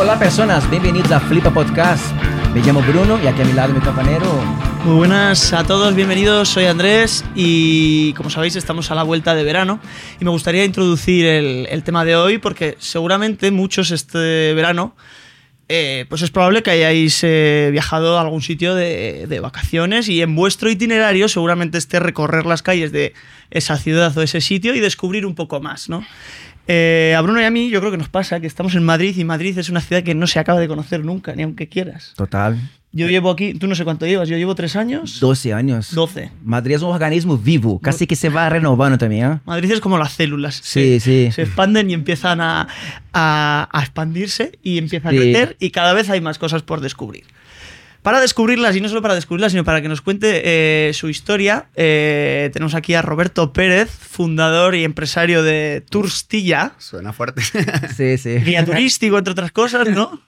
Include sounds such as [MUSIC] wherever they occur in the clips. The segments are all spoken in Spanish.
Hola personas, bienvenidos a Flipa Podcast. Me llamo Bruno y aquí a mi lado mi compañero. Muy buenas a todos, bienvenidos, soy Andrés y como sabéis estamos a la vuelta de verano y me gustaría introducir el, tema de hoy porque seguramente muchos este verano eh, pues es probable que hayáis eh, viajado a algún sitio de, de, vacaciones y en vuestro itinerario seguramente esté recorrer las calles de esa ciudad o ese sitio y descubrir un poco más, ¿no? Eh, a Bruno y a mí yo creo que nos pasa que estamos en Madrid y Madrid es una ciudad que no se acaba de conocer nunca, ni aunque quieras. Total. Yo llevo aquí, tú no sé cuánto llevas, yo llevo tres años. 12 años. 12. Madrid es un organismo vivo, casi que se va renovando también. ¿eh? Madrid es como las células. Sí, se, sí. Se expanden y empiezan a, a, a expandirse y empiezan sí. a crecer y cada vez hay más cosas por descubrir. Para descubrirlas, y no solo para descubrirlas, sino para que nos cuente eh, su historia, eh, tenemos aquí a Roberto Pérez, fundador y empresario de Turstilla. Suena fuerte. [LAUGHS] sí, sí. Guía turístico, entre otras cosas, ¿no?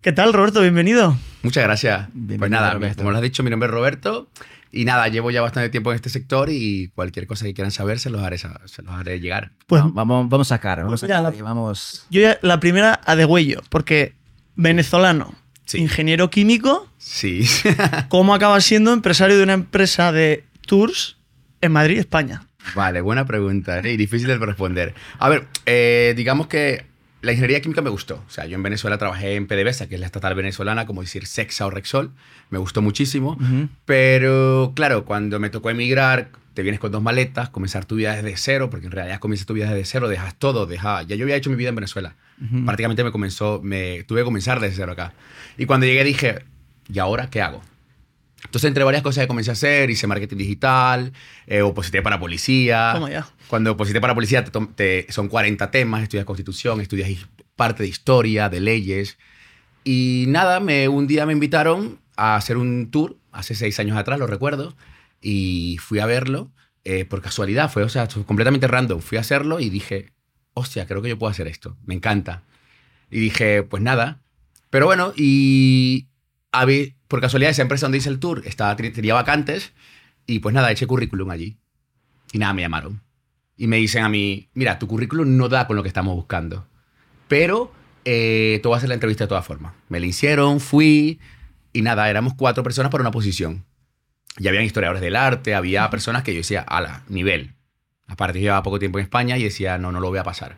¿Qué tal, Roberto? Bienvenido. Muchas gracias. Bienvenido, pues nada, Roberto. como lo has dicho, mi nombre es Roberto. Y nada, llevo ya bastante tiempo en este sector y cualquier cosa que quieran saber se los haré, se los haré llegar. Pues vamos, vamos a sacar, vamos a sacar, la, vamos. Yo ya la primera a de huello, porque venezolano, sí. ingeniero químico. Sí. [LAUGHS] [LAUGHS] ¿Cómo acabas siendo empresario de una empresa de tours en Madrid, España? Vale, buena pregunta ¿eh? y difícil de responder. A ver, eh, digamos que la ingeniería química me gustó. O sea, yo en Venezuela trabajé en PDVSA, que es la estatal venezolana, como decir Sexa o Rexol. Me gustó muchísimo. Uh -huh. Pero claro, cuando me tocó emigrar, te vienes con dos maletas, comenzar tu vida desde cero, porque en realidad comienzas tu vida desde cero, dejas todo, dejas... Ya yo había hecho mi vida en Venezuela. Uh -huh. Prácticamente me comenzó, me tuve que comenzar desde cero acá. Y cuando llegué dije, ¿y ahora qué hago? Entonces, entre varias cosas que comencé a hacer, hice marketing digital, eh, oposité para policía. ¿Cómo ya? Cuando oposité para policía, te, te, son 40 temas, estudias constitución, estudias parte de historia, de leyes. Y nada, me, un día me invitaron a hacer un tour, hace seis años atrás, lo recuerdo, y fui a verlo eh, por casualidad, fue o sea, completamente random. Fui a hacerlo y dije, hostia, creo que yo puedo hacer esto, me encanta. Y dije, pues nada. Pero bueno, y por casualidad esa empresa donde hice el tour estaba, tenía vacantes y pues nada, eché currículum allí. Y nada, me llamaron. Y me dicen a mí, mira, tu currículum no da con lo que estamos buscando, pero eh, voy a hacer la entrevista de todas formas. Me la hicieron, fui y nada, éramos cuatro personas para una posición. Y habían historiadores del arte, había personas que yo decía, ala, nivel. Aparte, llevaba poco tiempo en España y decía, no, no lo voy a pasar.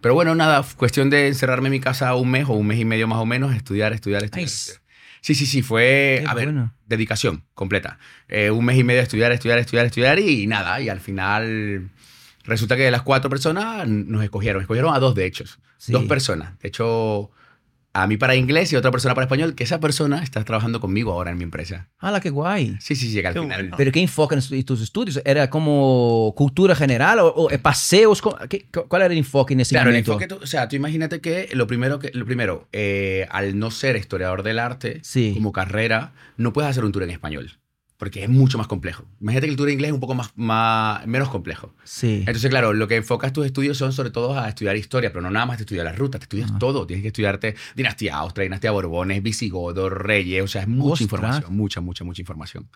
Pero bueno, nada, cuestión de encerrarme en mi casa un mes o un mes y medio más o menos, estudiar, estudiar, estudiar. Nice. Sí, sí, sí, fue, Qué a ver, bueno. dedicación completa. Eh, un mes y medio estudiar, estudiar, estudiar, estudiar y, nada, y al final resulta que de las cuatro personas nos escogieron, escogieron a dos de hecho, Sí. dos personas. De hecho, a mí para inglés y otra persona para español, que esa persona está trabajando conmigo ahora en mi empresa. ¡Hala, qué guay! Sí, sí, que al Qué final... bueno. ¿Pero qué enfoque en tus estudios? ¿Era como cultura general o, o paseos? ¿Qué- ¿Cuál era el enfoque en ese Claro, el momento? enfoque, tú- o sea, tú imagínate que lo primero, que, lo primero eh, al no ser historiador del arte Sí. como carrera, no puedes hacer un tour en español, porque es mucho más complejo. Imagínate que el tour en inglés es un poco más, más menos complejo. Sí. Entonces, claro, lo que enfocas tus estudios son sobre todo a estudiar historia, pero no nada más te estudiar las rutas, te estudias Ah. todo. Tienes que estudiarte dinastía Austria, dinastía Borbones, visigodos, reyes, o sea, es mucha Ostras. información, mucha, mucha, mucha información.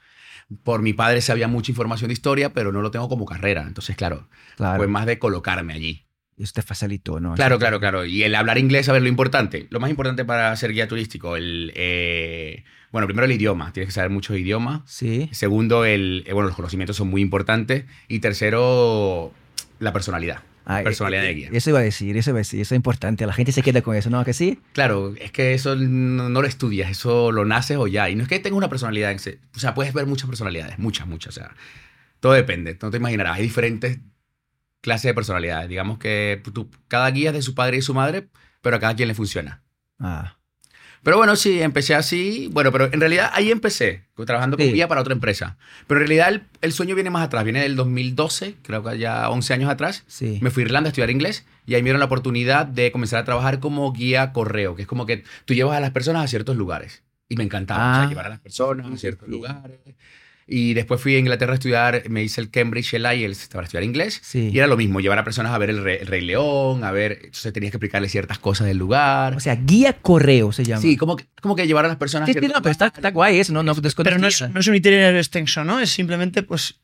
Por mi padre sabía mucha información de historia, pero no lo tengo como carrera. Entonces, claro, Claro. fue más de colocarme allí. Eso te facilitó, ¿no? Claro, claro, claro. Y el hablar inglés, a ver, lo importante. Lo más importante para ser guía turístico, el... eh, bueno, primero el idioma. Tienes que saber muchos idiomas. Sí. Segundo, el, eh, bueno, los conocimientos son muy importantes. Y tercero, la personalidad. Ah, personalidad eh, de guía. Eso iba a decir, eso iba a decir, eso es importante. La gente se queda con eso, ¿no? ¿Que sí? Claro, es que eso no, no lo estudias, eso lo naces o ya. Y no es que tengas una personalidad. O sea, puedes ver muchas personalidades, muchas, muchas. O sea, todo depende. No te imaginarás. Hay diferentes clases de personalidades. Digamos que tú- cada guía es de su padre y su madre, pero a cada quien le funciona. Ah, Pero bueno, sí, empecé así. Bueno, pero en realidad ahí empecé, trabajando como Sí. guía para otra empresa. Pero en realidad el, el sueño viene más atrás, viene del 2012, creo que ya 11 años atrás. sí. Me fui a Irlanda a estudiar inglés y ahí me dieron la oportunidad de comenzar a trabajar como guía correo, que es como que tú llevas a las personas a ciertos lugares. Y me encantaba, o Ah. sea, llevar a las personas a ciertos lugares. Y después fui a Inglaterra a estudiar, me hice el Cambridge el IELTS para estudiar inglés. Sí. Y era lo mismo, llevar a personas a ver el, Re- el Rey León, a ver, entonces tenías que explicarles ciertas cosas del lugar. O sea, guía correo se llama. Sí, como que, como que llevar a las personas. Sí, a sí, no, pero está, está guay eso, no, no Pero no es, no es un itinerario extenso, ¿no? Es simplemente, pues.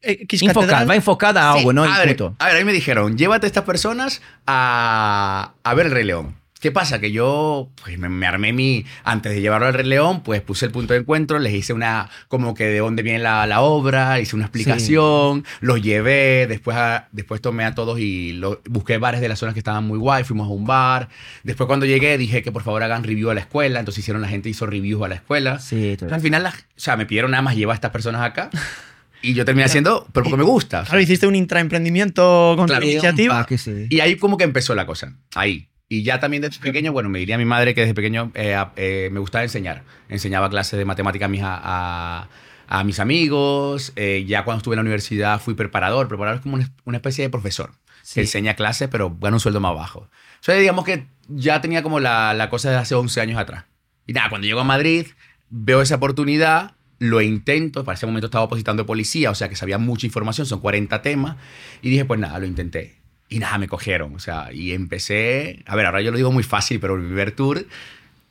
eh, X Enfocada, va enfocada a Sí, algo, ¿no? a, ver, punto. a ver, ahí me dijeron, llévate a estas personas a, a ver el Rey León. ¿Qué pasa? Que yo pues, me, me armé mi. Antes de llevarlo al Rey León, pues puse el punto de encuentro, les hice una. como que de dónde viene la, la obra, hice una explicación, los llevé, después, a- después tomé a todos y lo- busqué bares de las zonas que estaban muy guay, fuimos a un bar. Después, cuando llegué, dije que por favor hagan review a la escuela, entonces hicieron la gente hizo reviews a la escuela. Sí, todo. Al final, la- o sea, me pidieron nada más llevar a estas personas acá [LAUGHS] y yo terminé haciendo, pero porque me gusta. o sea. Claro, hiciste un intraemprendimiento con Claro. iniciativa. sí. Y ahí como que empezó la cosa, ahí. Y ya también desde pequeño, bueno, me diría mi madre que desde pequeño eh, eh, me gustaba enseñar. Enseñaba clases de matemática a mis, a, a- a mis amigos. eh, ya cuando estuve en la universidad fui preparador. Preparador es como una, una especie de profesor Sí. que enseña clases, pero gana un sueldo más bajo. O sea, digamos que ya tenía como la, la cosa de hace 11 años atrás. Y nada, cuando llego a Madrid, veo esa oportunidad, lo intento. Para ese momento estaba opositando de policía, o sea que sabía mucha información, son 40 temas. Y dije, pues nada, lo intenté. Y nada, me cogieron. O sea, y empecé. A ver, ahora yo lo digo muy fácil, pero el primer tour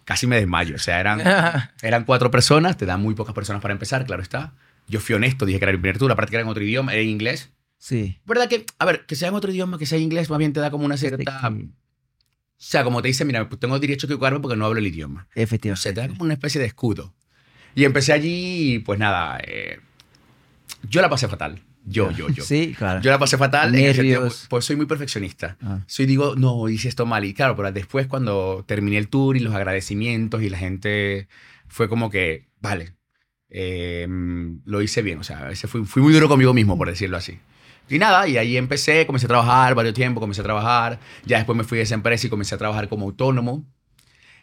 casi me desmayo. O sea, eran, [LAUGHS] eran cuatro personas, te dan muy pocas personas para empezar, claro está. Yo fui honesto, dije que era mi primer tour, aparte que era en otro idioma, era en inglés. Sí. ¿Verdad que, a ver, que sea en otro idioma, que sea inglés, más bien te da como una cierta. O sea, como te dice, mira, pues tengo derecho a equivocarme porque no hablo el idioma. Efectivamente. sé, te da como una especie de escudo. Y empecé allí y pues nada, eh, yo la pasé fatal. Yo, yo, yo. Sí, claro. Yo la pasé fatal. en el sentido, pues, soy muy perfeccionista. Ah. Soy, digo, no, hice esto mal. Y claro, pero después cuando terminé el tour y los agradecimientos y la gente fue como que, vale, eh, lo hice bien. O sea, ese fui, fui muy duro conmigo mismo, por decirlo así. Y nada, y ahí empecé, comencé a trabajar varios tiempo, comencé a trabajar. Ya después me fui de esa empresa y comencé a trabajar como autónomo.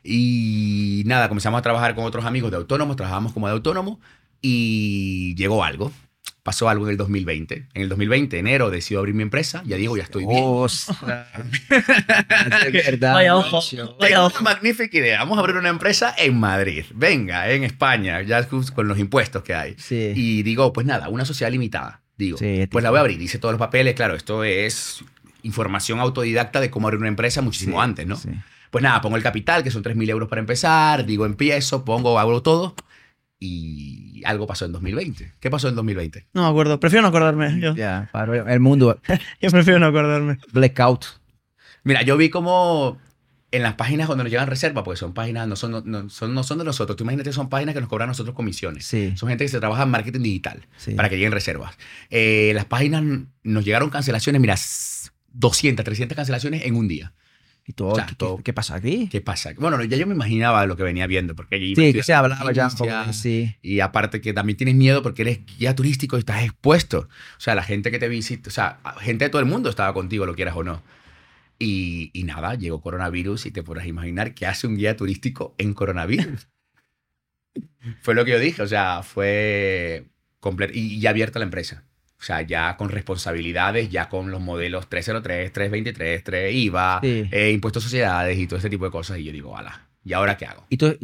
Y nada, comenzamos a trabajar con otros amigos de autónomos, trabajamos como de autónomo y llegó algo. Pasó algo en el 2020. En el 2020, enero, decido abrir mi empresa. Ya digo, ya estoy bien. [LAUGHS] Verdad. Vaya ojo. Vaya ojo. una magnífica idea. Vamos a abrir una empresa en Madrid. Venga, en España, ya con los impuestos que hay. Sí. Y digo, pues nada, una sociedad limitada. Digo, Sí, pues la voy a abrir. Hice todos los papeles. Claro, esto es información autodidacta de cómo abrir una empresa muchísimo Sí, antes, ¿no? sí. Pues nada, pongo el capital, que son 3.000 euros para empezar. Digo, empiezo, pongo, hago todo. Y algo pasó en 2020. ¿Qué pasó en 2020? No me acuerdo. Prefiero no acordarme. Yo, Ya, paró el mundo. [LAUGHS] yo prefiero no acordarme. Blackout. Mira, yo vi como en las páginas donde nos llegan reservas, porque son páginas, no son, no, son, no son de nosotros. Tú imagínate, son páginas que nos cobran a nosotros comisiones. Sí. Son gente que se trabaja en marketing digital Sí. para que lleguen reservas. Eh, las páginas nos llegaron cancelaciones, mira, 200, 300 cancelaciones en un día. ¿Y todo? O sea, ¿Qué, todo. qué aquí? ¿Qué pasa? Bueno, ya yo me imaginaba lo que venía viendo, porque allí Sí, que se hablaba ya Sí. Y aparte que también tienes miedo porque eres guía turístico y estás expuesto. O sea, la gente que te visita, o sea, gente de todo el mundo estaba contigo, lo quieras o no. Y, y nada, llegó coronavirus y te podrás imaginar qué hace un guía turístico en coronavirus. [LAUGHS] fue lo que yo dije, o sea, fue completo y, y abierta la empresa. O sea, ya con responsabilidades, ya con los modelos 303, 323, 3 IVA, Sí. eh, impuestos a sociedades y todo ese tipo de cosas. Y yo digo, ala, ¿y ahora qué hago? ¿Y tú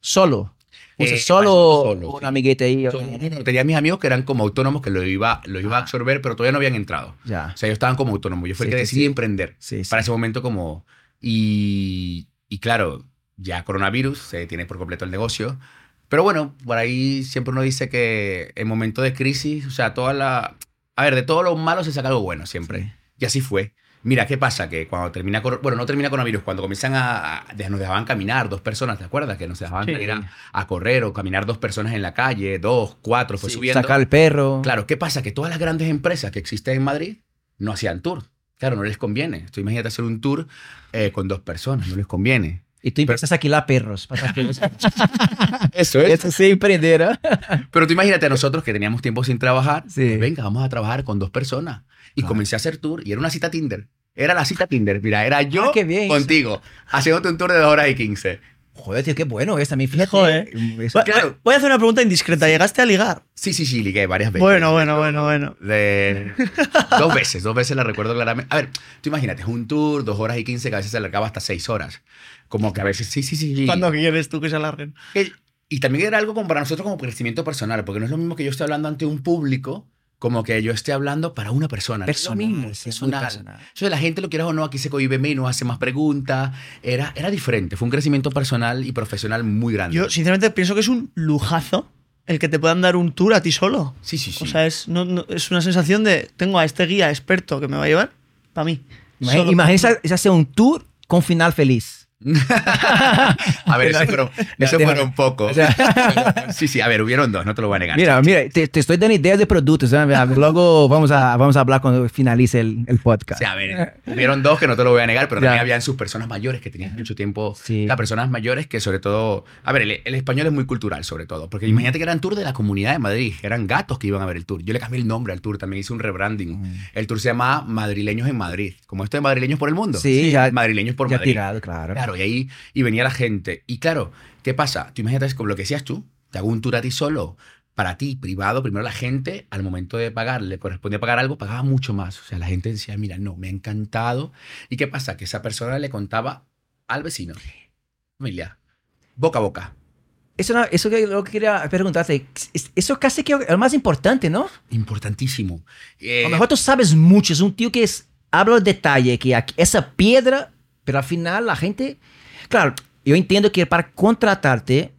solo? O sea, Eh, solo, solo, un sí. amiguete ahí. So, no, no, tenía mis amigos que eran como autónomos que lo iba, lo iba a absorber, pero todavía no habían entrado. Ya. O sea, ellos estaban como autónomos. Yo fui Sí, el que decidí emprender. Para ese momento como... Y, y claro, ya coronavirus, se tiene por completo el negocio. Pero bueno, por ahí siempre uno dice que en momentos de crisis, o sea, toda la... A ver, de todo lo malo se saca algo bueno siempre. Sí. Y así fue. Mira, ¿qué pasa? Que cuando termina... Bueno, no termina coronavirus, cuando comienzan a... a- Nos dejaban caminar dos personas, ¿te acuerdas? Que nos dejaban Sí. a, a correr o caminar dos personas en la calle, dos, cuatro, fue Sí, subiendo. Sacar el perro. Claro, ¿qué pasa? Que todas las grandes empresas que existen en Madrid no hacían tour. Claro, no les conviene. Tú imagínate hacer un tour eh, con dos personas, no les conviene. Y tú empiezas a alquilar perros. para que- [LAUGHS] Eso Eso sí, emprender, ¿eh? Pero tú imagínate a nosotros que teníamos tiempo sin trabajar. Sí. pues venga, vamos a trabajar con dos personas. Y Claro. comencé a hacer tour y era una cita Tinder. Era la cita Tinder. Mira, era yo Ah, qué bien. contigo, haciéndote un tour de dos horas y quince. Joder, tío, qué bueno es también. Fíjate. Joder. Eso- Voy- Claro. Voy a hacer una pregunta indiscreta. ¿Llegaste a ligar? Sí, sí, sí, ligué varias veces. Bueno, bueno, bueno, bueno. De- dos veces, dos veces la recuerdo claramente. A ver, tú imagínate, es un tour, dos horas y quince, que a veces se alargaba hasta seis horas. Como que a veces, sí, sí, sí. sí. ¿Cuándo quieres tú que se alarguen? Y también era algo como para nosotros como crecimiento personal, porque no es lo mismo que yo esté hablando ante un público como que yo esté hablando para una persona. No es lo Personal, personal. personal. Entonces la gente lo quiera o no, aquí se cohibe menos, hace más preguntas. Era, era diferente, fue un crecimiento personal y profesional muy grande. Yo, sinceramente, pienso que es un lujazo el que te puedan dar un tour a ti solo. sí, sí, sí. O sea, es, no- no- es una sensación de tengo a este guía experto que me va a llevar para mí. Imagina, imagina esa- esa sea un tour con final feliz. [LAUGHS] a ver, eso fueron, eso fueron pocos. o sea- [LAUGHS] sí, sí, a ver, hubieron dos, no te lo voy a negar. Mira, mira, te, te estoy dando ideas de productos. ¿eh? Luego vamos a, vamos a hablar cuando finalice el, el O podcast. sea, a ver, hubieron dos que no te lo voy a negar, pero Ya. también habían sus personas mayores que tenían mucho tiempo. Sí. O sea, personas mayores que sobre todo... A ver, el, el español es muy cultural sobre todo, porque imagínate que eran tour de la Comunidad de Madrid, eran gatos que iban a ver el tour. Yo le cambié el nombre al tour, también hice un rebranding. Mm. El tour se llama Madrileños en Madrid, como esto de Madrileños por el mundo. Sí, ya- Madrileños por ya Madrid. tirado, claro. Claro, y ahí y venía la gente. Y claro, ¿qué pasa? Tú imagínate, es como lo que decías tú, te hago un tour a ti solo, para ti, privado, primero la gente, al momento de pagar, le correspondía pagar algo, pagaba mucho más. O sea, la gente decía, mira, no, me ha encantado. ¿Y qué pasa? Que esa persona le contaba al vecino, familia, boca a boca. Eso, no- eso que lo que quería preguntarte, es- eso casi que es lo más importante, ¿no? Importantísimo. Eh, A lo mejor tú sabes mucho, es un tío que es, habla detalle, que aquí- esa piedra, pero al final la gente, claro, yo entiendo que para contratarte,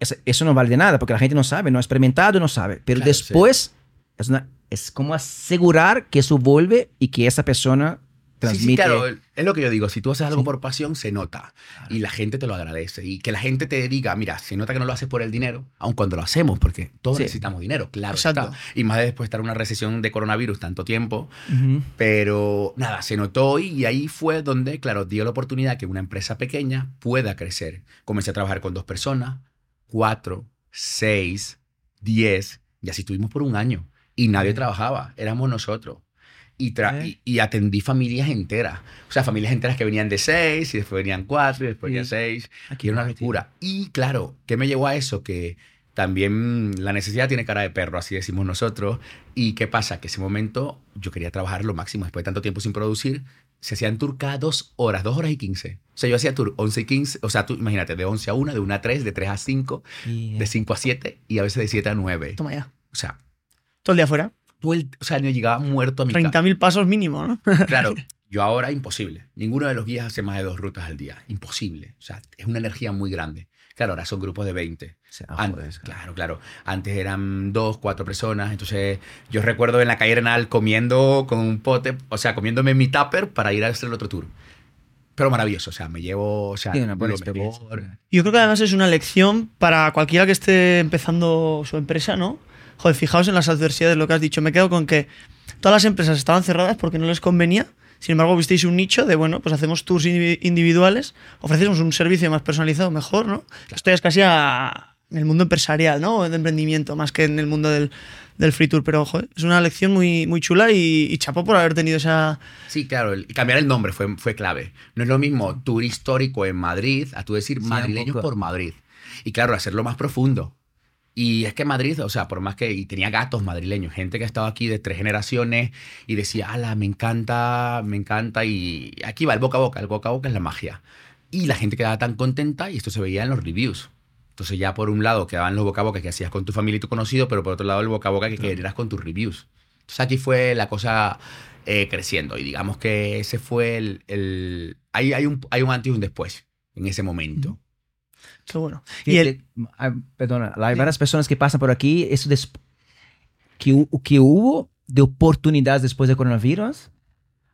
eso, eso no vale de nada, porque la gente no sabe, no ha experimentado, no sabe, pero Claro, después es, una- es como asegurar que eso vuelve y que esa persona transmite. sí, claro, es lo que yo digo, si tú haces algo Sí. por pasión, se nota y la gente te lo agradece y que la gente te diga, mira, se nota que no lo haces por el dinero, aun cuando lo hacemos, porque todos Sí. necesitamos dinero, claro. Exacto. está. Y más después de estar en una recesión de coronavirus tanto tiempo, Ujú. pero nada, se notó y ahí fue donde, claro, dio la oportunidad que una empresa pequeña pueda crecer. Comencé a trabajar con dos personas, cuatro, seis, diez, y así estuvimos por un año y nadie trabajaba, éramos nosotros. Y, tra- Ok. y, y atendí familias enteras. O sea, familias enteras que venían de seis, y después venían cuatro, y después venían seis. Aquí Y era una locura. Y claro, ¿qué me llevó a eso? Que también la necesidad tiene cara de perro, así decimos nosotros. ¿Y qué pasa? Que ese momento yo quería trabajar lo máximo. Después de tanto tiempo sin producir, se hacían tour cada dos horas, dos horas y quince. O sea, yo hacía tour 11 y 15. O sea, tú imagínate, de 11 a 1, de 1 a 3, de 3 a 5, Y, de 5 a 7 y a veces de 7 a 9. Toma ya. O sea, Todo el día afuera. Tú el, o sea, yo llegaba muerto a mi casa. 30.000 pasos mínimo, ¿no? [LAUGHS] Claro, yo ahora imposible. Ninguno de los guías hace más de dos rutas al día. Imposible. O sea, es una energía muy grande. Claro, ahora son grupos de 20. Sí, An- joder, claro, claro. Antes eran dos, cuatro personas. Entonces, yo recuerdo en la calle Arenal comiendo con un pote, o sea, comiéndome mi tupper para ir a hacer el otro tour. Pero maravilloso, o sea, me llevo, o sea, Sí, una buena. Yo creo que además es una lección para cualquiera que esté empezando su empresa, ¿no? Joder, fijaos en las adversidades, lo que has dicho. Me quedo con que todas las empresas estaban cerradas porque no les convenía. Sin embargo, visteis un nicho de, bueno, pues hacemos tours indivi- individuales, ofrecemos un servicio más personalizado, mejor, ¿no? Esto ya es casi a- en el mundo empresarial, ¿no? De emprendimiento, más que en el mundo del, del free tour. Pero, joder, es una lección muy, muy chula y, y chapo por haber tenido esa... Sí, claro, el- cambiar el nombre fue, fue clave. No es lo mismo tour histórico en Madrid a tú decir Sí, madrileños poco. por Madrid. Y claro, hacerlo más profundo. Y es que Madrid, o sea, por más que y tenía gatos madrileños, gente que ha estado aquí de tres generaciones y decía, ala, me encanta, me encanta. Y aquí va el boca a boca, el boca a boca es la magia. Y la gente quedaba tan contenta y esto se veía en los reviews. Entonces ya por un lado quedaban los boca a boca que hacías con tu familia y tu conocido, pero por otro lado el boca a boca que querías con tus reviews. Entonces aquí fue la cosa eh, creciendo y digamos que ese fue el... el hay, hay, un, hay un antes y un después en ese momento. Qué bueno. Y Y el, perdona, hay varias personas que pasan por aquí, eso des- que, que hubo de oportunidades después del coronavirus.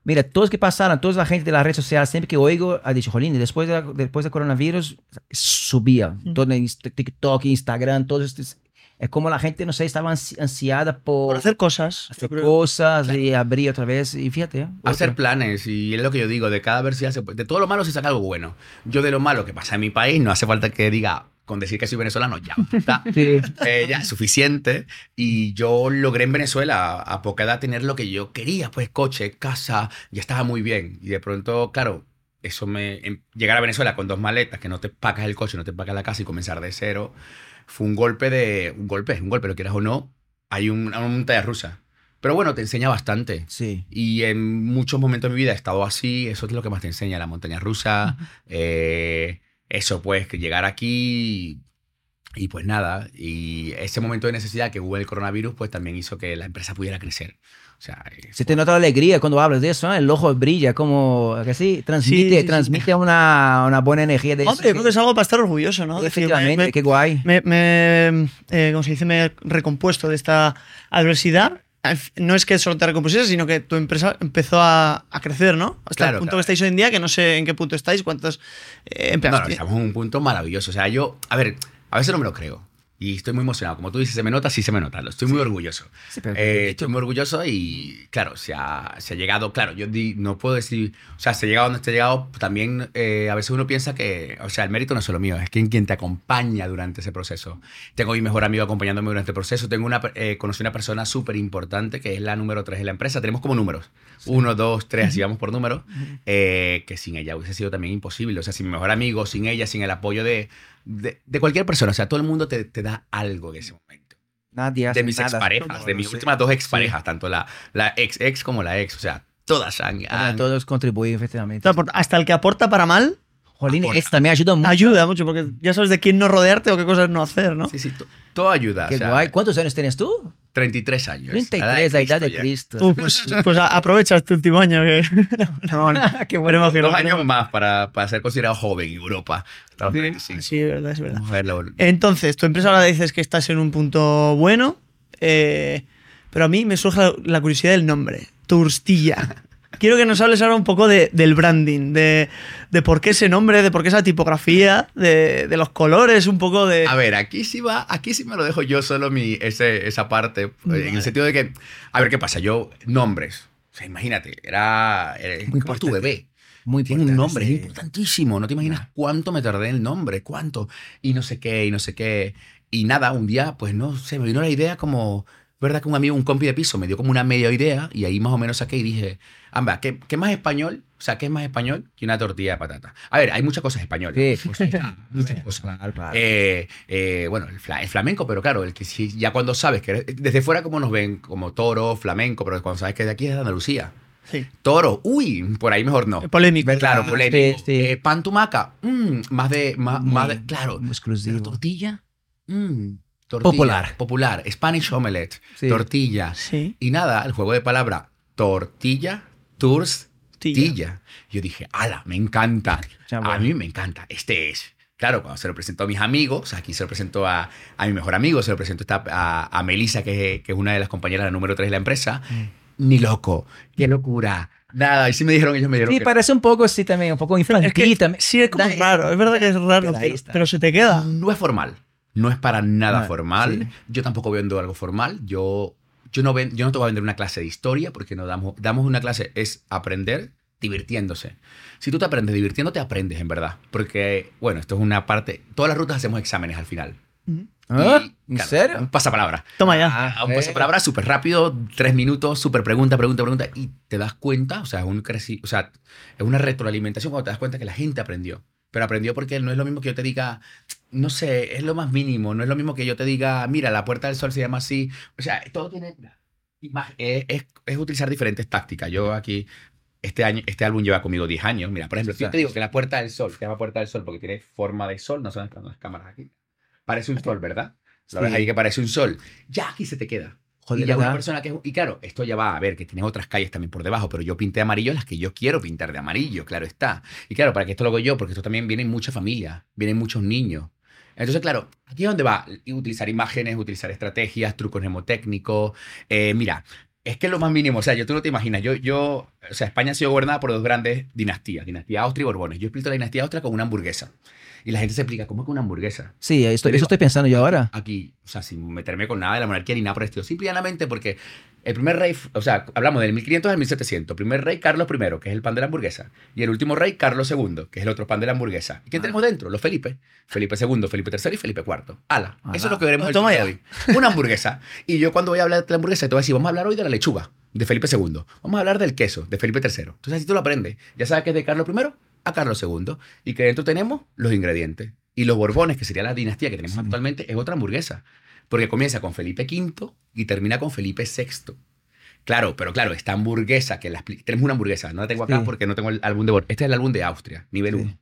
Mira, todos que pasaron, toda la gente de la red social, siempre que oigo, ha dicho, Jolín, después, de, después del coronavirus, subía. Todo TikTok, Instagram, todo esto. Es- como la gente, no sé, estaba ansi- ansiada por, por hacer cosas. hacer cosas y abrir otra vez. Y fíjate. ¿eh? Hacer planes, y es lo que yo digo, de cada adversidad, se de todo lo malo se saca algo bueno. Yo de lo malo que pasa en mi país, no hace falta que diga, con decir que soy venezolano, ya está. [LAUGHS] Sí. Eh, ya es suficiente. Y yo logré en Venezuela a poca edad tener lo que yo quería, pues coche, casa, ya estaba muy bien. Y de pronto, claro, eso me... em- llegar a Venezuela con dos maletas, que no te pacas el coche, no te pacas la casa y comenzar de cero, fue un golpe de... Un golpe, un golpe, lo quieras o no, hay un- una montaña rusa. Pero bueno, te enseña bastante. Sí. Y en muchos momentos de mi vida he estado así, eso es lo que más te enseña, la montaña rusa, eh, eso pues, que llegar aquí y pues nada, y ese momento de necesidad que hubo el coronavirus pues también hizo que la empresa pudiera crecer. O sea, eh, Se te nota la alegría cuando hablas de eso, ¿eh? el ojo brilla, como que sí, transmite, Sí, sí, sí. transmite Una, una buena energía de Hombre, yo creo que es algo para estar orgulloso, ¿no? Efectivamente, me- me- qué guay. me, me, eh, como se dice, me he recompuesto de esta adversidad no es que solo te recompusieras, sino que tu empresa empezó a, a crecer, ¿no? Hasta Claro, el punto claro. que estáis hoy en día, que no sé en qué punto estáis, cuántos eh, No, empleados no, tienes. estamos en un punto maravilloso. O sea, yo, a ver, a veces no me lo creo. Y estoy muy emocionado. Como tú dices, se me nota, sí se me nota. Estoy muy orgulloso. Sí, pero- Eh, estoy muy orgulloso y, claro, se ha, se ha llegado. Claro, yo di- no puedo decir. O sea, se ha llegado donde se ha llegado. También eh, a veces uno piensa que. O sea, el mérito no es solo mío, es quien, quien te acompaña durante ese proceso. Tengo a mi mejor amigo acompañándome durante el proceso. Tengo una, eh, conocí una persona súper importante que es la número 3 de la empresa. Tenemos como números. Uno, dos, tres, así vamos por números. eh, que sin ella hubiese sido también imposible. O sea, sin mi mejor amigo, sin ella, sin el apoyo de, de, de cualquier persona. O sea, todo el mundo te, te da algo en ese momento. Nadie hace De mis nada. exparejas, de mis Sí. últimas dos exparejas, tanto la, la ex ex como la ex. O sea, todas han. Han- Todos contribuyen, efectivamente. hasta el que aporta para mal, Jolín, aporta. esto también ayuda mucho. ayuda mucho, porque ya sabes de quién no rodearte o qué cosas no hacer, ¿no? Sí, sí, to- todo ayuda. Qué o sea, guay. ¿Cuántos años tienes tú? 33 años. 33, la edad de ya. Cristo. Uh, pues, pues aprovecha este último año que... [LAUGHS] no, no, [LAUGHS] Qué que Dos no. años más para, para ser considerado joven en Europa. 35. Sí, es verdad, es verdad. Verlo. Entonces, tu empresa ahora dices que estás en un punto bueno, eh, pero a mí me surge la, la curiosidad del nombre, Turstilla. [LAUGHS] Quiero que nos hables ahora un poco de- del branding, de, de por qué ese nombre, de por qué esa tipografía, de, de los colores, un poco de... A ver, aquí sí va, aquí sí me lo dejo yo solo mi, ese, esa parte, eh, en Vale. el sentido de que, a ver qué pasa, yo, nombres, o sea, imagínate, era, era Muy como tu bebé. Muy Tiene un nombre, sí. es importantísimo. No te imaginas cuánto me tardé en el nombre, cuánto. Y no sé qué, y no sé qué. Y nada, un día, pues no sé, me vino la idea como, ¿verdad? Que un amigo, un compi de piso, me dio como una media idea y ahí más o menos saqué y dije, amba, ¿qué, qué más español? O sea, ¿qué es más español que una tortilla de patata? A ver, hay muchas cosas españolas. Sí, pues, Muchas cosas. [LAUGHS] Eh, eh, bueno, el, fla- el flamenco, pero claro, el que sí, ya cuando sabes que eres- desde fuera como nos ven, como toro, flamenco, pero cuando sabes que de aquí es de Andalucía. Sí. Toro, uy, por ahí mejor no. Polémico. Claro, Sí, polémico. sí. Eh, pan tumaca, mm, más de, más, más de- claro. exclusivo. Tortilla, mm, tortilla. Popular. Popular. Spanish omelette, Sí. tortilla. Sí. Y nada, el juego de palabra, tortilla, tortilla. Yo dije, ala, me encanta. Ya, A mí me encanta. Este es. Claro, cuando se lo presentó a mis amigos, aquí se lo presentó a, a mi mejor amigo, se lo presentó a, a Melissa, que, que es una de las compañeras, la número 3 de la empresa. Ni loco, qué locura. Nada, y sí me dijeron, ellos me dijeron Sí, que- parece un poco, sí, también, un poco infantil Es que también. sí, es como Da- raro, es verdad que es raro, pero, pero se te queda. No es formal. No es para nada Ah, formal. sí. Yo tampoco vendo algo formal. Yo, yo, no ven- yo no te voy a vender una clase de historia porque no damos, damos una clase, es aprender divirtiéndose. Si tú te aprendes divirtiéndote, aprendes en verdad. Porque, bueno, esto es una parte. Todas las rutas hacemos exámenes al final. ¿Ah? Y, ¿En claro, serio? Un pasapalabra. Toma ya. Ah, un pasapalabra súper rápido, tres minutos, súper pregunta, pregunta, pregunta, y te das cuenta, o sea, es un creci- o sea, es una retroalimentación cuando te das cuenta que la gente aprendió. Pero aprendió porque no es lo mismo que yo te diga, no sé, es lo más mínimo, no es lo mismo que yo te diga, mira, la Puerta del Sol se llama así. O sea, todo tiene... Es, es- es utilizar diferentes tácticas. Yo aquí, este, año, este álbum lleva conmigo 10 años. Mira, por ejemplo, si yo te digo que la Puerta del Sol se llama Puerta del Sol porque tiene forma de sol, no están las cámaras aquí. Parece un sol, ¿verdad? Lo ves ahí que parece un sol. Ya aquí se te queda. Joder, y ya una persona que... Y claro, esto ya va a ver que tienes otras calles también por debajo, pero yo pinté amarillo las que yo quiero pintar de amarillo, claro está. Y claro, para que esto lo hago yo, porque esto también viene mucha familia, vienen muchos niños. Entonces, claro, aquí es donde va utilizar imágenes, utilizar estrategias, trucos mnemotécnicos. Eh, mira, es que es lo más mínimo, o sea, yo tú no te imaginas, yo, yo, o sea, España ha sido gobernada por dos grandes dinastías, dinastía Austria y Borbones. Yo explico la dinastía Austria con una hamburguesa. Y la gente se explica, ¿cómo es que una hamburguesa? Sí, esto, Te digo- eso estoy pensando yo ahora. aquí, o sea, sin meterme con nada de la monarquía ni nada por el estilo. Simple y llanamente porque el primer rey, o sea, hablamos del 1500 al 1700. Primer rey, Carlos I, que es el pan de la hamburguesa. Y el último rey, Carlos II, que es el otro pan de la hamburguesa. ¿Y quién Ah. tenemos dentro? Los Felipe. Felipe II, Felipe III y Felipe IV. Ala. Ala. Eso es lo que veremos toma hoy. Una hamburguesa. Y yo cuando voy a hablar de la hamburguesa, te voy a decir, vamos a hablar hoy de la lechuga, de Felipe II. Vamos a hablar del queso, de Felipe III. Entonces así tú lo aprendes. Ya sabes que es de Carlos I a Carlos II. Y que dentro tenemos los ingredientes. Y los Borbones, que sería la dinastía que tenemos Sí. actualmente, es otra hamburguesa. Porque comienza con Felipe V y termina con Felipe VI. Claro, pero claro, esta hamburguesa, que la tenemos una hamburguesa, no la tengo acá Sí. porque no tengo el álbum de Borbones. Este es el álbum de Austria, nivel Sí. 1.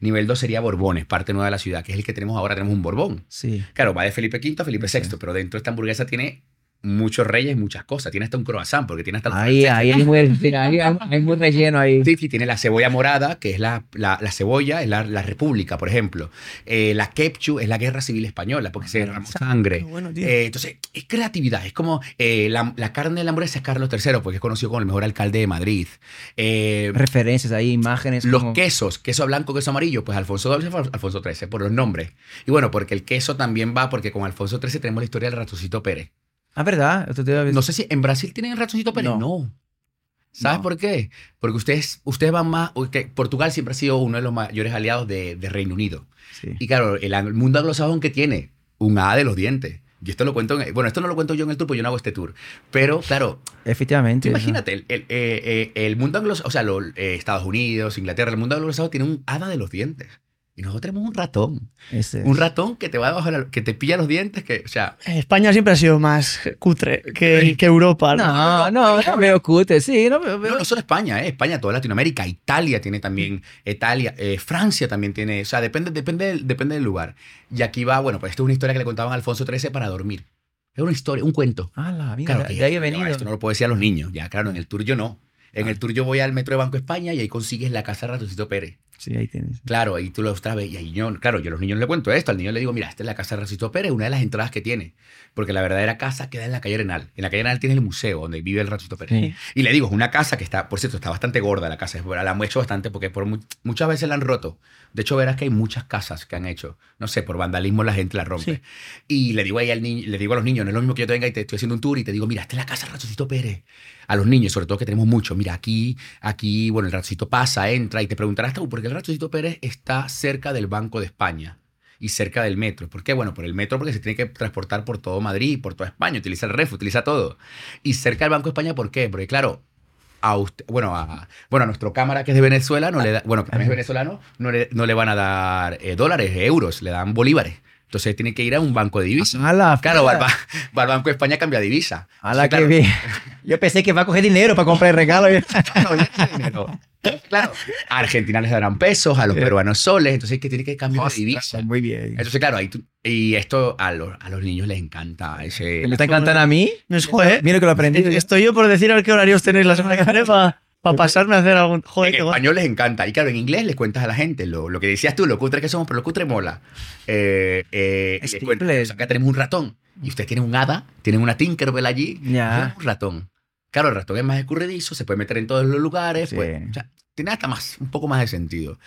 Nivel 2 sería Borbones, parte nueva de la ciudad, que es el que tenemos ahora, tenemos un Borbón. Sí. Claro, va de Felipe V a Felipe Sí. VI, pero dentro de esta hamburguesa tiene muchos reyes, muchas cosas. Tiene hasta un croissant, porque tiene hasta el Ahí, ahí hay muy, [LAUGHS] hay- hay muy relleno ahí. Sí, sí, tiene la cebolla morada, que es la, la, la cebolla, es la, la república, por ejemplo. Eh, la ketchup es la guerra civil española, porque se derramó sangre. Bueno. Eh, entonces, es creatividad. Es como eh, la, la carne de la hamburguesa es Carlos III, porque es conocido como el mejor alcalde de Madrid. Eh, Referencias ahí, imágenes. los como- quesos, queso blanco, queso amarillo, pues Alfonso XII, Alfonso XIII, por los nombres. Y bueno, porque el queso también va, porque con Alfonso XIII tenemos la historia del ratoncito Pérez. Ah, ¿verdad? Esto te había No sé si en Brasil tienen ratoncito Pérez. No. No. ¿Sabes No. por qué? Porque ustedes, ustedes van más. que Portugal siempre ha sido uno de los mayores aliados de, de Reino Unido. Sí. Y claro, el, el mundo anglosajón que tiene un A de los dientes. Y esto lo cuento. en- bueno, esto no lo cuento yo en el tour, porque yo no hago este tour. Pero claro, Efectivamente. imagínate, el, el, eh, eh, el mundo anglosajón, o sea, lo- eh, Estados Unidos, Inglaterra, el mundo anglosajón tiene un hada de los dientes. Y nosotros tenemos un ratón. Ese- Un ratón que te va debajo de la- que te pilla los dientes, que, o sea, España siempre ha sido más cutre que, que Europa. ¿no? No, no, no veo cute, sí, no veo. No, no solo España, ¿eh? España, toda Latinoamérica, Italia tiene también, Italia, eh, Francia también tiene, o sea, depende, depende, del- depende del lugar. Y aquí va, bueno, pues esto es una historia que le contaban a Alfonso XIII para dormir. Es una historia, un cuento. Ah, la mira, Claro, de que- ahí he no, venido. esto no lo puedo decir a los niños, ya, claro, en el tour yo no. En Ah. el tour yo voy al metro de Banco España y ahí consigues la casa de Ratoncito Pérez. Sí, ahí tienes. Claro, ahí tú lo traes y ahí yo, claro, yo a los niños le cuento esto, al niño le digo, mira, esta es la casa de Ratoncito Pérez, una de las entradas que tiene, porque la verdadera casa queda en la calle Arenal. En la calle Arenal tiene el museo donde vive el Ratoncito Pérez. Sí. Y le digo, es una casa que está, por cierto, está bastante gorda la casa. La han hecho bastante porque por mu- muchas veces la han roto. De hecho, verás que hay muchas casas que han hecho. No sé, por vandalismo la gente la rompe. Sí. Y le digo ahí al niño, le digo a los niños, no es lo mismo que yo te venga y te estoy haciendo un tour y te digo, mira, esta es la casa del Ratoncito Pérez. A los niños, sobre todo que tenemos muchos, mira, aquí, aquí, bueno, el ratoncito pasa, entra y te preguntarás, ¿por qué el Ratoncito Pérez está cerca del Banco de España? y cerca del metro. ¿Por qué? Bueno, por el metro porque se tiene que transportar por todo Madrid, por toda España, utiliza el REF, utiliza todo. Y cerca del Banco de España, ¿por qué? Porque claro, a usted, bueno, a, bueno, a nuestro cámara que es de Venezuela, no le da, bueno, que también es venezolano, no le, no le van a dar eh, dólares, euros, le dan bolívares. Entonces tiene que ir a un banco de divisas. Claro, va, al ba- va al Banco de España cambia divisa. A la Entonces, que claro, vi. Yo pensé que va a coger dinero para comprar el regalo. [LAUGHS] no, dinero. Claro, a Argentina les darán pesos, a los Eh. peruanos soles, entonces es que tiene que cambiar de divisa. Muy bien. Entonces, claro, ahí tú- y esto a los, a los niños les encanta. Ese, Me está encantando a mí. No es joder. Mira que lo aprendí. Estoy yo por decir a ver qué horarios tenéis la semana que viene para pasarme a hacer algún. Joder, en español les encanta. Y claro, en inglés les cuentas a la gente lo, lo que decías tú, lo cutre que somos, pero lo cutre mola. Eh, eh, Es les cuentas, simple. o sea, acá tenemos un ratón. Y ustedes tienen un hada, tienen una Tinkerbell allí. y Ya. tenemos un ratón. Claro, el ratón es más escurridizo, se puede meter en todos los lugares. Sí. Pues, o sea, tiene hasta más, un poco más de sentido.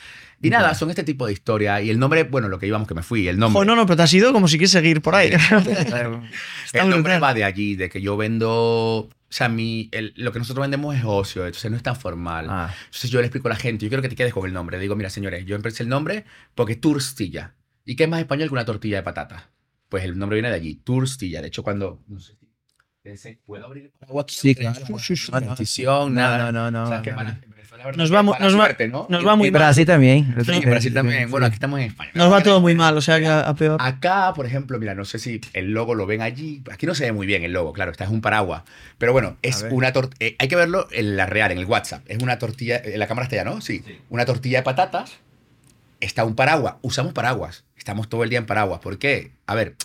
Y nada, son este tipo de historias. Y el nombre, bueno, lo que íbamos que me fui, el nombre. Joder, no, no, pero te has ido como si quieres seguir por ahí. [LAUGHS] El nombre va de allí, de que yo vendo. O sea, mi, el- lo que nosotros vendemos es ocio, entonces no es tan formal. Ah, Entonces yo le explico a la gente, yo quiero que te quedes con el nombre. Le digo, mira, señores, yo empecé el nombre porque Turstilla. ¿Y qué es más español que una tortilla de patata? Pues el nombre viene de allí, Turstilla. De hecho, cuando... No sé ¿Puedo abrir el paraguas aquí? Sí, claro. No, no, no, no, no, no, no, no. Nos verdad, va mu- mala nos va- suerte, ¿no? nos Y- va muy Y mal. Brasil también. y en Brasil también. Bueno, aquí estamos en España. Nos va todo muy mal, o sea que a, a peor. Acá, por ejemplo, mira, no sé si el logo lo ven allí. Aquí no se ve muy bien el logo, claro, esta es un paraguas. Pero bueno, es una tortilla. hay que verlo en la real, en el WhatsApp. Es una tortilla. En la cámara está ya, ¿no? Sí. Una tortilla de patatas. Está un paraguas. Usamos paraguas. Estamos todo el día en paraguas. ¿Por qué? A ver,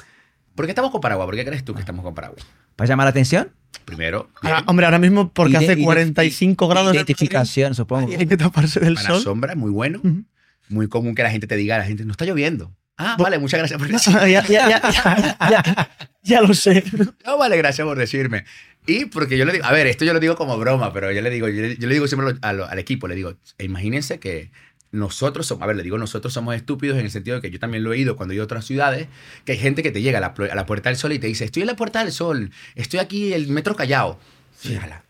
¿por qué estamos con paraguas? ¿Por qué crees tú que estamos con paraguas? ¿Para llamar la atención? Primero, Ahora, hombre, ahora mismo porque Ide- hace ide- 45 grados. Identificación, supongo. hay que taparse del para la sol. sombra es muy bueno. Ujú. Muy común que la gente te diga, la gente, no está lloviendo. Ah, Bu- vale, muchas gracias por [LAUGHS] decirme. ya, ya, ya, ya, ya, ya lo sé. [LAUGHS] No, vale, gracias por decirme. Y porque yo le digo, a ver, esto yo lo digo como broma, pero yo le digo, yo le, yo le digo siempre al equipo, le digo, imagínense que nosotros somos, a ver, le digo, nosotros somos estúpidos en el sentido de que yo también lo he ido cuando he ido a otras ciudades, que hay gente que te llega a la, a la Puerta del Sol y te dice, estoy en la Puerta del Sol, estoy aquí el metro callado. Sí, ala.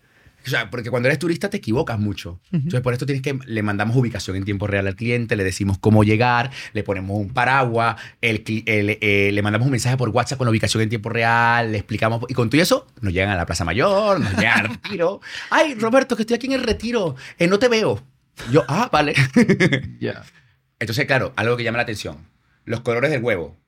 O sea, porque cuando eres turista te equivocas mucho. Entonces, por esto tienes que le mandamos ubicación en tiempo real al cliente, le decimos cómo llegar, le ponemos un paraguas, el- eh, le mandamos un mensaje por WhatsApp con la ubicación en tiempo real, le explicamos. Y con todo eso, nos llegan a la Plaza Mayor, nos llegan al [LAUGHS] retiro. Ay, Roberto, que estoy aquí en el retiro, eh, no te veo. Yo, ah, [LAUGHS] vale. [LAUGHS] Ya. Entonces, claro, algo que llama la atención. Los colores del huevo.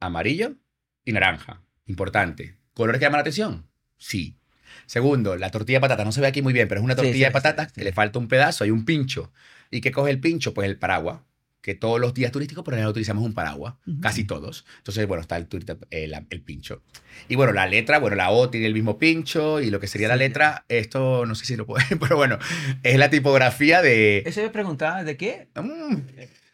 Amarillo y naranja. Importante. ¿Colores que llaman la atención? Sí. Segundo, la tortilla de patata. No se ve aquí muy bien, pero es una Sí, tortilla sí, de patata sí, que le falta un pedazo, hay un pincho. ¿Y qué coge el pincho? Pues el paraguas. Que todos los días turísticos, por ejemplo, utilizamos un paraguas, casi todos. Entonces, bueno, está el, turista- el, el pincho. Y bueno, la letra, bueno, la O tiene el mismo pincho y lo que sería la letra, esto no sé si lo puede, [LAUGHS] pero bueno, es la tipografía de... Eso me preguntaba, ¿de qué? Mm,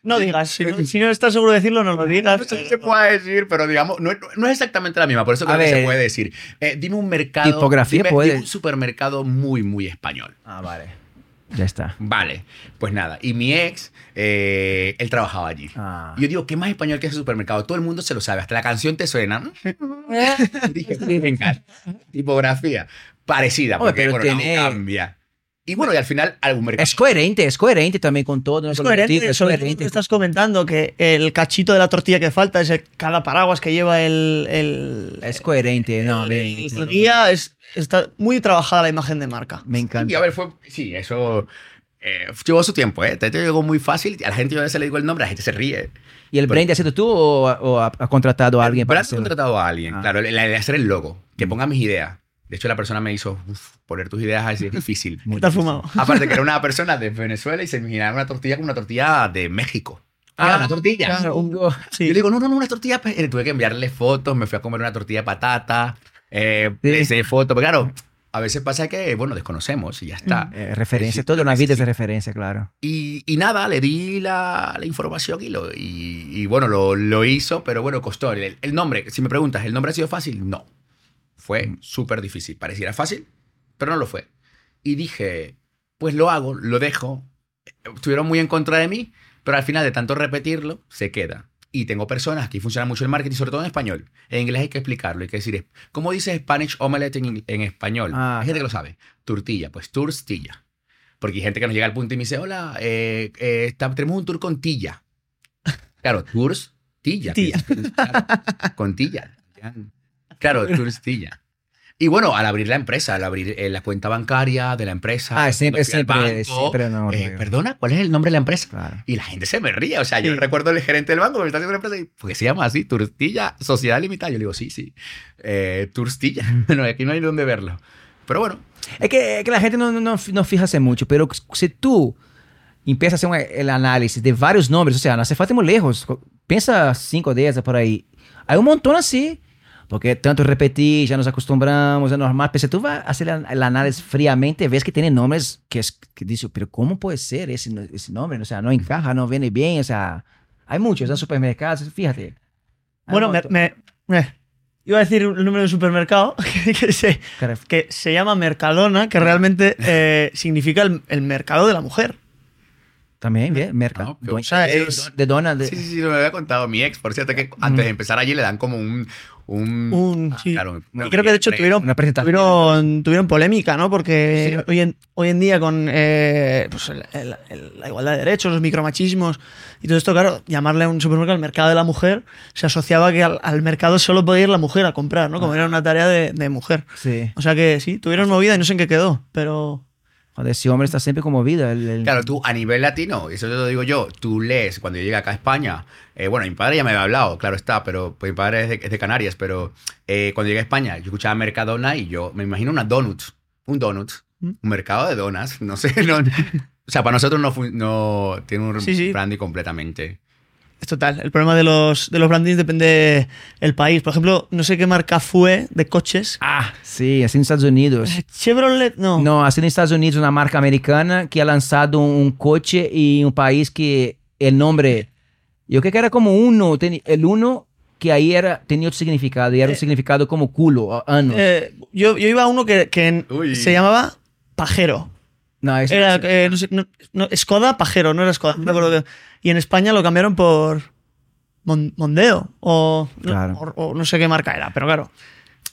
No digas, si no, si no estás seguro de decirlo, no lo digas. no sé si se puede decir, pero digamos, no, no es exactamente la misma, por eso A creo que se ver. puede decir. Eh, dime un mercado... Tipografía dime- puede. dime un supermercado muy, muy español. Ah, vale. Ya está. Vale, pues nada. Y mi ex, eh, él trabajaba allí. Ah. Y yo digo, ¿qué más español que ese supermercado? Todo el mundo se lo sabe, hasta la canción te suena. [LAUGHS] [LAUGHS] Dije, venga, tipografía parecida, porque pero bueno, tiene- no cambia. Y bueno, y al final algún mercado. Es coherente, es coherente también con todo. ¿no? Es el coherente, es sobre coherente. que estás comentando que el cachito de la tortilla que falta es el- cada paraguas que lleva el, el, Es coherente, no, el- bien. el guía. Es, está muy trabajada la imagen de marca. Me Y a encanta. ver, fue. Sí, eso. eh, llevó su tiempo, ¿eh? Te llegó muy fácil. A la gente yo a veces le digo el nombre, la gente se ríe. ¿Y el brand has sido tú o, o ha, ha contratado a alguien Pero para has hacerlo? contratado a alguien, Ah. claro, la de hacer el logo, que ponga mis ideas. De hecho, la persona me hizo "Uf, poner tus ideas así es difícil. [LAUGHS] Muy ¿Te has difícil. fumado? Aparte que era una [LAUGHS] persona de Venezuela y se imaginaba una tortilla como una tortilla de México. Ah, una tortilla. claro, un- Yo le digo, no, no, no, una tortilla. pe-". Eh, Tuve que enviarle fotos, me fui a comer una tortilla de patata, eh, Sí. le hice fotos. Pero claro, a veces pasa que, bueno, desconocemos y ya está. Eh, referencia, Sí, toda una vida es de referencia, claro. Y, y nada, le di la, la información y, lo, y, y bueno, lo, lo hizo, pero bueno, costó. El, el nombre, si me preguntas, ¿el nombre ha sido fácil? No. Fue Mm. súper difícil. Pareciera fácil, pero no lo fue. Y dije, pues lo hago, lo dejo. Estuvieron muy en contra de mí, pero al final de tanto repetirlo, se queda. Y tengo personas que funcionan mucho el marketing, sobre todo en español. En inglés hay que explicarlo, hay que decir, ¿cómo dice Spanish omelette en, en español? Ah. hay gente que lo sabe. Tortilla, pues turstilla. Porque hay gente que nos llega al punto y me dice, hola, eh, eh, está- tenemos un tour con tilla. [LAUGHS] Claro, tours, tilla. Tilla. Claro, con tilla. [LAUGHS] Claro, tours, tilla. Y bueno, al abrir la empresa, al abrir eh, la cuenta bancaria de la empresa. Ah, siempre, siempre, banco, siempre no. eh, Perdona, ¿cuál es el nombre de la empresa? Claro. Y la gente se me ríe. O sea, yo Sí. recuerdo el gerente del banco que me está haciendo una empresa y, ¿por qué se llama así? Turstilla, Sociedad Limitada. Yo le digo, sí, sí. Eh, Turstilla. [LAUGHS] Bueno, aquí no hay dónde verlo. Pero bueno, Es que, es que la gente no, no, no, no fija mucho, pero si tú empiezas a hacer el análisis de varios nombres, o sea, no hace falta ir muy lejos, piensa cinco días por ahí. Hay un montón así, porque tanto repetir, ya nos acostumbramos, es normal, pero si tú vas a hacer el, análisis fríamente, ves que tiene nombres que, es, que dices, pero ¿cómo puede ser ese, no- ese nombre? O sea, no encaja, no viene bien, o sea, hay muchos en supermercados, fíjate. Bueno, me, me- me- iba a decir el número de supermercado [LAUGHS] que, que se, que se llama Mercadona, que realmente [LAUGHS] eh, significa el, el mercado de la mujer. También, bien, mercado. Ah, Doña- O sea, de, es- de dona, de- sí, sí, sí, me había contado mi ex. Por cierto, que antes de empezar allí le dan como un. Un. Un, ah, sí. claro, Y creo que de hecho tuvieron, una tuvieron, tuvieron polémica, ¿no? Porque Sí. hoy, en, hoy en día con eh, pues el- el- el- la igualdad de derechos, los micromachismos y todo esto, claro, llamarle a un supermercado el mercado de la mujer se asociaba que al, al mercado solo podía ir la mujer a comprar, ¿no? Como era una tarea de, de mujer. Sí. O sea que sí, tuvieron movida y no sé en qué quedó, pero... Ese hombre está siempre conmovido. El, el- Claro, tú a nivel latino, eso te lo digo yo, tú lees cuando yo llegué acá a España, eh, bueno, mi padre ya me había hablado, claro está, pero pues, mi padre es de, es de Canarias, pero eh, cuando llegué a España yo escuchaba Mercadona y yo me imagino una donut, un donut, ¿Mm? un mercado de donas, no sé, [LAUGHS] no- o sea, para nosotros no, no tiene un Sí, sí. branding completamente. Es total, el problema de los, de los brandings depende del país. Por ejemplo, no sé qué marca fue de coches. Ah, sí, así en Estados Unidos. Eh, Chevrolet, no. No, así en Estados Unidos una marca americana que ha lanzado un coche y un país que el nombre, yo creo que era como uno, el uno que ahí era, tenía otro significado y era un Eh, significado como culo, o ano. Eh, yo, yo iba a uno que, que se llamaba Pajero. No, es, Era, eh, no sé, no- no, Skoda Pajero, no era Skoda. no me acuerdo qué. Y en España lo cambiaron por Mon- Mondeo o, Claro. o- o no sé qué marca era, pero claro.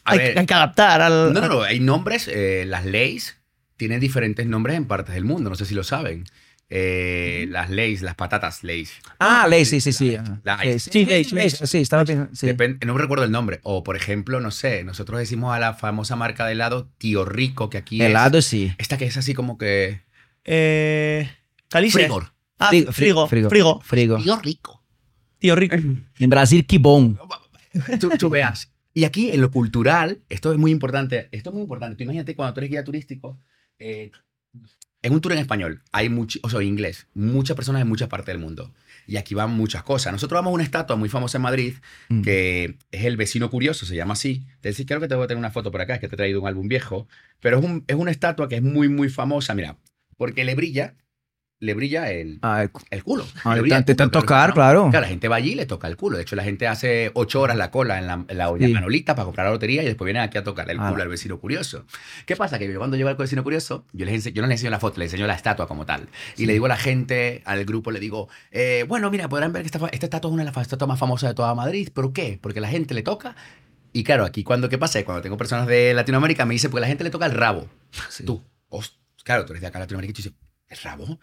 Hay, ver, hay que adaptar al. no, no, no, hay nombres, eh, las leyes tienen diferentes nombres en partes del mundo, no sé si lo saben. Eh, las leyes, las patatas leyes. ah, ley, sí, sí, sí. La- Sí, sí, ley, ley, sí, estaba pensando, sí. Depende- no recuerdo el nombre. O, por ejemplo, no sé, nosotros decimos a la famosa marca de helado Tío Rico, que aquí Helado, es... sí. Esta que es así como que... Eh, Calice. Frigor. Ah, Frigo, frigo, frigo, frigo. frigo. Tío Rico. Tío Rico. [LAUGHS] En Brasil. Tú, tú veas. Y aquí, en lo cultural, esto es muy importante. Esto es muy importante. Tú imagínate cuando tú eres guía turístico, eh, es un tour en español, hay mucho, o sea, en inglés, muchas personas en muchas partes del mundo. Y aquí van muchas cosas. Nosotros vamos a una estatua muy famosa en Madrid, Mm. que es el vecino curioso, se llama así. Te decía, creo que te voy a tener una foto por acá, es que te he traído un álbum viejo. Pero es, un- es una estatua que es muy, muy famosa, mira, porque le brilla, le brilla el, Ah, el culo. Ah, Le el te pero tocar, claro. Claro, la gente va allí y le toca el culo. De hecho, la gente hace ocho horas la cola en la, en la olla Sí. Manolita para comprar la lotería y después vienen aquí a tocarle el Ah. culo al vecino curioso. ¿Qué pasa? Que yo cuando llego al vecino curioso, yo, les ense- yo no les enseño la foto, les enseño la estatua como tal. Y le digo a la gente, al grupo, le digo, eh, bueno, mira, podrán ver que esta, esta estatua es una de las estatuas más famosas de toda Madrid. ¿Pero qué? Porque la gente le toca. Y claro, aquí cuando, ¿qué pasa? Cuando tengo personas de Latinoamérica me dicen, porque la gente le toca el rabo. sí. Tú, claro, tú eres de acá, Latinoamérica, y tú dices, ¿el rabo?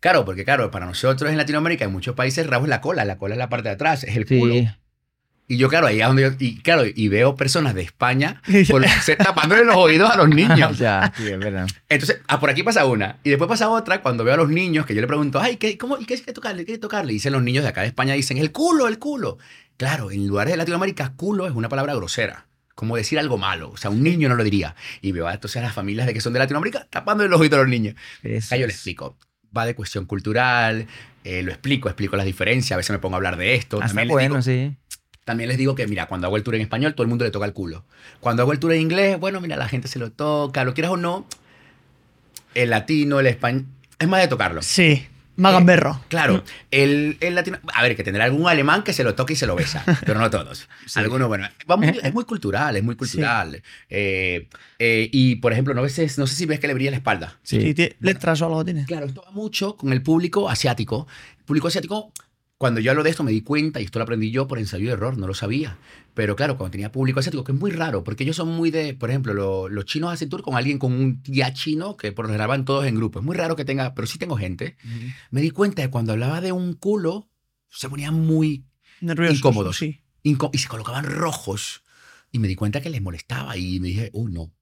Claro, porque claro, para nosotros en Latinoamérica, en muchos países, el rabo es la cola, la cola es la parte de atrás, es el culo. Y yo, claro, ahí es donde yo, y claro, y veo personas de España [LAUGHS] por, se- tapándole los oídos a los niños. [LAUGHS] ya, sí, es verdad. Entonces, ah, por aquí pasa una. Y después pasa otra cuando veo a los niños que yo le pregunto, ay, ¿qué, cómo, ¿y qué es que tocarle? ¿Qué que tocarle? Y dicen los niños de acá de España, dicen, el culo, el culo. Claro, en lugares de Latinoamérica, culo es una palabra grosera. Como decir algo malo. O sea, un niño no lo diría. Y veo a entonces a las familias de que son de Latinoamérica tapándole los oídos a los niños. Eso Acá yo le es. explico. Va de cuestión cultural, eh, lo explico, explico las diferencias. A veces me pongo a hablar de esto. Ah, está También les bueno, digo- sí. también les digo que, mira, cuando hago el tour en español, todo el mundo le toca el culo. Cuando hago el tour en inglés, bueno, mira, la gente se lo toca, lo quieras o no, el latino, el español, es más de tocarlo. Sí, magamberro. Claro, el, el latino, a ver, que tendrá algún alemán que se lo toque y se lo besa, [LAUGHS] pero no todos. Algunos, bueno, muy- es muy cultural, es muy cultural. Eh, eh, y, por ejemplo, no, veces, no sé si ves que le brilla la espalda. Sí. Sí. tiene letras o algo tiene. Claro, esto va mucho con el público asiático. El público asiático, cuando yo hablo de esto me di cuenta, y esto lo aprendí yo por ensayo y error, no lo sabía. Pero claro, cuando tenía público asiático, que es muy raro, porque ellos son muy de, por ejemplo, lo- los chinos hacen tour con alguien con un tía chino, que por lo general van todos en grupo. Es muy raro que tenga, pero sí tengo gente. Me di cuenta de cuando hablaba de un culo, se ponían muy Nerviosos. Incómodos. Sí. y se colocaban rojos. Y me di cuenta que les molestaba y me dije, uy, no,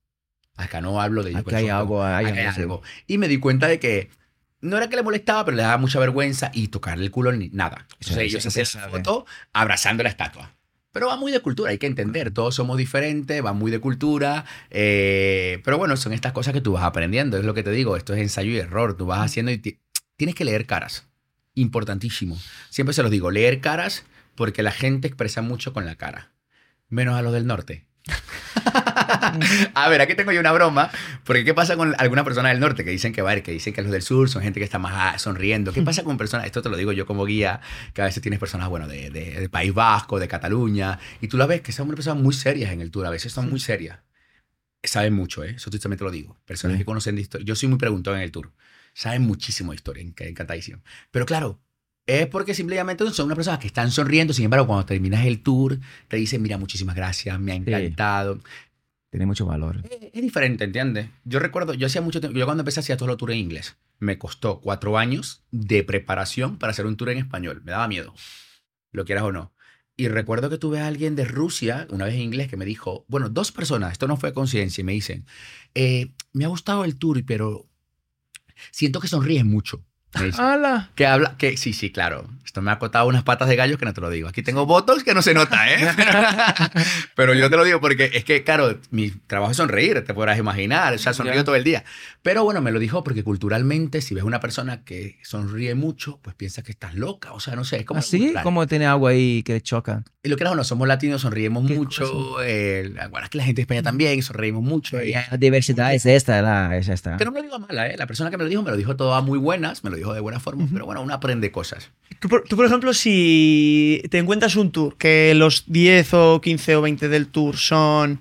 acá no hablo de hay algo, hay Acá hay algo, algo. Y me di cuenta de que no era que le molestaba, pero le daba mucha vergüenza y tocarle el culo ni nada. Entonces eso ellos hacían la foto abrazando la estatua. Pero va muy de cultura, hay que entender. Todos somos diferentes, va muy de cultura. eh, pero bueno, son estas cosas que tú vas aprendiendo. Es lo que te digo, esto es ensayo y error. Tú vas haciendo y ti- tienes que leer caras. Importantísimo. Siempre se los digo, leer caras porque la gente expresa mucho con la cara. Menos a los del norte. [LAUGHS] a ver, aquí tengo yo una broma, porque ¿qué pasa con algunas personas del norte que dicen que, va, que dicen que los del sur son gente que está más ah, sonriendo? ¿Qué pasa con personas, esto te lo digo yo como guía, que a veces tienes personas, bueno, de, de- de País Vasco, de Cataluña, y tú la ves que son personas muy serias en el tour, a veces son muy serias. Saben mucho, ¿eh? Eso también te lo digo. Personas Sí. que conocen de historia. Yo soy muy preguntón en el tour. Saben muchísimo de historia, enc- encantadísimo. Pero claro, es porque simplemente son unas personas que están sonriendo, sin embargo, cuando terminas el tour, te dicen, mira, muchísimas gracias, me ha encantado. Tiene mucho valor. Es, es diferente, ¿entiendes? Yo recuerdo, yo hacía mucho tiempo, yo cuando empecé hacía todos los tours en inglés. Me costó cuatro años de preparación para hacer un tour en español. Me daba miedo, lo quieras o no. Y recuerdo que tuve a alguien de Rusia, una vez en inglés, que me dijo, bueno, dos personas, esto no fue coincidencia, y me dicen, eh, me ha gustado el tour, pero siento que sonríes mucho. ¡Hala! Que habla, que sí, sí, claro. Esto me ha cotado unas patas de gallo que no te lo digo. Aquí tengo botox que no se nota, ¿eh? [LAUGHS] Pero yo te lo digo porque es que, claro, mi trabajo es sonreír, te podrás imaginar. O sea, sonrío Ya. todo el día. Pero bueno, me lo dijo porque culturalmente, si ves una persona que sonríe mucho, pues piensas que estás loca. O sea, no sé, es como. ¿Así? cultural. ¿Cómo tiene algo ahí que choca? Y lo que o no, somos latinos, sonríemos mucho. eh, bueno, es que la gente de España también sonreímos mucho. La diversidad es esta, la, es esta. pero no me lo digo a mala, ¿eh? La persona que me lo dijo, me lo dijo todas muy buenas, me lo dijo de buena forma, pero bueno, uno aprende cosas. Tú por, tú, por ejemplo, si te encuentras un tour, que los 10 o 15 o 20 del tour son.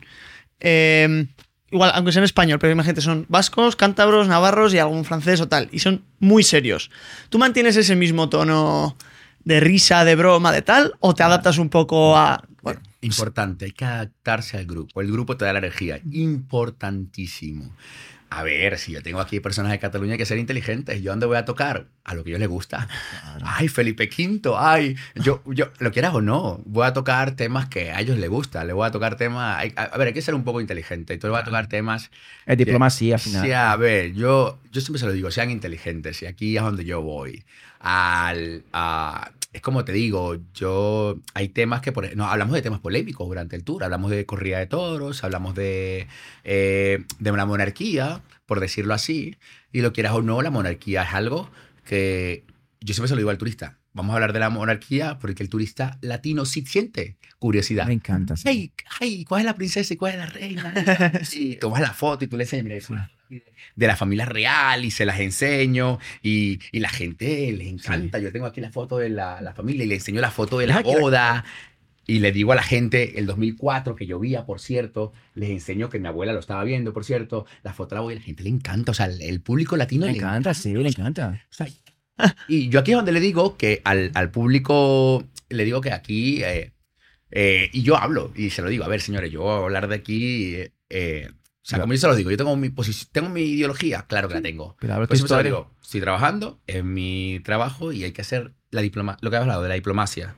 eh, igual, aunque sea en español, pero imagínate, son vascos, cántabros, navarros y algún francés o tal. Y son muy serios. ¿Tú mantienes ese mismo tono de risa, de broma, de tal? ¿O te adaptas un poco a. Bueno, Importante, hay que adaptarse al grupo. El grupo te da la energía. Importantísimo. A ver, si yo tengo aquí personas de Cataluña hay que ser inteligentes. ¿Yo dónde voy a tocar? A lo que ellos les gusta. Ay, Felipe V, ay. Yo, yo, lo quieras o no, voy a tocar temas que a ellos les gusta. Le voy a tocar temas. a, a ver, hay que ser un poco inteligente. Entonces voy a tocar temas. Es diplomacia al final. Sí, a ver, yo, yo siempre se lo digo, sean inteligentes. Y aquí es donde yo voy. Al, a- es como te digo, yo hay temas que, por, no, hablamos de temas polémicos durante el tour. Hablamos de corrida de toros, hablamos de, eh, de la monarquía, por decirlo así. Y Y lo quieras o no, la monarquía es algo que yo siempre se lo digo al turista. Vamos a hablar de la monarquía porque el turista latino sí siente curiosidad. Me encanta. sí. Hey, hey, ¿cuál es la princesa y cuál es la reina? [LAUGHS] Sí, tomas la foto y tú le enseñas, mira, es una de la familia real y se las enseño y, y la gente les encanta. Yo tengo aquí la foto de la, la familia y le enseño la foto de la boda y le digo a la gente, el 2004 que llovía, por cierto, les enseño que mi abuela lo estaba viendo, por cierto, la foto de la boda y a la gente le encanta. O sea, el, el público latino le encanta, sí, le encanta. o sea, y yo aquí es donde le digo que al, al público, le digo que aquí, eh, eh, y yo hablo, y se lo digo, a ver, señores, yo voy a hablar de aquí, eh, o sea, Ya. como yo se lo digo, yo tengo mi, tengo mi ideología, claro que la tengo. Pero habla tu Pues siempre historia. digo, estoy trabajando, es mi trabajo y hay que hacer la diploma, lo que has hablado de la diplomacia.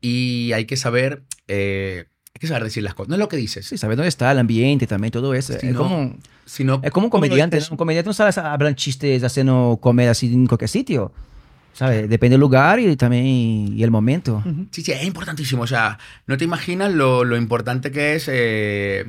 Y hay que saber, eh, hay que saber decir las cosas. No es lo que dices, Sí, saber dónde está el ambiente también, todo eso. Sí, es, no. como, sino es como un ¿Cómo lo comediante. ¿no? Un comediante no sabe hablar chistes haciendo comedia así en cualquier sitio. ¿Sabes? Depende del lugar y también y el momento. Sí, sí, es importantísimo. O sea, no te imaginas lo, lo importante que es. eh,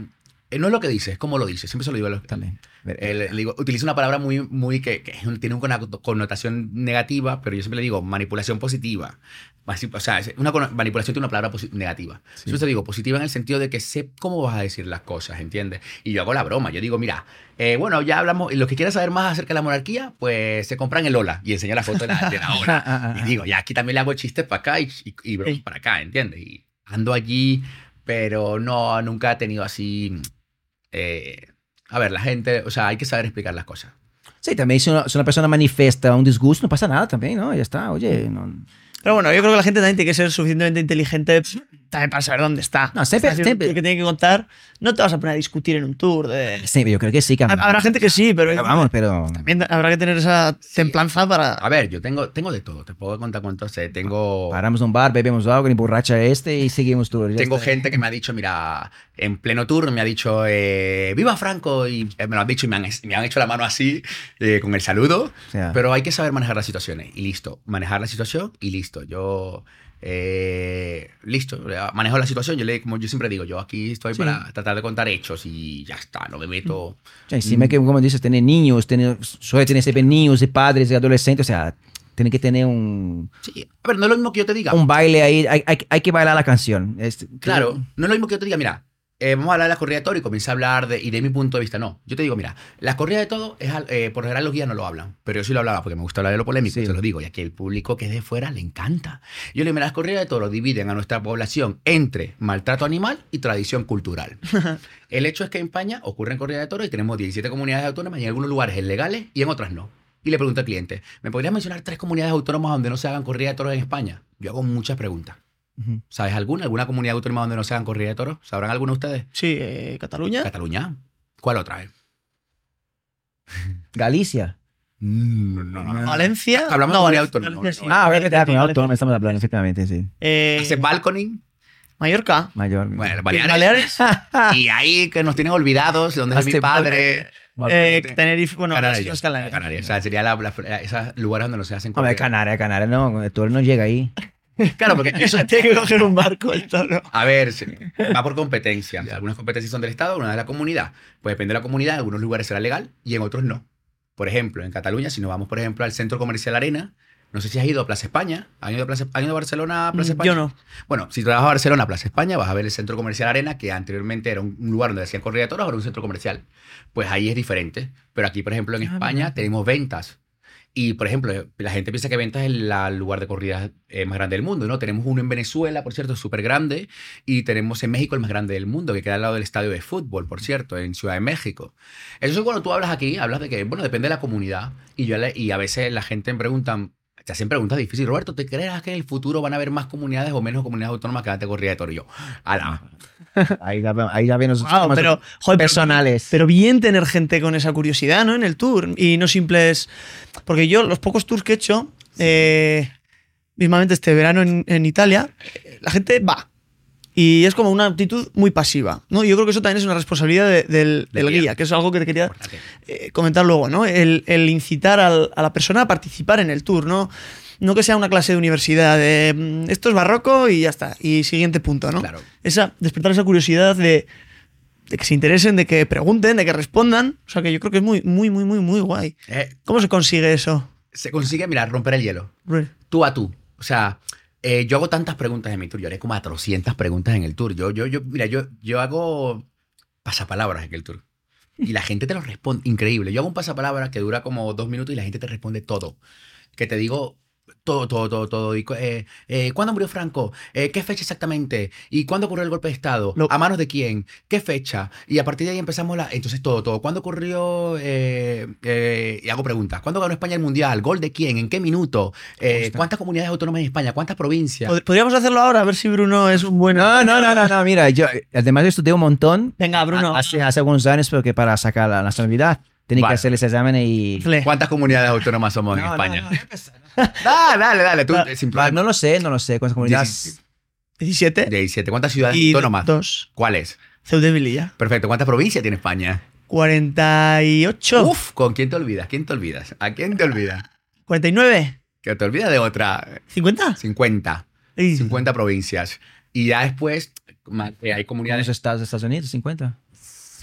eh, no es lo que dices, es cómo lo dices. Siempre se lo digo a los. También. eh, le digo, utiliza una palabra muy, muy que, tiene una connotación negativa, pero yo siempre le digo manipulación positiva. O sea, una manipulación tiene una palabra negativa. Sí. Yo te digo positiva en el sentido de que sé cómo vas a decir las cosas, ¿entiendes? Y yo hago la broma. Yo digo, mira, eh, bueno, ya hablamos. Y los que quieran saber más acerca de la monarquía, pues se compran el Ola y enseña la foto de la, de la Ola. [LAUGHS] Ah, ah, Y ah. digo, ya aquí también le hago chistes para acá y, y, y bromas Sí. para acá, ¿entiendes? Y ando allí, pero no, nunca he tenido así. Eh, a ver, la gente, o sea, hay que saber explicar las cosas. Sí, también si una, si una persona manifiesta un disgusto, no pasa nada también, ¿no? Ya está, oye. No, Pero bueno, yo creo que la gente también tiene que ser suficientemente inteligente también para saber dónde está. No, siempre- Es decir, siempre- que tiene que contar. No te vas a poner a discutir en un tour. De... sí, yo creo que sí. Que, Habrá gente que sí, pero vamos, pero. también habrá que tener esa templanza para. A ver, yo tengo, tengo de todo, te puedo contar cuánto sé. Tengo, Paramos en un bar, bebemos algo, ni borracha este y seguimos ya tengo está. gente que me ha dicho, mira, en pleno tour me ha dicho, eh, ¡Viva Franco! Y eh, me lo han dicho y me han, me han hecho la mano así, eh, con el saludo. Pero hay que saber manejar las situaciones y listo. Manejar la situación y listo. Yo, eh, listo, manejo la situación. Yo le, como yo siempre digo, yo aquí estoy Sí. para tratar de contar hechos y ya está, no me meto. ya, encima que, como dices, tener niños, tener, suele tener siempre niños y padres y adolescentes, o sea, tiene que tener un, Sí, a ver, no es lo mismo que yo te diga. un baile ahí, hay, hay, hay que bailar la canción. Es- Claro, no es lo mismo que yo te diga, mira, eh, vamos a hablar de la corrida de toro y comienza a hablar de, y de mi punto de vista. No, yo te digo, mira, la corrida de todo, es, eh, por general los guías no lo hablan, pero yo sí lo hablaba porque me gusta hablar de lo polémico, Sí. te lo digo, y aquí el público que es de fuera le encanta. Yo le digo, mira, las corridas de toro dividen a nuestra población entre maltrato animal y tradición cultural. [LAUGHS] el hecho es que en España ocurren corridas de toro y tenemos 17 comunidades autónomas y en algunos lugares es legales y en otras no. Y le pregunto al cliente, ¿me podrías mencionar tres comunidades autónomas donde no se hagan corridas de toros en España? Yo hago muchas preguntas. ¿Sabes alguna? ¿Alguna comunidad autónoma donde no se hagan corrida de toros? ¿Sabrán alguno de ustedes? Sí, eh, Cataluña. ¿Cataluña? ¿Cuál otra? eh? Galicia. Mm, no, no, no. Valencia. Hablamos de comunidad autónoma. Valencia sí. Ah, ahora que te da Valencia, autónoma estamos hablando, efectivamente, sí. Eh, ¿Hace balconing? Mallorca. Mayor. Bueno, Baleares. Baleares. [LAUGHS] y ahí que nos tienen olvidados, donde es mi padre. eh, Tenerife. Bueno, Canarias. Canarias. Canarias. O sea, sería la, la- esos lugares donde no se hacen Hombre, corridas. Canarias, Canarias, no, todo no llega ahí. Claro, porque eso, Tiene que coger un barco el toro. A ver, va por competencia. Algunas competencias son del Estado, algunas de la comunidad. Pues depende de la comunidad, en algunos lugares será legal y en otros no. Por ejemplo, en Cataluña, si nos vamos, por ejemplo, al Centro Comercial Arena, no sé si has ido a Plaza España. ¿Has ido a, Plaza, ¿has ido a Barcelona a Plaza España? Mm, Yo no. Bueno, si trabajas a Barcelona, Plaza España, vas a ver el Centro Comercial Arena, que anteriormente era un lugar donde hacían corrida de toros, ahora es un centro comercial. Pues ahí es diferente. Pero aquí, por ejemplo, en Ah, España tenemos ventas. Y, por ejemplo, la gente piensa que ventas es el lugar de corridas eh, más grande del mundo, ¿no? Tenemos uno en Venezuela, por cierto, súper grande, y tenemos en México el más grande del mundo, que queda al lado del estadio de fútbol, por cierto, en Ciudad de México. Eso es cuando tú hablas aquí, hablas de que, bueno, depende de la comunidad, y, yo, y a veces la gente me pregunta, te hacen preguntas difíciles, Roberto, ¿te creas que en el futuro van a haber más comunidades o menos comunidades autónomas que de corrida de toro? Y yo, ala, [LAUGHS] Ahí ya, ahí ya vienen Wow, pero, joder, personales. Pero bien tener gente con esa curiosidad, ¿no? En el tour. Y no simples. Porque yo, los pocos tours que he hecho, eh, mismamente este verano en, en Italia, la gente va. Y es como una actitud muy pasiva, ¿no? Yo creo que eso también es una responsabilidad de- del, guía. guía, que es algo que te quería eh, comentar luego, ¿no? El, el incitar al- a la persona a participar en el tour, ¿no? No que sea una clase de universidad de mm, esto es barroco y ya está. Y siguiente punto, ¿no? Claro. Esa, despertar esa curiosidad de de que se interesen, de que pregunten, de que respondan. O sea que yo creo que es muy, muy, muy, muy, muy guay. Eh, ¿Cómo se consigue eso? se consigue, mira, romper el hielo. Re- Tú a tú. O sea, eh, yo hago tantas preguntas en mi tour. Yo haré como a 300 preguntas en el tour. Yo, yo, yo, mira, yo, yo hago pasapalabras en el tour. Y la gente te lo responde. Increíble. Yo hago un pasapalabra que dura como dos minutos y la gente te responde todo. Que te digo todo, todo, todo, todo. Y, eh, eh, ¿Cuándo murió Franco? Eh, ¿Qué fecha exactamente? ¿Y cuándo ocurrió el golpe de Estado? Lo- ¿A manos de quién? ¿Qué fecha? Y a partir de ahí empezamos la... Entonces todo, todo. ¿Cuándo ocurrió? eh, eh, y hago preguntas. ¿Cuándo ganó España el Mundial? ¿Gol de quién? ¿En qué minuto? Eh. ¿Cuántas comunidades autónomas en España? ¿Cuántas provincias? Pod- Podríamos hacerlo ahora, a ver si Bruno es un buen. No, no, no, no, no, mira, yo además estudié un montón Venga, Bruno. hace, hace algunos años porque para sacar la nacionalidad tenía Vale. que hacer ese examen y... Fle. ¿Cuántas comunidades autónomas somos en No, no, España? no, no, empezar. [LAUGHS] Dale, dale, dale. Tú, sin Va, problema. no lo sé, no lo sé, cuántas comunidades... 17 17. ¿Cuántas ciudades y autónomas? dos. ¿Cuáles? Ceuta y Melilla. Perfecto. ¿Cuántas provincias tiene España? 48. Uf, ¿con quién te olvidas? ¿Quién te olvidas? ¿A quién te olvidas? 49. Que te olvidas de otra. 50. 50. Ey, 50 provincias. Y ya después eh, hay ¿Cuántos comunidades. estados de Estados Unidos? 50.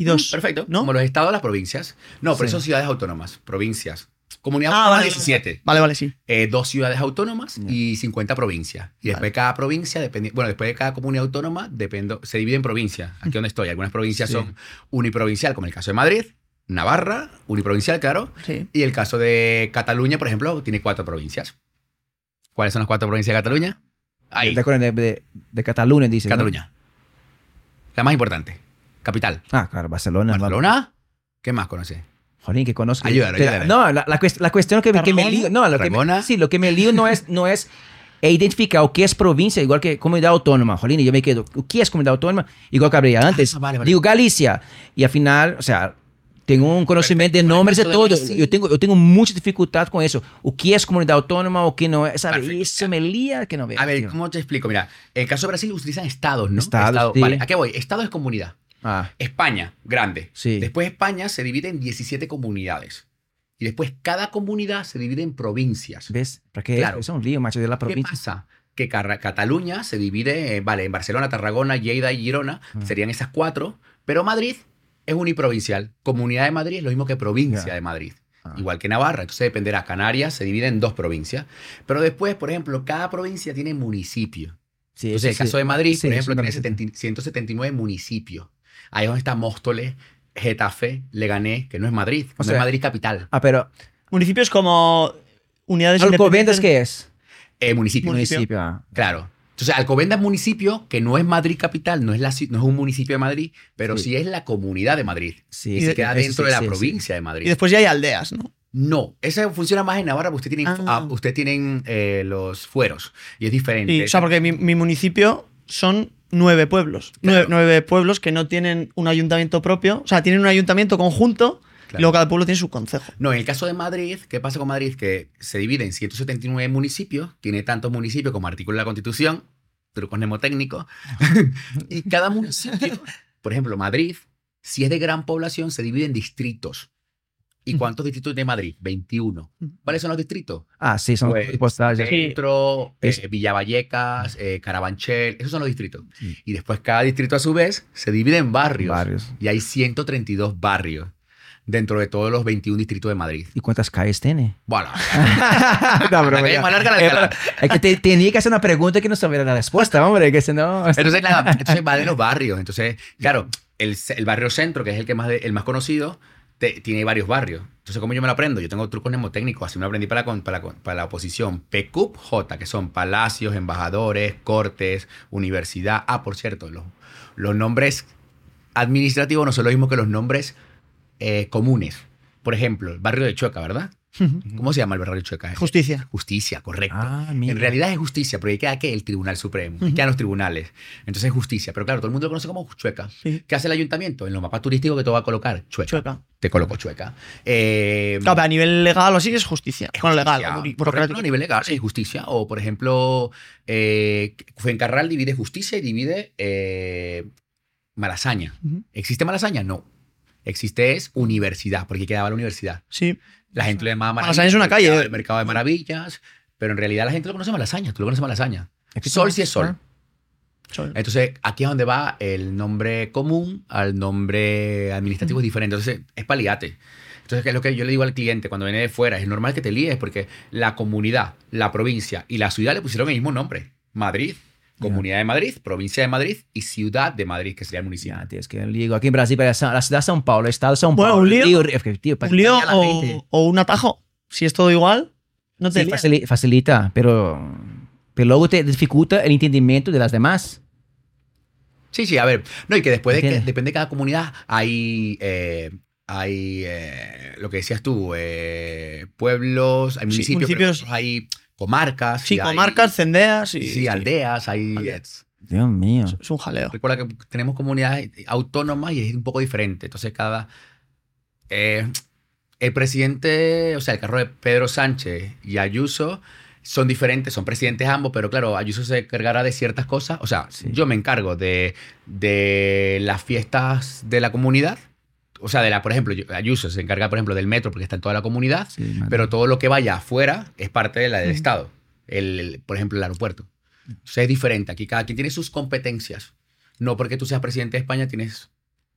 Dos. Perfecto. ¿No? Como los estados, las provincias. No, pero Sí. son ciudades autónomas. Provincias. Comunidad Ah, autónoma vale, 17. Vale, vale, sí. eh, dos ciudades autónomas y 50 provincias. Y después Vale. cada provincia, bueno, después de cada comunidad autónoma, dependo, se divide en provincias. Aquí donde estoy, algunas provincias Sí. son uniprovincial, como el caso de Madrid, Navarra, uniprovincial, claro. Sí. Y el caso de Cataluña, por ejemplo, tiene cuatro provincias. ¿Cuáles son las cuatro provincias de Cataluña? Ahí, ¿Te acuerdas de, de, de Cataluña? Dice, ¿no? Cataluña. La más importante. Capital. Ah, claro, Barcelona. Barcelona. ¿Qué más conoces? Jolín, que conozco. Ayúdalo, Pero- ayúdalo. No, la, la, cuest- la cuestión que, que me lío. No, lo que me, sí, lo que me lío no es, no es e identificar o qué es provincia, igual que comunidad autónoma. Jolín, y yo me quedo, ¿qué es comunidad autónoma? Igual que habría antes. Ah, vale, vale. Digo Galicia. Y al final, o sea, tengo un conocimiento de nombres de todo. Yo tengo, yo tengo mucha dificultad con eso. O qué es comunidad autónoma o qué no es. ¿sabes? Eso me lía que no veo. A ver, tío. ¿cómo te explico? Mira, en el caso de Brasil utilizan estados, ¿no? Estados, Estado- sí. Vale, ¿a qué voy? Estado es comunidad. Ah, España, grande. Sí. Después España se divide en 17 comunidades. Y después cada comunidad se divide en provincias. ¿ves? ¿Para qué? Claro. Es un lío, macho, de la ¿Qué provincia. pasa? Que Cataluña se divide, eh, vale, en Barcelona, Tarragona, Lleida y Girona, Ah. serían esas cuatro, pero Madrid es uniprovincial. Comunidad de Madrid es lo mismo que provincia de Madrid. Ah. Igual que Navarra, entonces dependerá. Canarias se divide en dos provincias. Pero después, por ejemplo, cada provincia tiene municipio. Sí, Entonces, sí, el caso de Madrid, Sí, por ejemplo, tiene parece. 70 179 municipios. Ahí es donde está Móstoles, Getafe, Leganés, que no es Madrid, O no sea, es Madrid capital. Ah, pero Municipios como unidades Alcobendas, independientes. ¿qué es? Eh, municipio. Municipio. Municipio. ah. Claro. Entonces, Alcobendas es municipio que no es Madrid capital, no es, la, no es un municipio de Madrid, pero sí, Sí. es la comunidad de Madrid. Sí, Y se queda eso dentro sí, de la sí, sí. provincia de Y Madrid. después ya hay aldeas, ¿no? No, esa funciona más en Navarra porque usted tiene, Ah. ah, usted tienen eh, los fueros y es diferente. Sí, o sea, porque mi, mi municipio son nueve pueblos. Nueve, Claro. nueve pueblos que no tienen un ayuntamiento propio. O sea, tienen un ayuntamiento conjunto y Claro. luego cada pueblo tiene su concejo. No, en el caso de Madrid, ¿qué pasa con Madrid? Que se divide en 179 municipios, tiene tantos municipios como artículo de la Constitución, trucos mnemotécnicos, [LAUGHS] y cada municipio, por ejemplo, Madrid, si es de gran población, se divide en distritos. ¿Y cuántos distritos tiene Madrid? 21. ¿Cuáles son los distritos? Ah, sí, son Pues, postales. Centro, Es- eh, Villa Vallecas, eh, Carabanchel, esos son los distritos. Sí. Y después cada distrito a su vez se divide en barrios. Barrios. Y hay 132 barrios dentro de todos los 21 distritos de Madrid. ¿Y cuántas calles tiene? Bueno, [LAUGHS] no, la calle más larga la Eh, escala. Es que te- tenía que hacer una pregunta que no sabía la respuesta, hombre, que si no... Entonces, nada, entonces va de los barrios. Entonces, [LAUGHS] claro, el, el barrio centro, que es el que más de- el más conocido, tiene varios barrios. Entonces, ¿cómo yo me lo aprendo? Yo tengo trucos mnemotécnicos, así me lo aprendí para, para, para la oposición. PQP, J, que son palacios, embajadores, cortes, universidad. Ah, por cierto, los, los nombres administrativos no son lo mismo que los nombres eh, comunes. Por ejemplo, el barrio de Chueca, ¿verdad? ¿Cómo se llama el barrio Chueca? Justicia. Justicia, correcto. Ah. En realidad es justicia, porque queda que el Tribunal Supremo, quedan los tribunales. Entonces es justicia. Pero claro, todo el mundo lo conoce como Chueca. Sí. ¿Qué hace el ayuntamiento? En los mapas turísticos que te va a colocar, Chueca. Chueca. Te coloco Chueca. Eh, Claro, pero a nivel legal o así es justicia. es Bueno, legal, burocrático. a nivel legal, sí, justicia. O, por ejemplo, eh, Fuencarral divide justicia y divide eh, Malasaña. ¿Existe Malasaña? No. Existe es universidad, porque quedaba la universidad. Sí. La gente lo llamaba Malasaña es una calle. El mercado de maravillas, pero en realidad la gente lo conoce Malasaña. Tú lo conoces Malasaña. Sol sí es sol. Son- Entonces, aquí es donde va el nombre común al nombre administrativo es diferente. Entonces, es paliate. Entonces, ¿qué es lo que yo le digo al cliente cuando viene de fuera? Es normal que te líes porque la comunidad, la provincia y la ciudad le pusieron el mismo nombre. Madrid. Comunidad de Madrid, provincia de Madrid y ciudad de Madrid, que sería el municipio. Ya, tío, es que un lío. Aquí en Brasil, para la ciudad de São Paulo, el estado de São Bueno, Paulo. un lío- es que, tío, un lío o, o un atajo. Si es todo igual, no te Sí, lías. facili- facilita, pero, pero luego te dificulta el entendimiento de las demás. Sí, sí, a ver. No, y que después de que depende de cada comunidad, hay, eh, hay eh, lo que decías tú, eh, pueblos, hay Sí, municipios, pero municipios. hay comarcas. Sí, comarcas, cendeas y. sí, aldeas, hay... Aldeas. Dios mío. Es un jaleo. Recuerda que tenemos comunidades autónomas y es un poco diferente. Entonces, cada. eh, el presidente, o sea, el carro de Pedro Sánchez y Ayuso son diferentes, son presidentes ambos, pero claro, Ayuso se encargará de ciertas cosas. O sea, Sí. yo me encargo de, de las fiestas de la comunidad. O sea, de la, por ejemplo, Ayuso se encarga, por ejemplo, del metro porque está en toda la comunidad, Sí, pero todo lo que vaya afuera es parte de la del Ujú. Estado. El, el- por ejemplo, el aeropuerto. Entonces es diferente. Aquí cada quien tiene sus competencias. No porque tú seas presidente de España tienes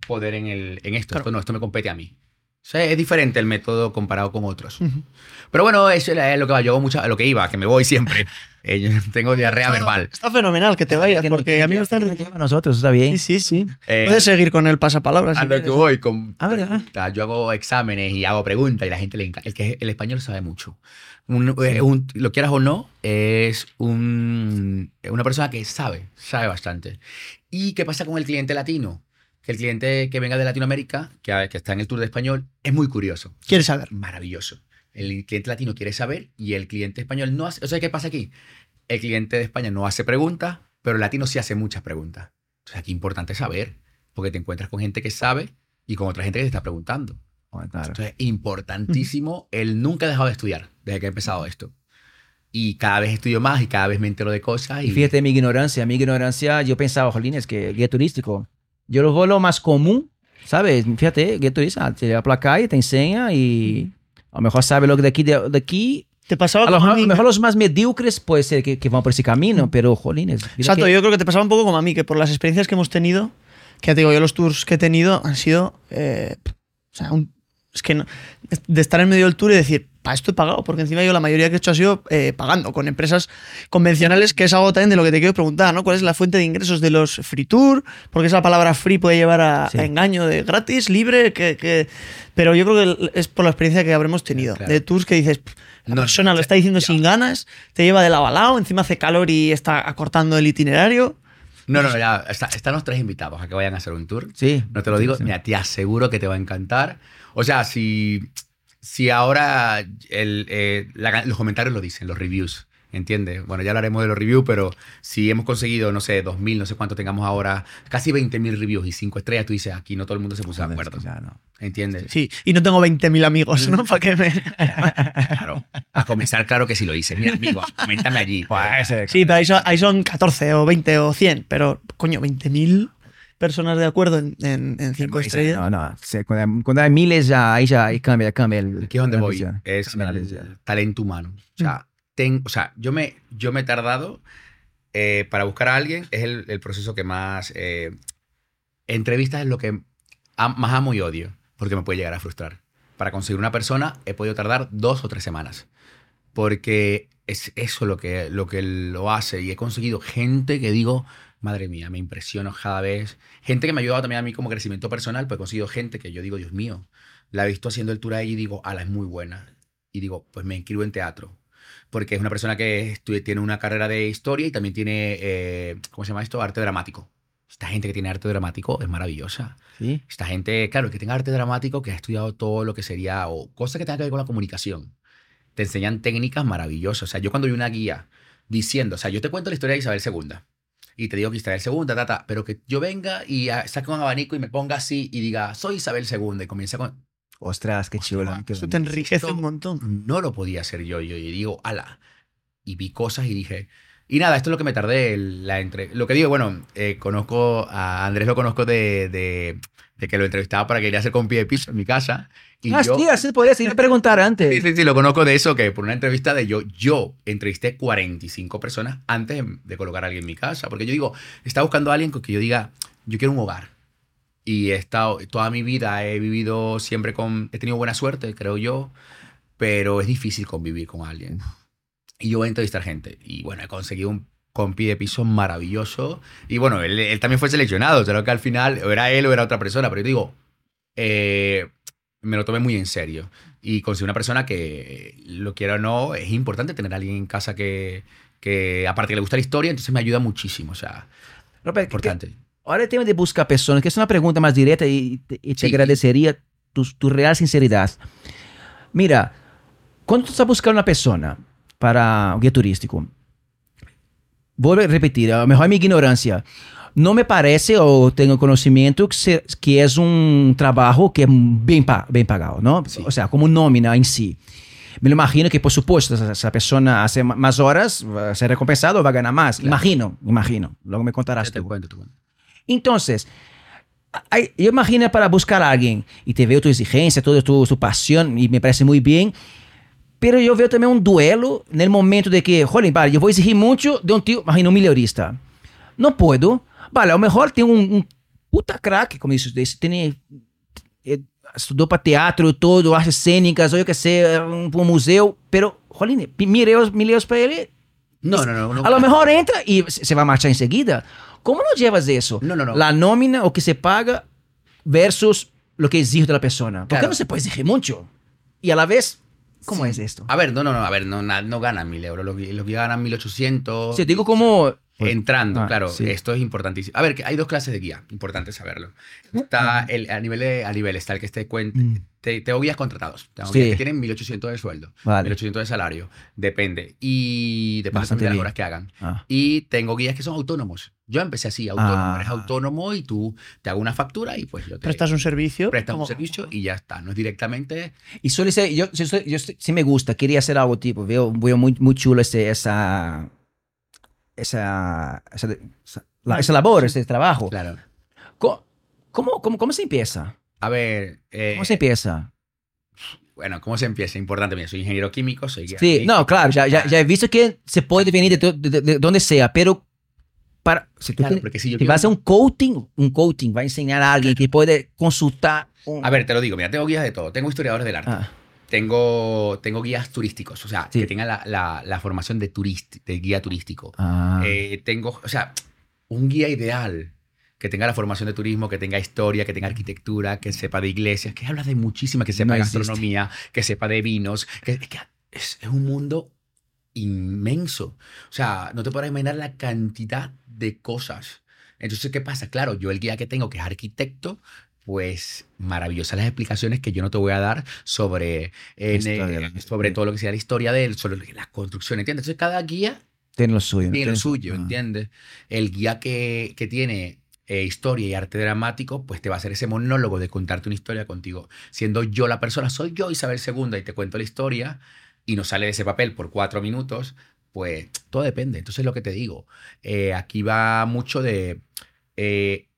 poder en, el, en esto. Claro. Esto no, esto me compete a mí. O sea, es diferente el método comparado con otros. Ujú. Pero bueno, eso es lo que va. Yo mucho, lo que iba, que me voy siempre. [LAUGHS] Eh, yo [LAUGHS] tengo diarrea verbal. Está fenomenal que te vayas, Que no- porque a mí me están. a nosotros, está bien. Sí, sí, sí. Eh, Puedes seguir con el pasapalabra. si a lo que voy con A ver, a ver. Yo hago exámenes y hago preguntas y la gente le encanta. El, que, el español sabe mucho. Un- eh, un- lo quieras o no, es un- una persona que sabe, sabe bastante. ¿Y qué pasa con el cliente latino? Que el cliente que venga de Latinoamérica, que, que está en el tour de español, es muy curioso. Quieres saber. Maravilloso. El cliente latino quiere saber y el cliente español no hace. O sea, ¿qué pasa aquí? El cliente de España no hace preguntas, pero el latino sí hace muchas preguntas. Entonces, aquí es importante saber, porque te encuentras con gente que sabe y con otra gente que te está preguntando. Bueno, claro. Entonces, importantísimo, él nunca ha dejado de estudiar desde que ha empezado esto. Y cada vez estudio más y cada vez me entero de cosas. Y, Y fíjate mi ignorancia, mi ignorancia, yo pensaba, jolín, es que guía turístico. Yo lo vuelo más común, ¿sabes? Fíjate, guía turístico, te lleva por la calle, te enseña y a lo mejor sabe lo que de aquí, de, de aquí. Te pasaba A lo, mejor, mejor los más mediocres puede ser que, que van por ese camino, pero jolín, es- mira Exacto, que- yo creo que te pasaba un poco como a mí, que por las experiencias que hemos tenido, que ya te digo, yo los tours que he tenido han sido. eh, o sea, un- es que no- de estar en medio del tour y decir, para esto he pagado, porque encima yo la mayoría que he hecho ha sido eh, pagando con empresas convencionales, que es algo también de lo que te quiero preguntar, ¿no? ¿Cuál es la fuente de ingresos de los free tour? Porque esa palabra free puede llevar a, Sí. a engaño de gratis, libre, que, que- pero yo creo que es por la experiencia que habremos tenido. Claro. De tours que dices, "Pff, la No, persona no, lo está diciendo ya. sin ganas, te lleva de lado a lado, encima hace calor y está acortando el itinerario. No, no, ya está- están los tres invitados a que vayan a hacer un tour. Sí. No te lo digo, Sí. mira, te aseguro que te va a encantar. O sea, si, si ahora el, eh, la- los comentarios lo dicen, los reviews, ¿entiendes? Bueno, ya hablaremos de los reviews, pero si hemos conseguido, no sé, 2.000, no sé cuánto tengamos ahora, casi 20.000 reviews y 5 estrellas, tú dices, aquí no todo el mundo se puso de acuerdo, ya no. ¿entiendes? Sí, y no tengo 20.000 amigos, ¿no? [LAUGHS] Para que me... Claro. A comenzar, claro que sí lo hice. Mira, amigo, coméntame allí. Sí, pero ahí son, ahí son 14 o 20 o 100, pero coño, 20.000 personas de acuerdo en, en, en cinco Pues, estrellas. No, no. sí, cuando, hay, cuando hay miles, ya, ahí ya ahí cambia, cambia. El, Aquí es donde la voy. visión. Es Cambia el talento humano. O sea, ten- o sea yo, me, yo me he tardado eh, para buscar a alguien. Es el, el proceso que más... eh, entrevistas es lo que am- más amo y odio, porque me puede llegar a frustrar. Para conseguir una persona he podido tardar dos o tres semanas. Porque es eso lo que, lo que lo hace. Y he conseguido gente que digo, madre mía, me impresiono cada vez. Gente que me ha ayudado también a mí como crecimiento personal, pues he conseguido gente que yo digo, Dios mío, la he visto haciendo el tour ahí y digo, ala, es muy buena. Y digo, pues me inscribo en teatro. Porque es una persona que tiene una carrera de historia y también tiene, eh, ¿cómo se llama esto? Arte dramático. Esta gente que tiene arte dramático es maravillosa. Sí. Esta gente, claro, que tenga arte dramático, que ha estudiado todo lo que sería, o cosas que tengan que ver con la comunicación. Te enseñan técnicas maravillosas. O sea, yo cuando vi una guía diciendo, o sea, yo te cuento la historia de Isabel II y te digo que Isabel II, ta, ta, pero que yo venga y saque un abanico y me ponga así y diga, soy Isabel II y comienza con... Ostras, qué chulo. Eso te enriquece Esto- un montón. No lo podía hacer yo. Yo y digo, ala. Y vi cosas y dije. Y nada, esto es lo que me tardé. La entre... Lo que digo, bueno, eh, conozco a Andrés, lo conozco de, de, de que lo entrevistaba para que iría a hacer con pie de piso en mi casa. Y ah, yo, sí, así podías ir a preguntar antes. Sí, sí, sí, lo conozco de eso, que por una entrevista de yo, yo entrevisté 45 personas antes de colocar a alguien en mi casa, porque yo digo, estaba buscando a alguien con que yo diga, yo quiero un hogar. Y he estado, toda mi vida he vivido siempre con, he tenido buena suerte, creo yo, pero es difícil convivir con alguien. Y yo voy a entrevistar gente. Y bueno, he conseguido un compi de piso maravilloso. Y bueno, él, él también fue seleccionado. Creo que al final o era él o era otra persona. Pero yo digo, eh, me lo tomé muy en serio. Y conseguí una persona que, lo quiera o no, es importante tener a alguien en casa que, que aparte que le gusta la historia, entonces me ayuda muchísimo. O sea, Robert, importante. que- ahora el tema de buscar personas, que es una pregunta más directa y, te- y te Sí. agradecería tu, tu real sinceridad. Mira, cuando tú estás buscando una persona para un guía turístico, voy a repetir, a lo mejor mi ignorancia. No me parece o tengo conocimiento que, se- que es un trabajo que es bien, bien pagado, ¿no? Sí. O sea, como nómina en sí. Me lo imagino que, por supuesto, esa, persona hace más horas, va a ser recompensado, va a ganar más. Claro. Imagino, imagino. Luego me contarás tú. cuento. Entonces, hay- yo imagino para buscar a alguien y te veo tu exigencia, toda tu, tu pasión y me parece muy bien. Pero yo veo también un duelo en el momento de que, joder, vale, yo voy a exigir mucho de un tío, imagino, un mileurista. No puedo. Vale, a lo mejor tengo un, un puta crack, como dices, desse, tiene, eh, estudou para teatro y todo, artes escénicas, o yo que sé, un, un museo, pero, joder, mil euros, mil euros para él, No, no, no. no a lo mejor entra y se se va a marchar enseguida. ¿Cómo no llevas eso? No, no, no. La nómina o que se paga versus lo que exige de la persona. ¿Por qué Claro. no se puede exigir mucho? Y a la vez, ¿cómo es esto? A ver, no, no, no, a ver, no, no ganan mil euros. Los, que- los que ganan 1800. Sí, digo como... Entrando, Ah, claro, sí. esto es importantísimo. A ver, que hay dos clases de guía, importante saberlo. Está el, a, nivel de- a nivel está el que te cuenta, Mm. te, tengo guías contratados, tengo Sí. guías que tienen 1800 de sueldo, Vale. 1800 de salario, depende, y depende Bastante también de las horas que hagan. Ah, Y tengo guías que son autónomos. Yo empecé así, autónomo, Ah. eres autónomo y tú te hago una factura y pues yo te Prestas un servicio. prestas un servicio y ya está, no es directamente... Y suele ser, yo, yo, sí me gusta, quería hacer algo tipo, veo, veo muy, muy chulo ese, esa, esa, esa, esa, la- esa labor, ese trabajo. Claro. ¿Cómo, cómo, cómo, cómo se empieza? A ver... eh, ¿Cómo se empieza? Bueno, ¿cómo se empieza? Importante, mira, soy ingeniero químico, soy Sí, químico. no, claro, ya, ya, ya he visto que se puede venir de, de- de- de donde sea, pero para, si tú Claro, te- porque si yo si quiero- vas a un coaching, un coaching va a enseñar a alguien que puede consultar. un- A ver, te lo digo, mira, tengo guías de todo. Tengo historiadores del arte. Ah, Tengo, tengo guías turísticos, o sea, Sí. que tengan la, la- la formación de, de guía turístico. ah, Eh, tengo, o sea, un guía ideal que tenga la formación de turismo, que tenga historia, que tenga arquitectura, que sepa de iglesias, que habla de muchísimas, que sepa No de gastronomía, que sepa de vinos, que, es que es, es un mundo inmenso. O sea, no te podrás imaginar la cantidad de cosas. Entonces, ¿qué pasa? Claro, yo el guía que tengo, que es arquitecto, pues maravillosas las explicaciones que yo no te voy a dar sobre, eh, de la- sobre todo lo que sea la historia de él, sobre las construcciones, ¿entiendes? Entonces, cada guía tiene lo suyo. tiene lo suyo, ah. ¿entiendes? El guía que, que tiene eh, historia y arte dramático, pues te va a hacer ese monólogo de contarte una historia contigo. Siendo yo la persona, soy yo Isabel II y te cuento la historia y no sale de ese papel por cuatro minutos, pues todo depende. Entonces lo que te digo, eh, aquí va mucho de, eh,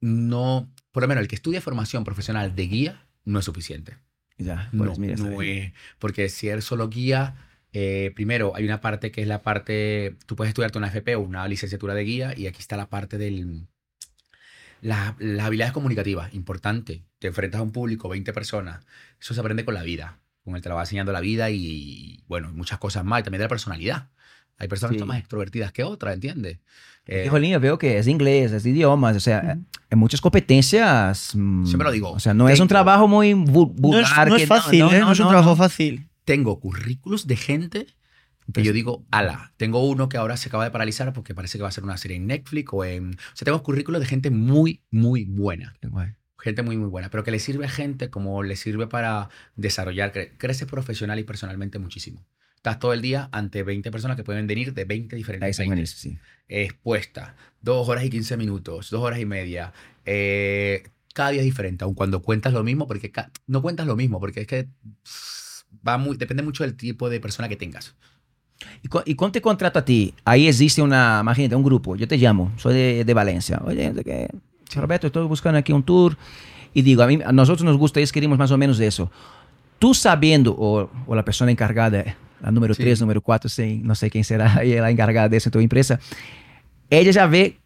no, por lo menos el que estudia formación profesional de guía no es suficiente. Ya, No, pues mira, está no es. Porque si eres solo guía, eh, primero hay una parte que es la parte. Tú puedes estudiarte una FP o una licenciatura de guía, y aquí está la parte del. la- las habilidades comunicativas, importante. Te enfrentas a un público, 20 personas. Eso se aprende con la vida. Con el va enseñando la vida y, bueno, muchas cosas más. Y también de la personalidad. Hay personas que Sí. son más extrovertidas que otras, ¿entiendes? Eh, Jolín, yo veo que es inglés, es de idiomas, o sea, hay muchas competencias. mm, Siempre lo digo. O sea, no es un Tengo- trabajo muy vul- No es, vulgar. no es fácil, ¿eh? No, es un no, trabajo no. fácil. tengo currículos de gente que yo digo, ala, tengo uno que ahora se acaba de paralizar porque parece que va a ser una serie en Netflix o en... O sea, tengo currículos de gente muy, muy buena. Guay. Gente muy, muy buena. Pero que le sirve a gente como le sirve para desarrollar, cre- crece profesional y personalmente muchísimo. Estás todo el día ante 20 personas que pueden venir de 20 Ahí diferentes países. sí. Expuesta. Dos horas y 15 minutos, dos horas y media. eh, cada día es diferente, aun cuando cuentas lo mismo, porque no cuentas lo mismo, porque es que va muy, depende mucho del tipo de persona que tengas. Y, cu- y cuando te contrato a ti, ahí existe una, imagínate, un grupo. Yo te llamo, soy de, de Valencia. Oye, que, Roberto, estoy buscando aquí un tour y digo, a, mí, a nosotros nos gusta y queremos más o menos eso. Tú sabiendo, o, o la persona encargada, la número Sí. 3, número 4, no sé quién será [LAUGHS] ahí la encargada de eso en tu empresa, ella ya ve,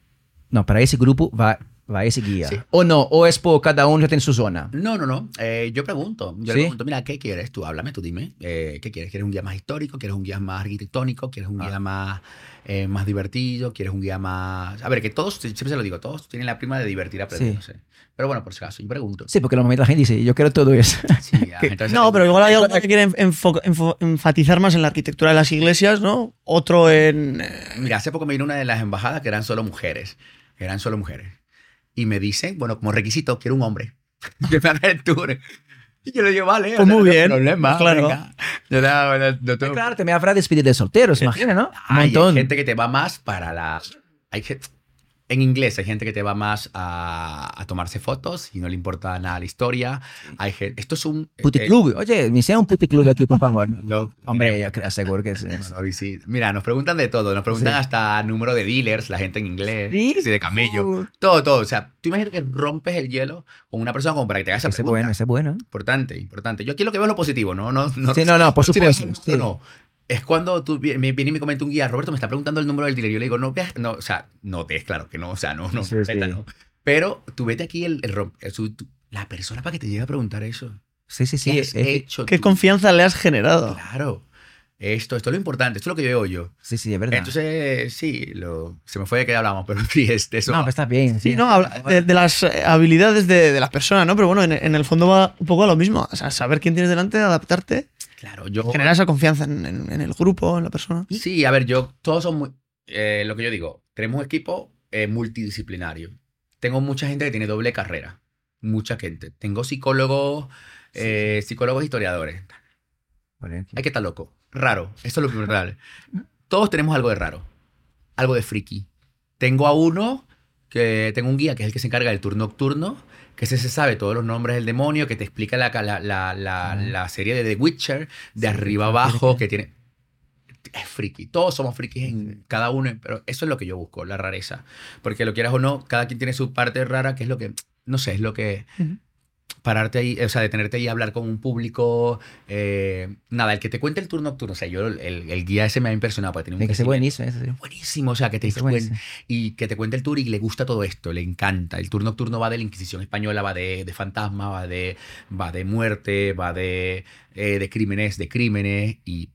no, para ese grupo va, va ese guía. Sí. O no, o es por cada uno ya tiene su zona. No, no, no. Eh, yo pregunto. Yo ¿Sí? le pregunto, mira, ¿qué quieres tú? Háblame, tú dime. Eh, ¿Qué quieres? ¿Quieres un guía más histórico? ¿Quieres un guía más arquitectónico? ¿Quieres un Ah. guía más, eh, más divertido? ¿Quieres un guía más...? A ver, que todos, siempre se lo digo, todos tienen la prima de divertir aprendiéndose. Pero bueno, por si acaso, yo pregunto. Sí, porque normalmente la gente dice, yo quiero todo eso. [LAUGHS] Sí, ya, entonces- No, pero igual hay alguno que quiere enfo- enfo- enfatizar más en la arquitectura de las iglesias, ¿no? Otro en... eh, Mira, hace poco me vino una de las embajadas que eran solo mujeres. Eran solo mujeres. Y me dicen, bueno, como requisito, quiero un hombre. [LAUGHS] que me haga el tour. Y yo le digo, vale. Pues no muy tengo bien, Problema, claro. venga. Yo no, no, no tengo- claro, también habrá despedida de solteros, imagina, ¿no? Un Hay montón. gente que te va más para la... Hay gen- en inglés hay gente que te va más a, a tomarse fotos y no le importa nada la historia. Hay gente... Esto es un... eh, Puticlub. Oye, me hicieron un puticlub aquí, por favor. [LAUGHS] no, Hombre, yo creo, seguro que sí. Mira, nos preguntan de todo. Nos preguntan Sí. hasta número de dealers, la gente en inglés, Sí. sí, de camello. Uh. Todo, todo. O sea, tú imaginas que rompes el hielo con una persona como para que te haga esa Ese es pregunta. bueno, ese es bueno. Importante, importante. Yo aquí lo que veo es lo positivo, ¿no? no, no Sí, no, no, [LAUGHS] por supuesto. no, no. Es cuando tú viene y me comenta un guía, Roberto me está preguntando el número del dealer. Yo le digo, no veas, no, o sea, no ves, claro que no, o sea, no, no, Sí, sí. no. Pero tú vete aquí el, el el su- tu- la persona para que te llegue a preguntar eso. Sí, sí, sí. ¿Qué es- es- hecho ¿Qué confianza le has generado? Claro. Esto, esto es lo importante, esto es lo que yo veo yo. sí, sí, es verdad. Entonces, sí, lo, se me fue de qué hablamos, pero [LAUGHS] sí, es de eso. no, pero está bien. Sí, no, habla de, de las eh, habilidades de, de las personas, ¿no? Pero bueno, en, en el fondo va un poco a lo mismo. O sea, saber quién tienes delante, adaptarte, Claro, yo... generar esa confianza en, en- en el grupo, en la persona. Sí, a ver, yo, todos son muy, eh, lo que yo digo, tenemos un equipo eh, multidisciplinario. Tengo mucha gente que tiene doble carrera, mucha gente. Tengo psicólogos, eh, psicólogos historiadores. Hay que estar loco, raro, eso es lo primordial. Todos tenemos algo de raro, algo de friki. Tengo a uno que tengo un guía que es el que se encarga del tour nocturno, que ese se sabe todos los nombres del demonio, que te explica la, la, la, la, Ah. la serie de The Witcher, de Sí, arriba abajo, [LAUGHS] que tiene... Es friki, todos somos frikis en cada uno, pero eso es lo que yo busco, la rareza. Porque lo quieras o no, cada quien tiene su parte rara, que es lo que, no sé, es lo que... Pararte ahí, o sea, detenerte ahí a hablar con un público. eh, nada, el que te cuente el tour nocturno, o sea, yo, el, el guía ese me ha impresionado porque tiene un Tiene que crecimiento buenísimo. eso sí. buenísimo, o sea, que te buenísimo. y que te cuente el tour y le gusta todo esto, le encanta. El tour nocturno va de la Inquisición española, va de, de fantasma, va de, va de muerte, va de, eh, de crímenes, de crímenes y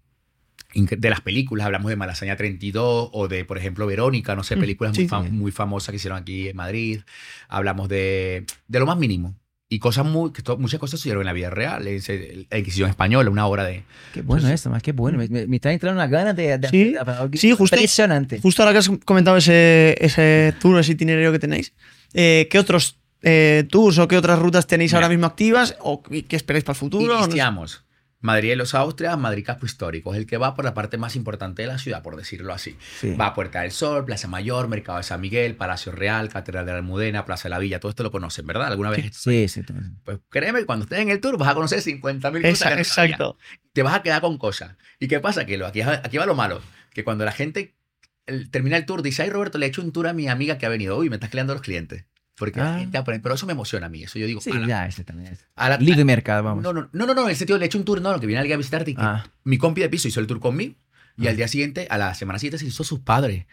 de las películas, hablamos de Malasaña 32 o de, por ejemplo, Verónica, no sé, Mm, películas muy, sí. muy famosas que hicieron aquí en Madrid. Hablamos de, de lo más mínimo. Y cosas muy, que to- muchas cosas sucedieron en la vida real. Es, eh, La Inquisición española, una hora de... Qué bueno Pues- esto, más qué bueno. Me, me- me está entrando una gana de, de Sí, hacer sí, justo- impresionante. Justo ahora que has comentado ese, ese tour, ese itinerario que tenéis, eh, ¿qué otros eh, tours o qué otras rutas tenéis Mira. ahora mismo activas o qué esperáis para el futuro? No sé. Iniciamos. Madrid de los Austrias, Madrid Casco Histórico. Es el que va por la parte más importante de la ciudad, por decirlo así. Sí. Va a Puerta del Sol, Plaza Mayor, Mercado de San Miguel, Palacio Real, Catedral de la Almudena, Plaza de la Villa. Todo esto lo conocen, ¿verdad? ¿Alguna vez? Sí, sí. sí. Pues créeme, que cuando estés en el tour vas a conocer 50.000 cosas. Que no exacto. Te vas a quedar con cosas. ¿Y qué pasa? Que lo, aquí, aquí va lo malo. Que cuando la gente el- termina el tour, dice, ay Roberto, le he hecho un tour a mi amiga que ha venido. Uy, me estás creando los clientes. Porque la Ah. gente aprende. Pero eso me emociona a mí. Eso yo digo, Sí, a la- ya, ese también es. a la- Libre mercado, vamos. no, no, no, no, no, en el sentido le he hecho un tour, no, que viene alguien a visitarte y que Ah. mi compi de piso hizo el tour conmigo y Ah. al día siguiente, a la semana siguiente se hizo sus padres.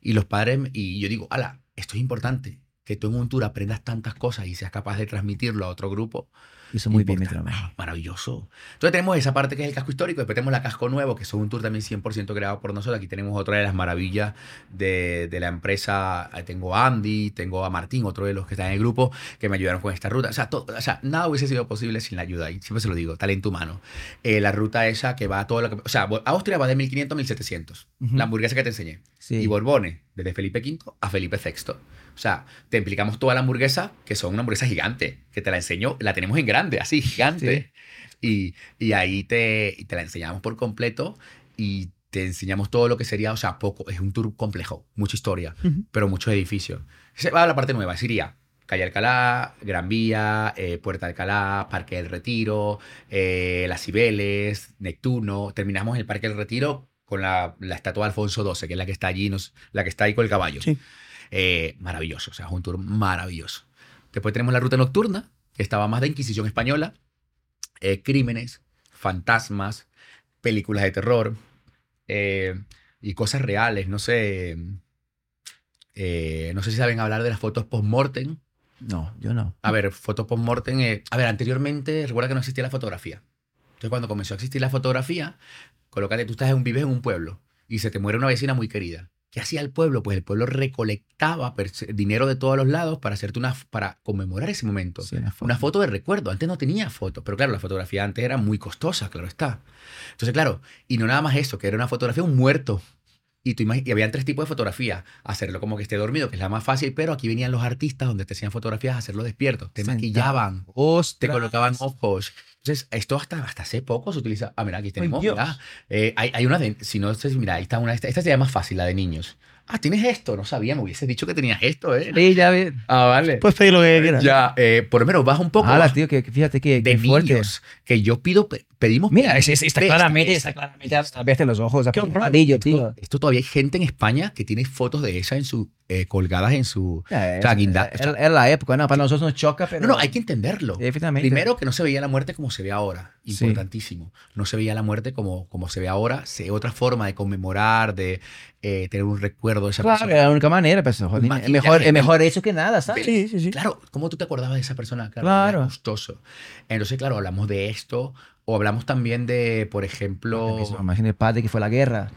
Y los padres, y yo digo, ala, esto es importante, que tú en un tour aprendas tantas cosas y seas capaz de transmitirlo a otro grupo. Hizo muy bien mi trabajo. ah, Maravilloso. Entonces tenemos esa parte que es el casco histórico, después tenemos la casco nuevo, que es un tour también 100% creado por nosotros. Aquí tenemos otra de las maravillas de, de la empresa. Tengo a Andy, tengo a Martín, otro de los que están en el grupo, que me ayudaron con esta ruta. O sea, todo- o sea nada hubiese sido posible sin la ayuda. Y siempre se lo digo, talento humano. Eh, la ruta esa que va a todo lo que... O sea, Austria va de 1500 a 1700. Ujú. La hamburguesa que te enseñé. Sí. Y Borbones, desde Felipe V a Felipe VI. O sea, te implicamos toda la hamburguesa, que son una hamburguesa gigante, que te la enseño, la tenemos en grande, así, gigante. Y, y ahí te, y te la enseñamos por completo y te enseñamos todo lo que sería, o sea, poco, es un tour complejo, mucha historia, pero muchos edificios. Se va a la parte nueva, sería Calle Alcalá, Gran Vía, eh, Puerta Alcalá, Parque del Retiro, eh, Las Cibeles, Neptuno. Terminamos el Parque del Retiro con la, la estatua de Alfonso XII, que es la que está allí, nos- la que está ahí con el caballo. Sí. Eh, maravilloso, o sea, es un tour maravilloso. Después tenemos la ruta nocturna, estaba más de Inquisición española, eh, crímenes, fantasmas, películas de terror eh, y cosas reales. No sé, no sé si saben hablar de las fotos post-mortem. No, yo no. A ver, fotos post-mortem. a ver, anteriormente, recuerda que no existía la fotografía. Entonces, cuando comenzó a existir la fotografía, colócate, tú estás en, vives en un pueblo y se te muere una vecina muy querida. ¿Qué hacía el pueblo? Pues el pueblo recolectaba dinero de todos los lados para hacerte una, para conmemorar ese momento. Sí, una foto. Una foto de recuerdo. Antes no tenía fotos, pero claro, la fotografía antes era muy costosa, claro está. Entonces, claro, y no nada más eso, que era una fotografía un muerto. Y, tú y habían tres tipos de fotografía. Hacerlo como que esté dormido, que es la más fácil, pero aquí venían los artistas donde te hacían fotografías, hacerlo despierto. Te Sentado. maquillaban, te Ostras. colocaban ojos. Entonces, esto hasta, hasta hace poco se utiliza. Ah, mira, aquí tenemos. Mira. Eh, hay, hay una de. Si no mira, ahí está una. Esta, esta sería más fácil, la de niños. Ah, tienes esto. No sabía, me hubiese dicho que tenías esto, ¿eh? Sí, ya ves. Ah, vale. Puedes pedir lo que quieras. ya, eh, por lo menos baja un poco. Baja tío, que, fíjate que, de fuerte. niños. Que yo pido, pedimos. Mira, es, es- está claramente, esta- está claramente a los ojos, Qué tío. Esto, esto todavía hay gente en España que tiene fotos de esa en su, eh, colgadas en su. Ya, o sea, es- guinda- es- es la época, ¿no? Para nosotros nos choca, pero... No, no, hay que entenderlo. Primero, que no se veía la muerte como se ve ahora. Sí. Importantísimo. No se veía la muerte como, como se ve ahora. Se, otra forma de conmemorar, de eh, tener un recuerdo de esa Claro, persona. es la única manera, pues, joder, es mejor, es mejor eso que nada, ¿sabes? Sí, sí, sí. Claro, ¿cómo tú te acordabas de esa persona? Claro, Claro. gustoso. Entonces, claro, hablamos de esto. O hablamos también de, por ejemplo, Imagina el padre que fue a la guerra.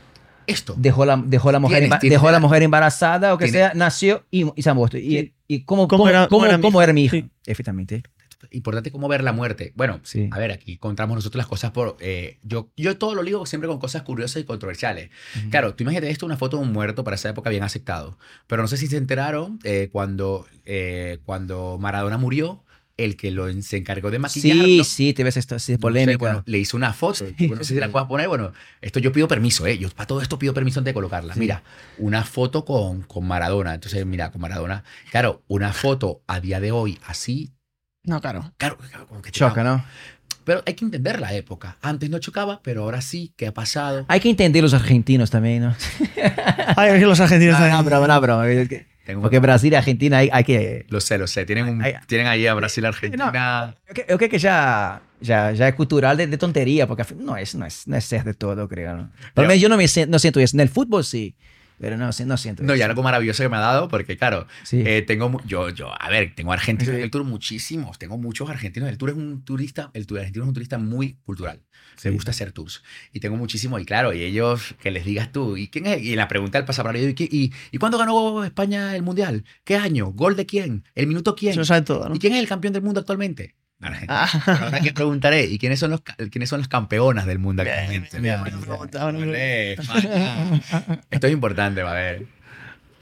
esto. Dejó la, dejó la, mujer, Tienes- dejó la mujer embarazada o que tienes- sea, nació y, y se ha muerto. Y, y cómo, ¿Cómo cómo, era- cómo- cómo era mi cómo era mi hija. Sí. Efectivamente. Importante cómo ver la muerte. Bueno, Sí. a ver, aquí encontramos nosotros las cosas por... eh, yo, yo todo lo ligo siempre con cosas curiosas y controversiales. Claro, tú imagínate esto, una foto de un muerto para esa época bien aceptado. Pero no sé si se enteraron eh, cuando, eh, cuando Maradona murió, el que lo, se encargó de maquillarlo. Sí, sí, te ves esto así de no sé, polémica. bueno, le hizo una foto. Bueno, no sé si la puedas poner. Bueno, esto yo pido permiso, ¿eh? Yo para todo esto pido permiso antes de colocarla. Sí. Mira, una foto con, con Maradona. Entonces, mira, con Maradona. Claro, una foto a día de hoy así. No, claro. Claro, claro, como que te Choca, ¿no? Pero hay que entender la época. Antes no chocaba, pero ahora sí. ¿Qué ha pasado? Hay que entender los argentinos también, ¿no? Ay, es que los argentinos No, también. no, no. Tengo- Porque Brasil y Argentina hay, hay que... Lo sé, lo sé. Tienen, un- Ay, tienen ahí a Brasil, Argentina. Yo creo- yo creo que ya, ya, ya es cultural de, de tontería, porque no es, no es, no es ser de todo, creo. ¿no? Por lo menos yo no, me, no siento eso. En el fútbol sí, pero no, no siento No, y algo maravilloso que me ha dado, porque claro, Sí. eh, tengo, yo, yo, a ver, tengo argentinos Sí. del tour muchísimos, tengo muchos argentinos. El tour es un turista, el tour argentino es un turista muy cultural. Sí. Me gusta hacer tours. Y tengo muchísimos, y claro, y ellos, que les digas tú, ¿y quién es? Y la pregunta del pasaporte, ¿y, qué- y, ¿y cuándo ganó España el Mundial? ¿Qué año? ¿Gol de quién? ¿El minuto quién? Sabe todo, ¿no? ¿Y quién es el campeón del mundo actualmente? Argentina. Ah. Ahora que preguntaré, ¿y quiénes son los, quiénes son las campeonas del mundo actualmente? Esto es importante, va a ver.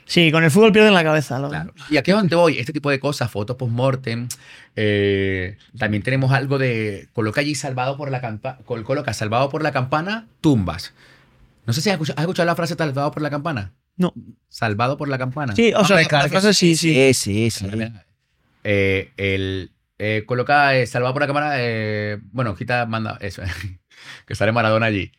Sí, con el fútbol pierden la cabeza. ¿no? Claro. Y aquí es donde voy, este tipo de cosas, fotos post-mortem. eh, también tenemos algo de. Coloca allí salvado por la campana. Coloca salvado por la campana, tumbas. No sé si has escuchado, ¿has escuchado la frase salvado por la campana. No. Salvado por la campana. Sí, o sea, la frase sí, sí. Sí, sí, sí. Eh, el, eh, coloca eh, salvado por la cámara. eh, bueno, quita, manda eso. [LAUGHS] que sale Maradona allí.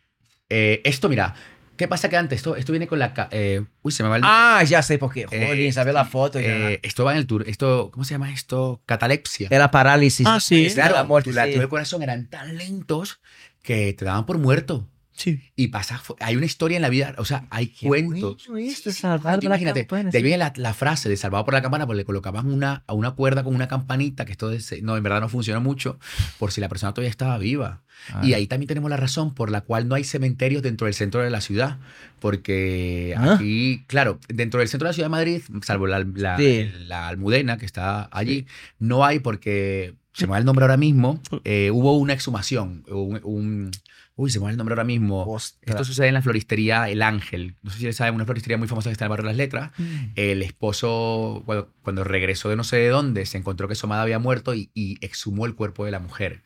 Eh, esto, mira. ¿Qué pasa que antes? Esto, esto viene con la. ca- eh, uy, se me va el. Ah, ya sé por qué. Joder, Eh, saber la foto. ya. eh, esto va en el tour. Esto, ¿Cómo se llama esto? Catalepsia. Era parálisis. Ah, sí. Claro, la muerte, tus latidos sí. del corazón eran tan lentos que te daban por muerto. Sí. Y pasa, hay una historia en la vida, o sea, hay Qué cuentos. esto, salvar la Imagínate, de ahí sí. viene la, la frase de salvado por la campana, pues le colocaban una, a una cuerda con una campanita, que esto de- no, en verdad no funciona mucho, por si la persona todavía estaba viva. Ah. Y ahí también tenemos la razón por la cual no hay cementerios dentro del centro de la ciudad, porque Ah. aquí, claro, dentro del centro de la ciudad de Madrid, salvo la, la- Sí. la Almudena, que está allí, no hay porque, se me va el nombre ahora mismo, eh, hubo una exhumación, un, un- uy, se me va el nombre ahora mismo. Ostras. Esto sucede en la floristería El Ángel. No sé si saben, una floristería muy famosa que está en el barrio de las letras. El esposo, cuando, cuando regresó de no sé de dónde, se encontró que su amada había muerto y, y exhumó el cuerpo de la mujer.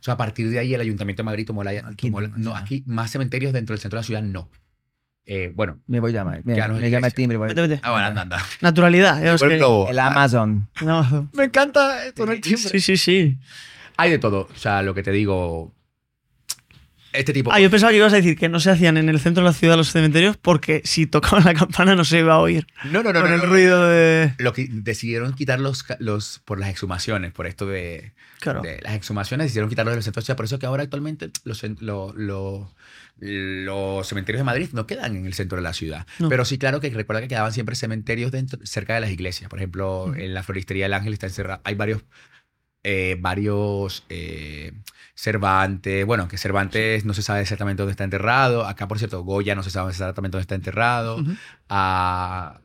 O sea, a partir de ahí el Ayuntamiento de Madrid tomó la... Aquí tomó la- no, aquí más cementerios dentro del centro de la ciudad no. Eh, bueno. Me voy a llamar. Ya Me, no es me llama el timbre. voy. Vete, vete. Ah, bueno, anda, anda. Naturalidad. Buen que-. El Amazon. No. Me encanta esto, no Sí, sí, sí. Hay de todo. O sea, lo que te digo... este tipo. Ah, yo pensaba que ibas a decir que no se hacían en el centro de la ciudad los cementerios porque si tocaban la campana no se iba a oír. no, no, no. con no, el no. ruido de. Lo que decidieron quitar los, los por las exhumaciones, por esto de, Claro. de las exhumaciones, decidieron quitarlos de los centros. O sea, por eso que ahora actualmente los, cen- lo- lo- los cementerios de Madrid no quedan en el centro de la ciudad. No. Pero sí, claro que recuerda que quedaban siempre cementerios dentro, cerca de las iglesias. Por ejemplo, en la floristería del Ángel está encerrado. Hay varios, eh, varios eh, Cervantes. Bueno, que Cervantes no se sabe exactamente dónde está enterrado. Acá, por cierto, Goya no se sabe exactamente dónde está enterrado. A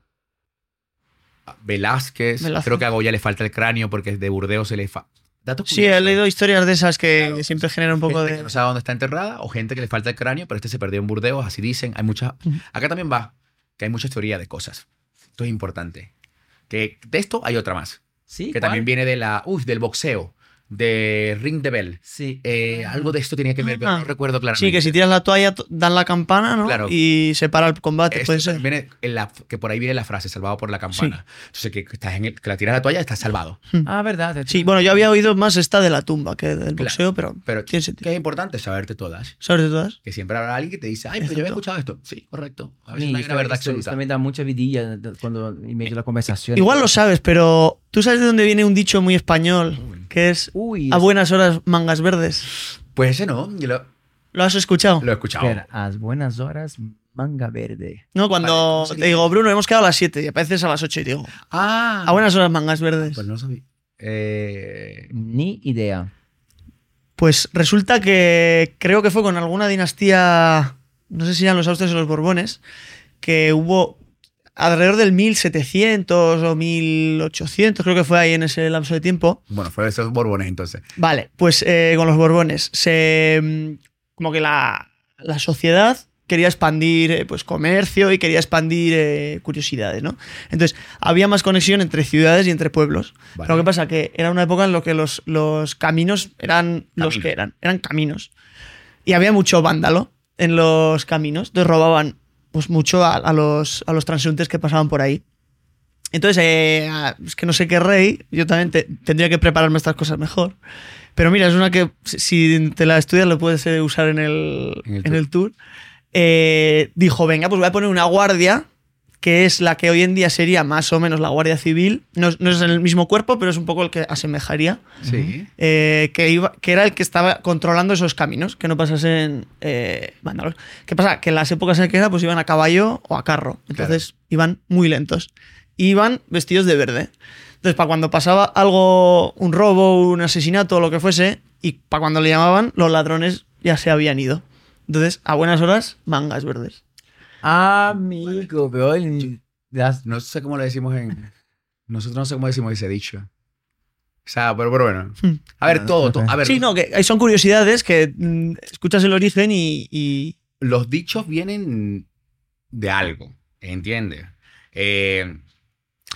a Velázquez. Velázquez. Creo que a Goya le falta el cráneo porque de Burdeos se le falta. Sí, he leído historias de esas que siempre generan un poco gente de. que no sabe dónde está enterrada o gente que le falta el cráneo, pero este se perdió en Burdeos, así dicen. Hay muchas. Acá también va, que hay mucha teoría de cosas. Esto es importante. Que de esto hay otra más, Sí, que ¿cuál? también viene de la, uy, del boxeo, de Ring the Bell. Sí. Eh, algo de esto tenía que ver, pero Ah. no recuerdo claramente. Sí, que si tiras la toalla to- dan la campana, ¿no? Claro. Y se para el combate, puede ser. viene en la- que por ahí viene la frase, salvado por la campana. Entonces, que, estás en el- que la tiras la toalla, estás salvado. Ah, verdad. Sí, bueno, yo había oído más esta de la tumba que del Claro. boxeo, pero Pero tiene sentido. que es importante saberte todas. ¿Sabes de todas? Que siempre habrá alguien que te dice, ay, pero yo había escuchado esto. Sí, correcto. A veces Sí, no hay una verdad esto- absoluta. me da mucha vidilla cuando en medio de la conversación. Igual lo sabes, pero ¿tú sabes de dónde viene un dicho muy español? Que es Uy, a buenas horas mangas verdes. Pues ese no, yo lo, ¿Lo has escuchado? lo he escuchado. espera, a buenas horas, manga verde. No, Vale, cuando te digo, Bruno, hemos quedado a las 7 y apareces a las 8 y te digo, Ah, a buenas horas mangas verdes. Pues no lo sabía. Eh, Ni idea. Pues resulta que creo que fue con alguna dinastía, no sé si eran los Austrias o los Borbones, que hubo alrededor del 1700 o 1800, creo que fue ahí en ese lapso de tiempo. bueno, fue de esos borbones entonces. Vale, pues eh, con los Borbones, se, mm, como que la, la sociedad quería expandir eh, pues, comercio y quería expandir eh, curiosidades, ¿no? Entonces, había más conexión entre ciudades y entre pueblos. Vale. Pero lo que pasa que era una época en la que los, los caminos eran los que eran, eran caminos. Y había mucho vándalo en los caminos, entonces robaban pues mucho a, a los, a los transeúntes que pasaban por ahí. Entonces, eh, es que no sé qué rey, yo también te- tendría que prepararme estas cosas mejor. Pero mira, es una que si- te la estudias lo puedes eh, usar en el, En el en el tour. Eh, dijo, venga, pues voy a poner una guardia, que es la que hoy en día sería más o menos la Guardia Civil. No, es- no es en el mismo cuerpo, pero es un poco el que asemejaría. Sí. eh, que, iba, que era el que estaba controlando esos caminos, que no pasasen eh, vándalos. ¿Qué pasa? Que en las épocas en que era, pues iban a caballo o a carro. Entonces iban muy lentos. Iban vestidos de verde. Entonces, para cuando pasaba algo, un robo, un asesinato o lo que fuese, y para cuando le llamaban, los ladrones ya se habían ido. Entonces, a buenas horas, mangas verdes. Amigo, pero el- las- No sé cómo le decimos en. Nosotros no sé cómo decimos ese dicho. O sea, pero, pero bueno. Hmm. A ver, No, todo, todo. A ver, Sí, no, que son curiosidades que mm, escuchas el origen y, y- los dichos vienen de algo, ¿entiendes? Eh,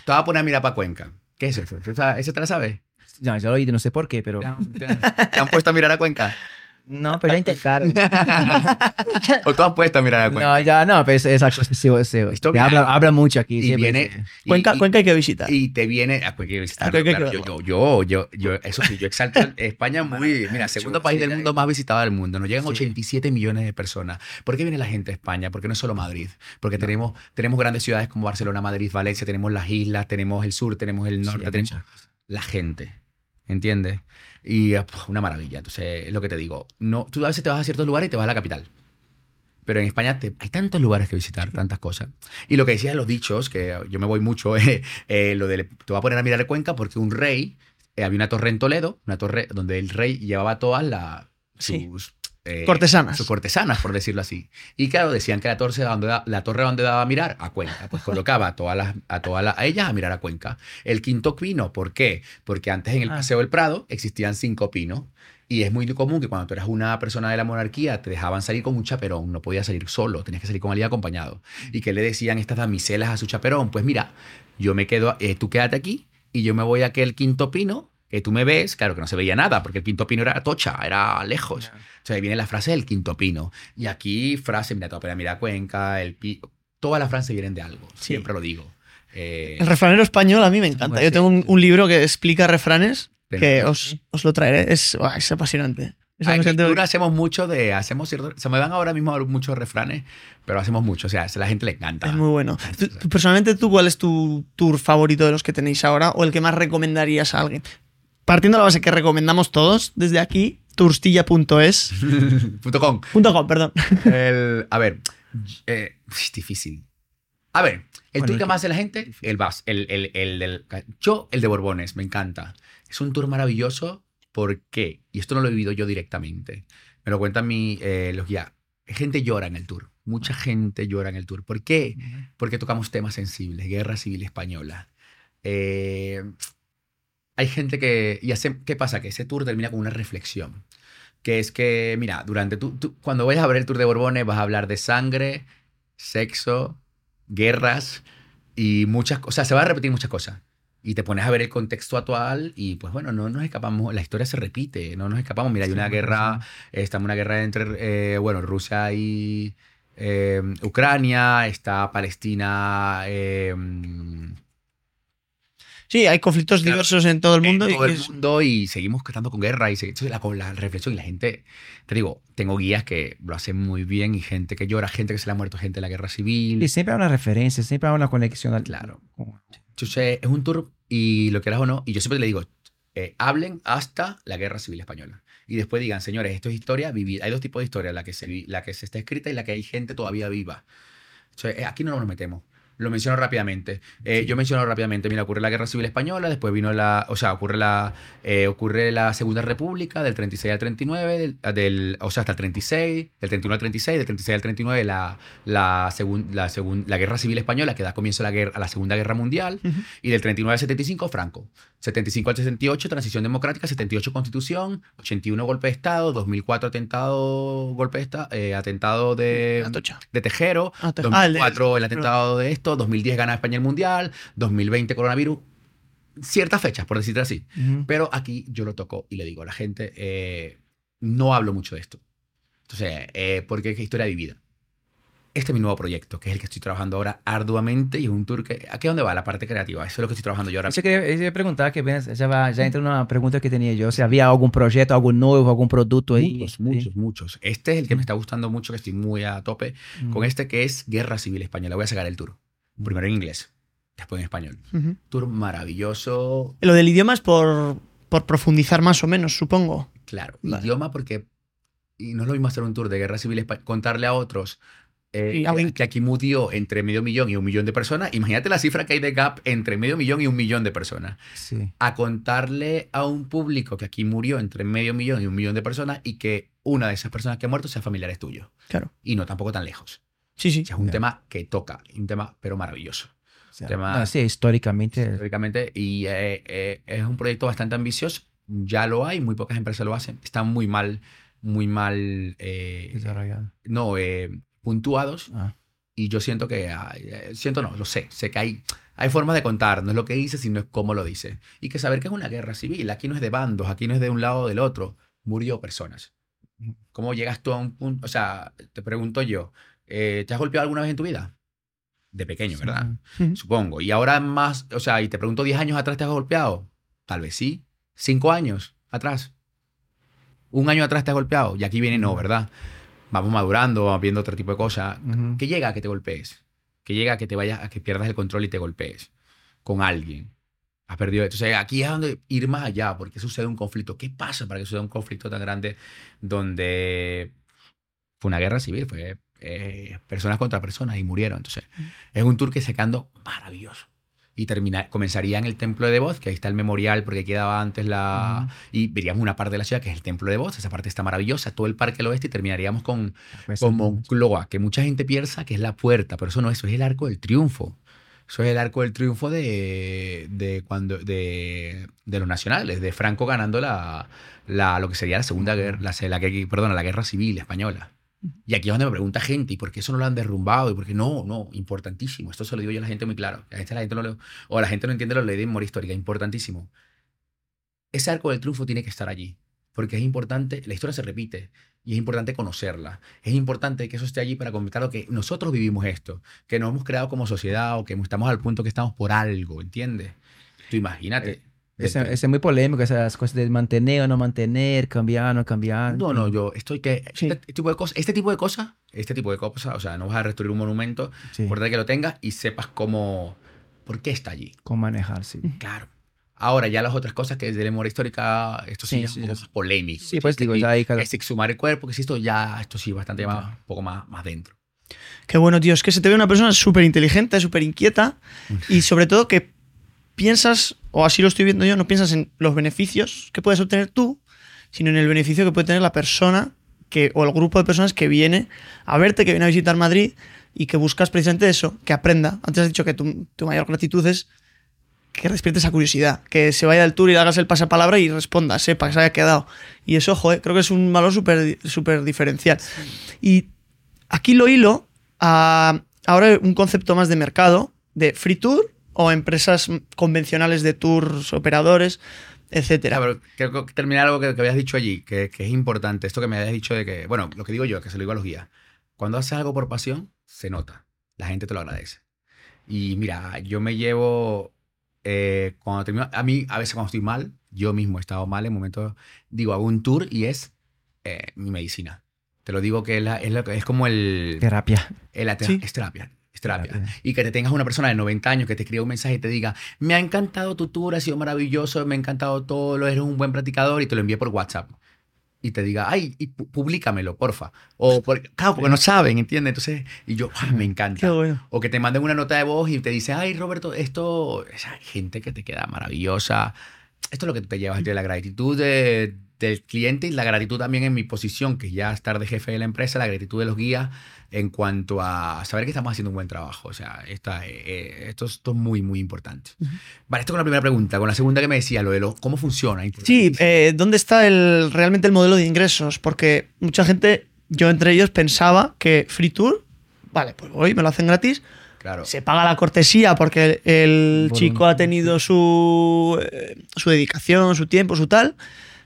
te voy a poner a mirar para Cuenca. ¿Qué es eso? ¿Esa, esa te la sabes? No, yo lo oí, no sé por qué, pero... ¿Te han, te han- te han puesto a mirar a Cuenca? [LAUGHS] No, pero ya intentaron. [LAUGHS] ¿O tú has puesto a mirar a Cuenca? No, ya, no, pero es. Sí, sí, sí. Esto Te habla, habla mucho aquí. y siempre, viene- sí. y- Cuenca, y- Cuenca hay que visitar. Y te viene. Ah, pues hay que Ah, que- claro. yo, yo, yo, yo, eso sí, yo exalto España muy. Mira, segundo país del mundo más visitado del mundo. Nos llegan 87 millones de personas. ¿Por qué viene la gente a España? Porque no es solo Madrid. Porque tenemos, tenemos grandes ciudades como Barcelona, Madrid, Valencia, tenemos las islas, tenemos el sur, tenemos el norte, hay tenemos muchas la gente. ¿Entiendes? Y puf, una maravilla. Entonces, es lo que te digo. No, tú a veces te vas a ciertos lugares y te vas a la capital. Pero en España te- hay tantos lugares que visitar, tantas cosas. Y lo que decías de los dichos, que yo me voy mucho, [LAUGHS] eh, eh, lo de, te voy a poner a mirar Cuenca porque un rey, eh, había una torre en Toledo, una torre donde el rey llevaba todas las Sí. Eh, Cortesanas. Sus cortesanas, por decirlo así. Y claro, decían que la torre, donde da- la torre donde daba a mirar, a Cuenca. Pues colocaba a todas, las, a, todas las- a ellas a mirar a Cuenca. El quinto pino, ¿por qué? Porque antes en el Ah. Paseo del Prado existían cinco pinos. Y es muy común que cuando tú eras una persona de la monarquía te dejaban salir con un chaperón, no podías salir solo, tenías que salir con alguien acompañado. ¿Y qué le decían estas damiselas a su chaperón? Pues mira, yo me quedo, eh, tú quédate aquí y yo me voy a aquel quinto pino, que tú me ves, claro que no se veía nada, porque el quinto pino era tocha, era lejos. O sea, ahí viene la frase del quinto pino. Y aquí frase, mira, toda mira Cuenca, el pi... Todas las frases vienen de algo, Sí. siempre lo digo. Eh, El refranero español a mí me encanta. Pues Yo sí, tengo un, libro que explica refranes Pero- que os, os lo traeré. Es, es apasionante. En tour hacemos mucho de, hacemos cierto, se me dan ahora mismo muchos refranes, pero hacemos mucho, o sea, a la gente le encanta. Es muy bueno. [LAUGHS] Tú, personalmente, ¿tú cuál es tu tour favorito de los que tenéis ahora o el que más recomendarías a alguien? Partiendo de la base que recomendamos todos desde aquí, turstilla.es. [LAUGHS] Com. Com, perdón. El- a ver, eh, es difícil. A ver, el Bueno, tour ¿y que más hace la gente, el Bas, el, el, el del. Yo, el de Borbones, me encanta. Es un tour maravilloso. ¿Por qué? Y esto no lo he vivido yo directamente. Me lo cuentan mi, eh, los guías. Gente llora en el tour. Mucha gente llora en el tour. ¿Por qué? Porque tocamos temas sensibles. Guerra civil española. Eh, hay gente que... ¿Y hace, qué pasa? Que ese tour termina con una reflexión. Que es que, mira, durante tu, tu- cuando vayas a ver el tour de Borbones vas a hablar de sangre, sexo, guerras y muchas cosas. O sea, se va a repetir muchas cosas. Y te pones a ver el contexto actual y pues bueno, no nos escapamos, la historia se repite, no nos escapamos. Mira, hay una guerra, está una guerra entre, eh, bueno, Rusia y eh, Ucrania, está Palestina, eh, Sí, hay conflictos Claro. diversos en todo el mundo. en y todo que el es- mundo y seguimos estando con guerra y la, con la reflexión y la gente, te digo, tengo guías que lo hacen muy bien y gente que llora, gente que se le ha muerto gente en la guerra civil. Y siempre hay una referencia, siempre hay una conexión. al- Claro. Entonces, es un tour y lo quieras o no, y yo siempre le digo, eh, hablen hasta la guerra civil española. Y después digan, señores, esto es historia vivida. Hay dos tipos de historia, la que se, la que se está escrita y la que hay gente todavía viva. Entonces, eh, aquí no nos metemos. Lo menciono rápidamente. Eh, Yo menciono rápidamente, mira, ocurre la Guerra Civil Española, después vino la, o sea, ocurre la, eh, ocurre la Segunda República del 36 al 39, del, del- o sea, hasta el 36, del 31 al 36, del 36 al 39 la, la, segun- la, segun- la Guerra Civil Española, que da comienzo a la, guerra, a la Segunda Guerra Mundial, Ujú. y del 39 al 75, Franco. 75 al 68, transición democrática. 78, constitución. 81, golpe de Estado. 2004, atentado, golpe de Estado. atentado de, Atocha. de Tejero. Ah, te- ah, el de- 2004, el atentado de esto. 2010, gana España el Mundial. 2020, coronavirus. Ciertas fechas, por decirlo así. Pero aquí yo lo toco y le digo a la gente, eh, no hablo mucho de esto. Entonces, eh, porque es historia vivida. Este es mi nuevo proyecto, que es el que estoy trabajando ahora arduamente y es un tour que... ¿A qué dónde va la parte creativa? Eso es lo que estoy trabajando yo ahora. Eso queria, perguntar, que já, vai, já entra numa pergunta que tinha eu, se havia algum projeto, algo novo, algum produto aí. Muchos, muchos, muchos. Este es el que me está gustando mucho, que estoy muy a tope Hum. con este, que es Guerra Civil Española. Voy a sacar el tour. Primero en inglés, después en español. Ujú. Tour maravilloso, Lo del idioma es por, por profundizar más o menos, supongo. claro. Vale. Idioma porque... Y no es lo mismo hacer un tour de Guerra Civil Española, contarle a otros eh, que aquí murió entre medio millón y un millón de personas. Imagínate la cifra que hay de gap entre medio millón y un millón de personas. Sim. A contarle a un público que aquí murió entre medio millón y un millón de personas y que una de esas personas que ha muerto sea familiares tuyos. Claro. Y no tampoco tan lejos. Sí, sí. Es un Ya. tema que toca, un tema pero maravilloso. Tema- Não, sim, historicamente. Teóricamente, y eh, eh, es un proyecto bastante ambicioso. Ya lo hay, muy pocas empresas lo hacen. Están muy mal, muy mal, eh, Desarrollado. no, eh, puntuados. Ah. Y yo siento que, hay- eh, siento no, lo sé, sé que hay, hay formas de contar, no es lo que dice, sino es cómo lo dice. Y que saber que es una guerra civil, aquí no es de bandos, aquí no es de un lado o del otro, murió personas. ¿Cómo llegas tú a un punto? O sea, te pregunto yo, eh, ¿te has golpeado alguna vez en tu vida? De pequeño, ¿verdad? Supongo. Y ahora más, o sea, y te pregunto, ¿10 años atrás te has golpeado? Tal vez sí. ¿5 años atrás? ¿Un año atrás te has golpeado? Y aquí viene no, ¿verdad? Vamos madurando, vamos viendo otro tipo de cosas. Uhum. ¿Qué llega a que te golpees? ¿Qué llega a que te vayas, a que pierdas el control y te golpees con alguien? Has perdido. Entonces, aquí es donde ir más allá, porque sucede un conflicto. ¿Qué pasa para que suceda un conflicto tan grande donde fue una guerra civil? Fue eh, personas contra personas y murieron. Entonces, es un tour que se quedando maravilloso. Y termina, comenzaría en el templo de Voz, que ahí está el memorial, porque quedaba antes la. Y veríamos una parte de la ciudad, que es el templo de Voz. Esa parte está maravillosa, todo el parque del oeste, y terminaríamos con, con. Moncloa, que mucha gente piensa que es la puerta, pero eso no, eso es el arco del triunfo. Eso es el arco del triunfo de, de, cuando, de, de los nacionales, de Franco ganando la, la, lo que sería la Segunda Guerra, la, la, la- perdona, la Guerra Civil Española. Y aquí es donde me pregunta gente, ¿y por qué eso no lo han derrumbado? ¿Y por qué no? No, importantísimo. Esto se lo digo yo a la gente muy claro. A veces la gente no lo, o la gente no entiende la ley de memoria histórica. Importantísimo. Ese arco del triunfo tiene que estar allí. Porque es importante, la historia se repite y es importante conocerla. Es importante que eso esté allí para comentar lo que nosotros vivimos esto, que nos hemos creado como sociedad o que estamos al punto que estamos por algo, ¿entiendes? Tú imagínate. Ese, Este- ese es muy polémico, esas cosas de mantener o no mantener, cambiar o no cambiar. No, no, yo estoy que Sí. este tipo de cosas, este tipo de cosas, este tipo de cosas, o sea, no vas a restruir un monumento, Sí, por que lo tengas y sepas cómo, por qué está allí. cómo manejar, sí. Claro. Ahora ya las otras cosas que es de la memoria histórica, esto sí, Sí, sí, cosas polémicas. Sí, pues digo, ya hay cada... que si exhumar el cuerpo, que si esto ya, esto sí, bastante más, un poco más, más dentro. Qué bueno, tío. Es que se te ve una persona súper inteligente, súper inquieta y sobre todo que piensas, o así lo estoy viendo yo, no piensas en los beneficios que puedes obtener tú, sino en el beneficio que puede tener la persona que, o el grupo de personas que viene a verte, que viene a visitar Madrid y que buscas precisamente eso, que aprenda. Antes has dicho que tu, tu mayor gratitud es que despierte esa curiosidad, que se vaya del tour y le hagas el pasapalabra y responda, sepa que se haya quedado. Y eso, joder, creo que es un valor súper súper diferencial. Y aquí lo hilo a ahora un concepto más de mercado, de free tour o empresas convencionales de tours, operadores, etcétera. Pero quiero que- terminar algo que, que habías dicho allí, que, que es importante. Esto que me habías dicho de que, bueno, lo que digo yo, que se lo digo a los guías. Cuando haces algo por pasión, se nota. La gente te lo agradece. Y mira, yo me llevo, eh, cuando termino, a mí a veces cuando estoy mal, yo mismo he estado mal en momentos, digo, hago un tour y es eh, mi medicina. Te lo digo que es, la- es, la- es como el, Terapia. el- la tera- Sí. es terapia. Terapia. Terapia. Y que te tengas una persona de 90 años que te escriba un mensaje y te diga, me ha encantado tu tour, ha sido maravilloso, me ha encantado todo, lo eres un buen practicador y te lo envíe por WhatsApp. Y te diga, ay, y publícamelo, porfa. O, por, claro, porque no saben, ¿entiendes? Entonces, y yo, "Ah, me encanta. Qué bueno. O que te manden una nota de voz y te dice, ay, Roberto, esto, esa gente que te queda maravillosa. Esto es lo que te llevas de la gratitud de- del cliente y la gratitud también en mi posición, que ya estar de jefe de la empresa, la gratitud de los guías en cuanto a saber que estamos haciendo un buen trabajo. O sea, esta, eh, eh, esto, esto es muy, muy importante. Vale, esto con la primera pregunta. Con la segunda que me decía, lo de lo, cómo funciona. Sí, eh, ¿dónde está el, realmente el modelo de ingresos? Porque mucha gente, yo entre ellos, pensaba que Free Tour, vale, pues voy, me lo hacen gratis, claro. se paga la cortesía porque el chico ha tenido su, eh, su dedicación, su tiempo, su tal.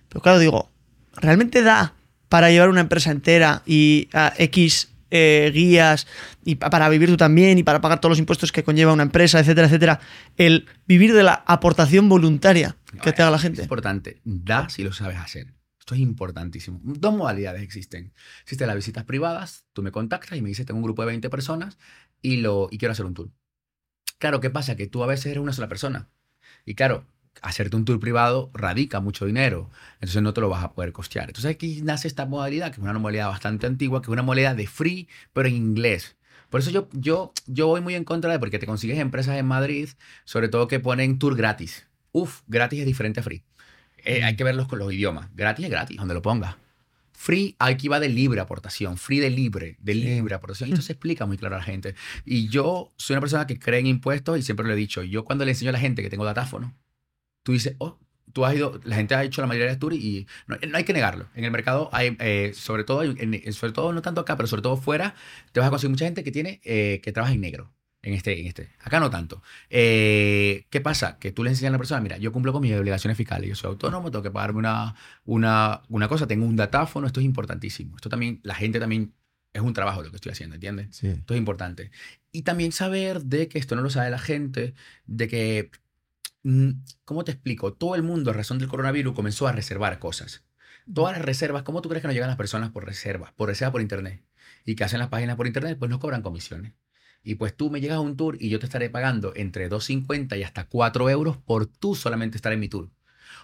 Pero claro, digo, ¿realmente da para llevar una empresa entera y a X eh, guías y pa- para vivir tú también y para pagar todos los impuestos que conlleva una empresa, etcétera, etcétera? El vivir de la aportación voluntaria que te haga la Es gente. importante. Da si lo sabes hacer. Esto es importantísimo. Dos modalidades existen. Existen las visitas privadas. Tú me contactas y me dices, tengo un grupo de 20 personas y, lo, y quiero hacer un tour. Claro, ¿qué pasa? Que tú a veces eres una sola persona. Y claro, hacerte un tour privado radica mucho dinero. Entonces no te lo vas a poder costear. Entonces aquí nace esta modalidad, que es una modalidad bastante antigua, que es una modalidad de free, pero en inglés. Por eso yo, yo, yo voy muy en contra de porque te consigues empresas en Madrid, sobre todo que ponen tour gratis. Uf, gratis es diferente a free. Eh, hay que verlos con los idiomas. Gratis es gratis, donde lo pongas. Free, aquí va de libre aportación. Free de libre, de libre aportación. Y esto se [LAUGHS] explica muy claro a la gente. Y yo soy una persona que cree en impuestos y siempre lo he dicho. Yo cuando le enseño a la gente que tengo datáfono, tú dices, oh, tú has ido, la gente ha hecho la mayoría de tours y no, no hay que negarlo. En el mercado hay, eh, sobre todo, en- en- sobre todo no tanto acá, pero sobre todo fuera, te vas a conseguir mucha gente que tiene, eh, que trabaja en negro. En este, en este. Acá no tanto. Eh, ¿Qué pasa? Que tú le enseñas a la persona, mira, yo cumplo con mis obligaciones fiscales, yo soy autónomo, tengo que pagarme una, una, una cosa, tengo un datáfono, esto es importantísimo. Esto también, la gente también, es un trabajo lo que estoy haciendo, ¿entiendes? Sí. Esto es importante. Y también saber de que esto no lo sabe la gente, de que, ¿cómo te explico? Todo el mundo, a razón del coronavirus, comenzó a reservar cosas. Todas las reservas, ¿cómo tú crees que no llegan las personas por reserva? Por reserva por internet. Y que hacen las páginas por internet, pues no cobran comisiones. Y pues tú me llegas a un tour y yo te estaré pagando entre 2.50 y hasta 4 euros por tú solamente estar en mi tour.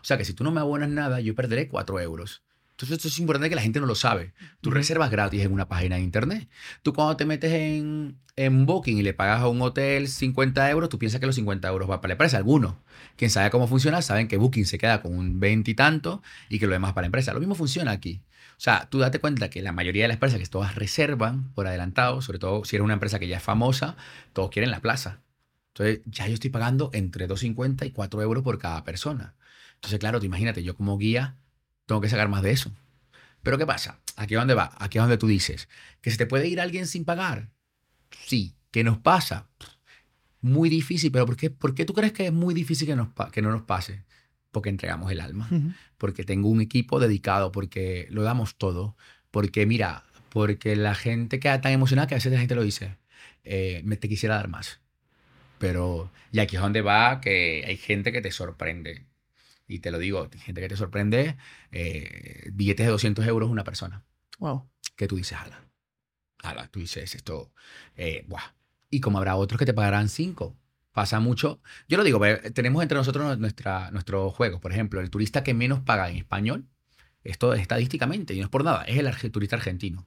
O sea que si tú no me abonas nada, yo perderé 4 euros. Entonces esto es importante que la gente no lo sabe. Tú reservas gratis en una página de internet. Tú cuando te metes en, en Booking y le pagas a un hotel 50 euros, tú piensas que los 50 euros va para la empresa. Algunos, quien sabe cómo funciona, saben que Booking se queda con un 20 y tanto y que lo demás para la empresa. Lo mismo funciona aquí. O sea, tú date cuenta que la mayoría de las empresas que todas reservan por adelantado, sobre todo si eres una empresa que ya es famosa, todos quieren la plaza. Entonces, ya yo estoy pagando entre 2,50 y 4 euros por cada persona. Entonces, claro, tú imagínate, yo como guía tengo que sacar más de eso. Pero ¿qué pasa? Aquí es donde va, aquí es donde tú dices, que se te puede ir alguien sin pagar. Sí, ¿qué nos pasa? Muy difícil, pero ¿por qué, por qué tú crees que es muy difícil que, nos, que no nos pase? Porque entregamos el alma Ujú. porque tengo un equipo dedicado, porque lo damos todo, porque mira, porque la gente queda tan emocionada que a veces la gente lo dice, eh, me te quisiera dar más. Pero, y aquí es donde va que hay gente que te sorprende. Y te lo digo, gente que te sorprende, eh, billetes de 200 euros una persona. Wow. Que tú dices, ala, ala, tú dices esto, eh, buah. Y como habrá otros que te pagarán 5. Pasa mucho. Yo lo digo, tenemos entre nosotros nuestra, nuestros juegos. Por ejemplo, el turista que menos paga en español, esto estadísticamente, y no es por nada, es el turista argentino.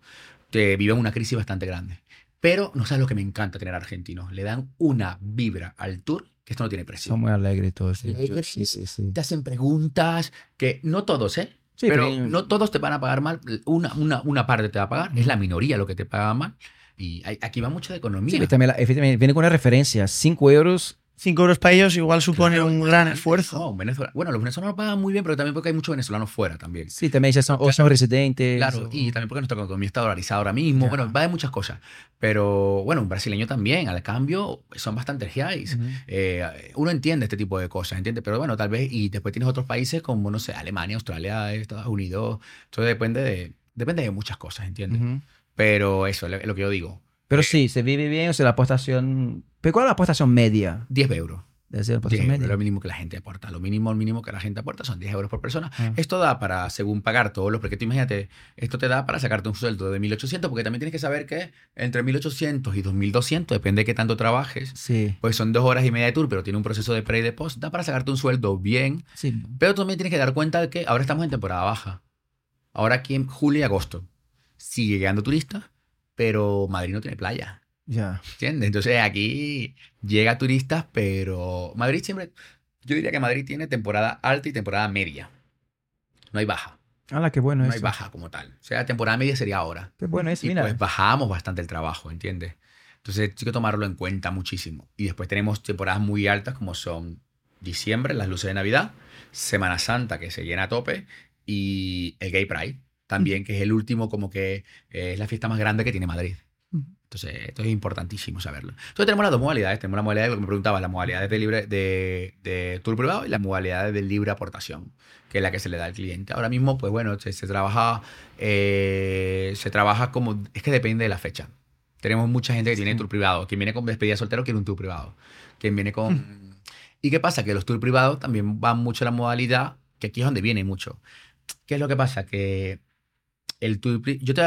Que vive en una crisis bastante grande. Pero no sabes lo que me encanta tener argentinos. Le dan una vibra al tour que esto no tiene precio. Son muy alegres todos. sí. Alegres. Sí, sí, sí. Te hacen preguntas que no todos, ¿eh? Sí, pero pero- no todos te van a pagar mal. Una, una, una parte te va a pagar. Es la minoría lo que te paga mal. Y hay- aquí va mucho de economía. Sí, también, la- efectivamente, viene con una referencia. 5 euros. 5 euros para ellos igual supone Claro, un gran esfuerzo. No, Venezuela- Bueno, los venezolanos pagan muy bien, pero también porque hay muchos venezolanos fuera también. Sí, también ya son, o son residentes. Claro, o- y también porque nuestra economía está dolarizada ahora mismo. Ya. Bueno, va de muchas cosas. Pero bueno, un brasileño también, al cambio, son bastante reais. Ujú. Eh, uno entiende este tipo de cosas, ¿entiende? Pero bueno, tal vez, y después tienes otros países como, no sé, Alemania, Australia, Estados Unidos. Entonces depende de, depende de muchas cosas, ¿entiendes? Ujú. Pero eso es lo que yo digo. Pero sí, se vive bien, o sea, la aportación... ¿Pero cuál es la aportación media? 10 euros. Debe ser la 10 aportación euros, media. lo mínimo que la gente aporta. Lo mínimo, el mínimo que la gente aporta son 10 euros por persona. Ah. Esto da para, según pagar todos los, porque tú imagínate, esto te da para sacarte un sueldo de 1.800, porque también tienes que saber que entre 1.800 y 2.200, depende de qué tanto trabajes, Sí, pues son dos horas y media de tour, pero tiene un proceso de pre y de post, da para sacarte un sueldo bien, sí. pero tú también tienes que dar cuenta de que ahora estamos en temporada baja. Ahora aquí en julio y agosto sigue llegando turistas, pero Madrid no tiene playa. Ya. ¿Entiendes? Entonces aquí llega turistas, pero Madrid siempre, yo diría que Madrid tiene temporada alta y temporada media. No hay baja, Hala, qué bueno no hay eso. baja como tal. O sea, temporada media sería ahora. Qué bueno eso, Y mira. pues bajamos bastante el trabajo, ¿entiendes? Entonces hay que tomarlo en cuenta muchísimo. Y después tenemos temporadas muy altas como son diciembre, las luces de Navidad, Semana Santa que se llena a tope y el Gay Pride también, que es el último como que eh, es la fiesta más grande que tiene Madrid. Entonces, esto es importantísimo saberlo. Entonces, tenemos las dos modalidades. Tenemos la modalidad, lo que me preguntabas, la modalidad de, libre, de, de tour privado y la modalidad de libre aportación, que es la que se le da al cliente. Ahora mismo, pues bueno, se, se trabaja, eh, se trabaja como, es que depende de la fecha. Tenemos mucha gente que tiene Sí. tour privado. Quien viene con despedida soltero quiere un tour privado. Quien viene con... ¿Y qué pasa? Que los tour privados también van mucho a la modalidad, que aquí es donde viene mucho. ¿Qué es lo que pasa? Que el tour... Yo te,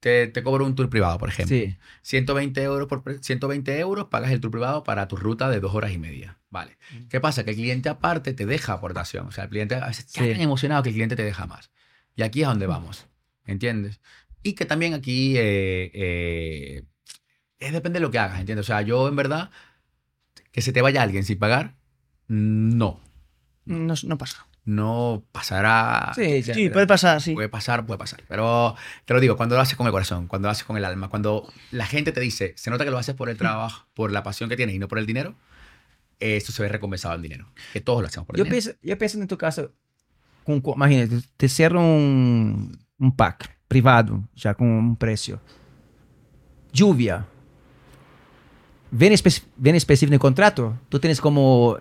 te, te cobro un tour privado, por ejemplo. Sí. 120 euros por pre- 120 euros pagas el tour privado para tu ruta de dos horas y media. Vale. ¿Qué pasa? Que el cliente aparte te deja aportación. O sea, el cliente a veces Sí. tan emocionado que el cliente te deja más. Y aquí es donde vamos. ¿Entiendes? Y que también aquí eh, eh, es depende de lo que hagas. ¿Entiendes? O sea, yo en verdad, que se te vaya alguien sin pagar, no. No, no pasa. No pasará. Sí, ya. Sí, puede pasar, sí. Puede pasar, puede pasar. Pero te lo digo, cuando lo haces con el corazón, cuando lo haces con el alma, cuando la gente te dice, se nota que lo haces por el trabajo, [LAUGHS] por la pasión que tienes y no por el dinero, esto se ve recompensado en dinero. Que todos lo hacemos por el Yo dinero. pienso, yo pienso en tu caso, con, imagínate, te cierro un, un pack privado, ya con un precio. Lluvia. ¿Viene, espe- viene específico en el contrato? ¿Tú tienes como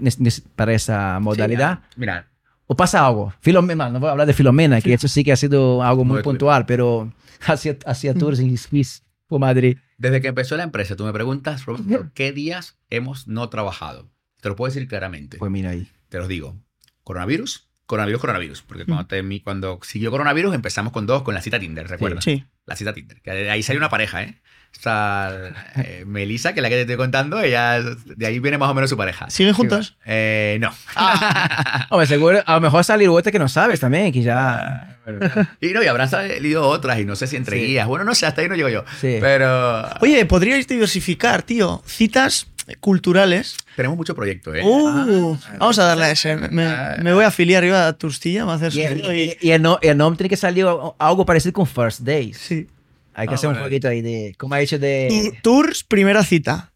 para esa modalidad? Sí, mira, ¿O pasa algo? Filomena, no voy a hablar de Filomena, que eso sí que ha sido algo muy Muy puntual, pero hacía, hacía tours en por Madrid. desde que empezó la empresa, tú me preguntas, Roberto, ¿qué días hemos no trabajado? Te lo puedo decir claramente. Pues mira ahí. Te los digo. Coronavirus, coronavirus, coronavirus. Porque cuando, te- mi- cuando siguió coronavirus empezamos con dos, con la cita Tinder, ¿recuerdas? Sí. La cita Tinder. Que ahí salió una pareja, ¿eh? Está eh, Melissa, que es la que te estoy contando, ella, de ahí viene más o menos su pareja. ¿Siguen juntos? Eh, no. [LAUGHS] Hombre, seguro, a lo mejor salir otra que no sabes también, que ya... Y no, y habrán salido otras, y no sé si entre Sí. guías. Bueno, no sé, hasta ahí no llego yo. Sí. Pero Oye, podríais diversificar, tío. Citas culturales. tenemos mucho proyecto, ¿eh? Uh, vamos a darle a ese. Me, me voy a afiliar yo a Turstilla, me hacer Y, y- y- y el, no, el nombre tiene que salir algo parecido con First Days. Sí. Hay que Ah, hacer un bueno. poquito ahí de. Como ha dicho de. Tours, primera cita.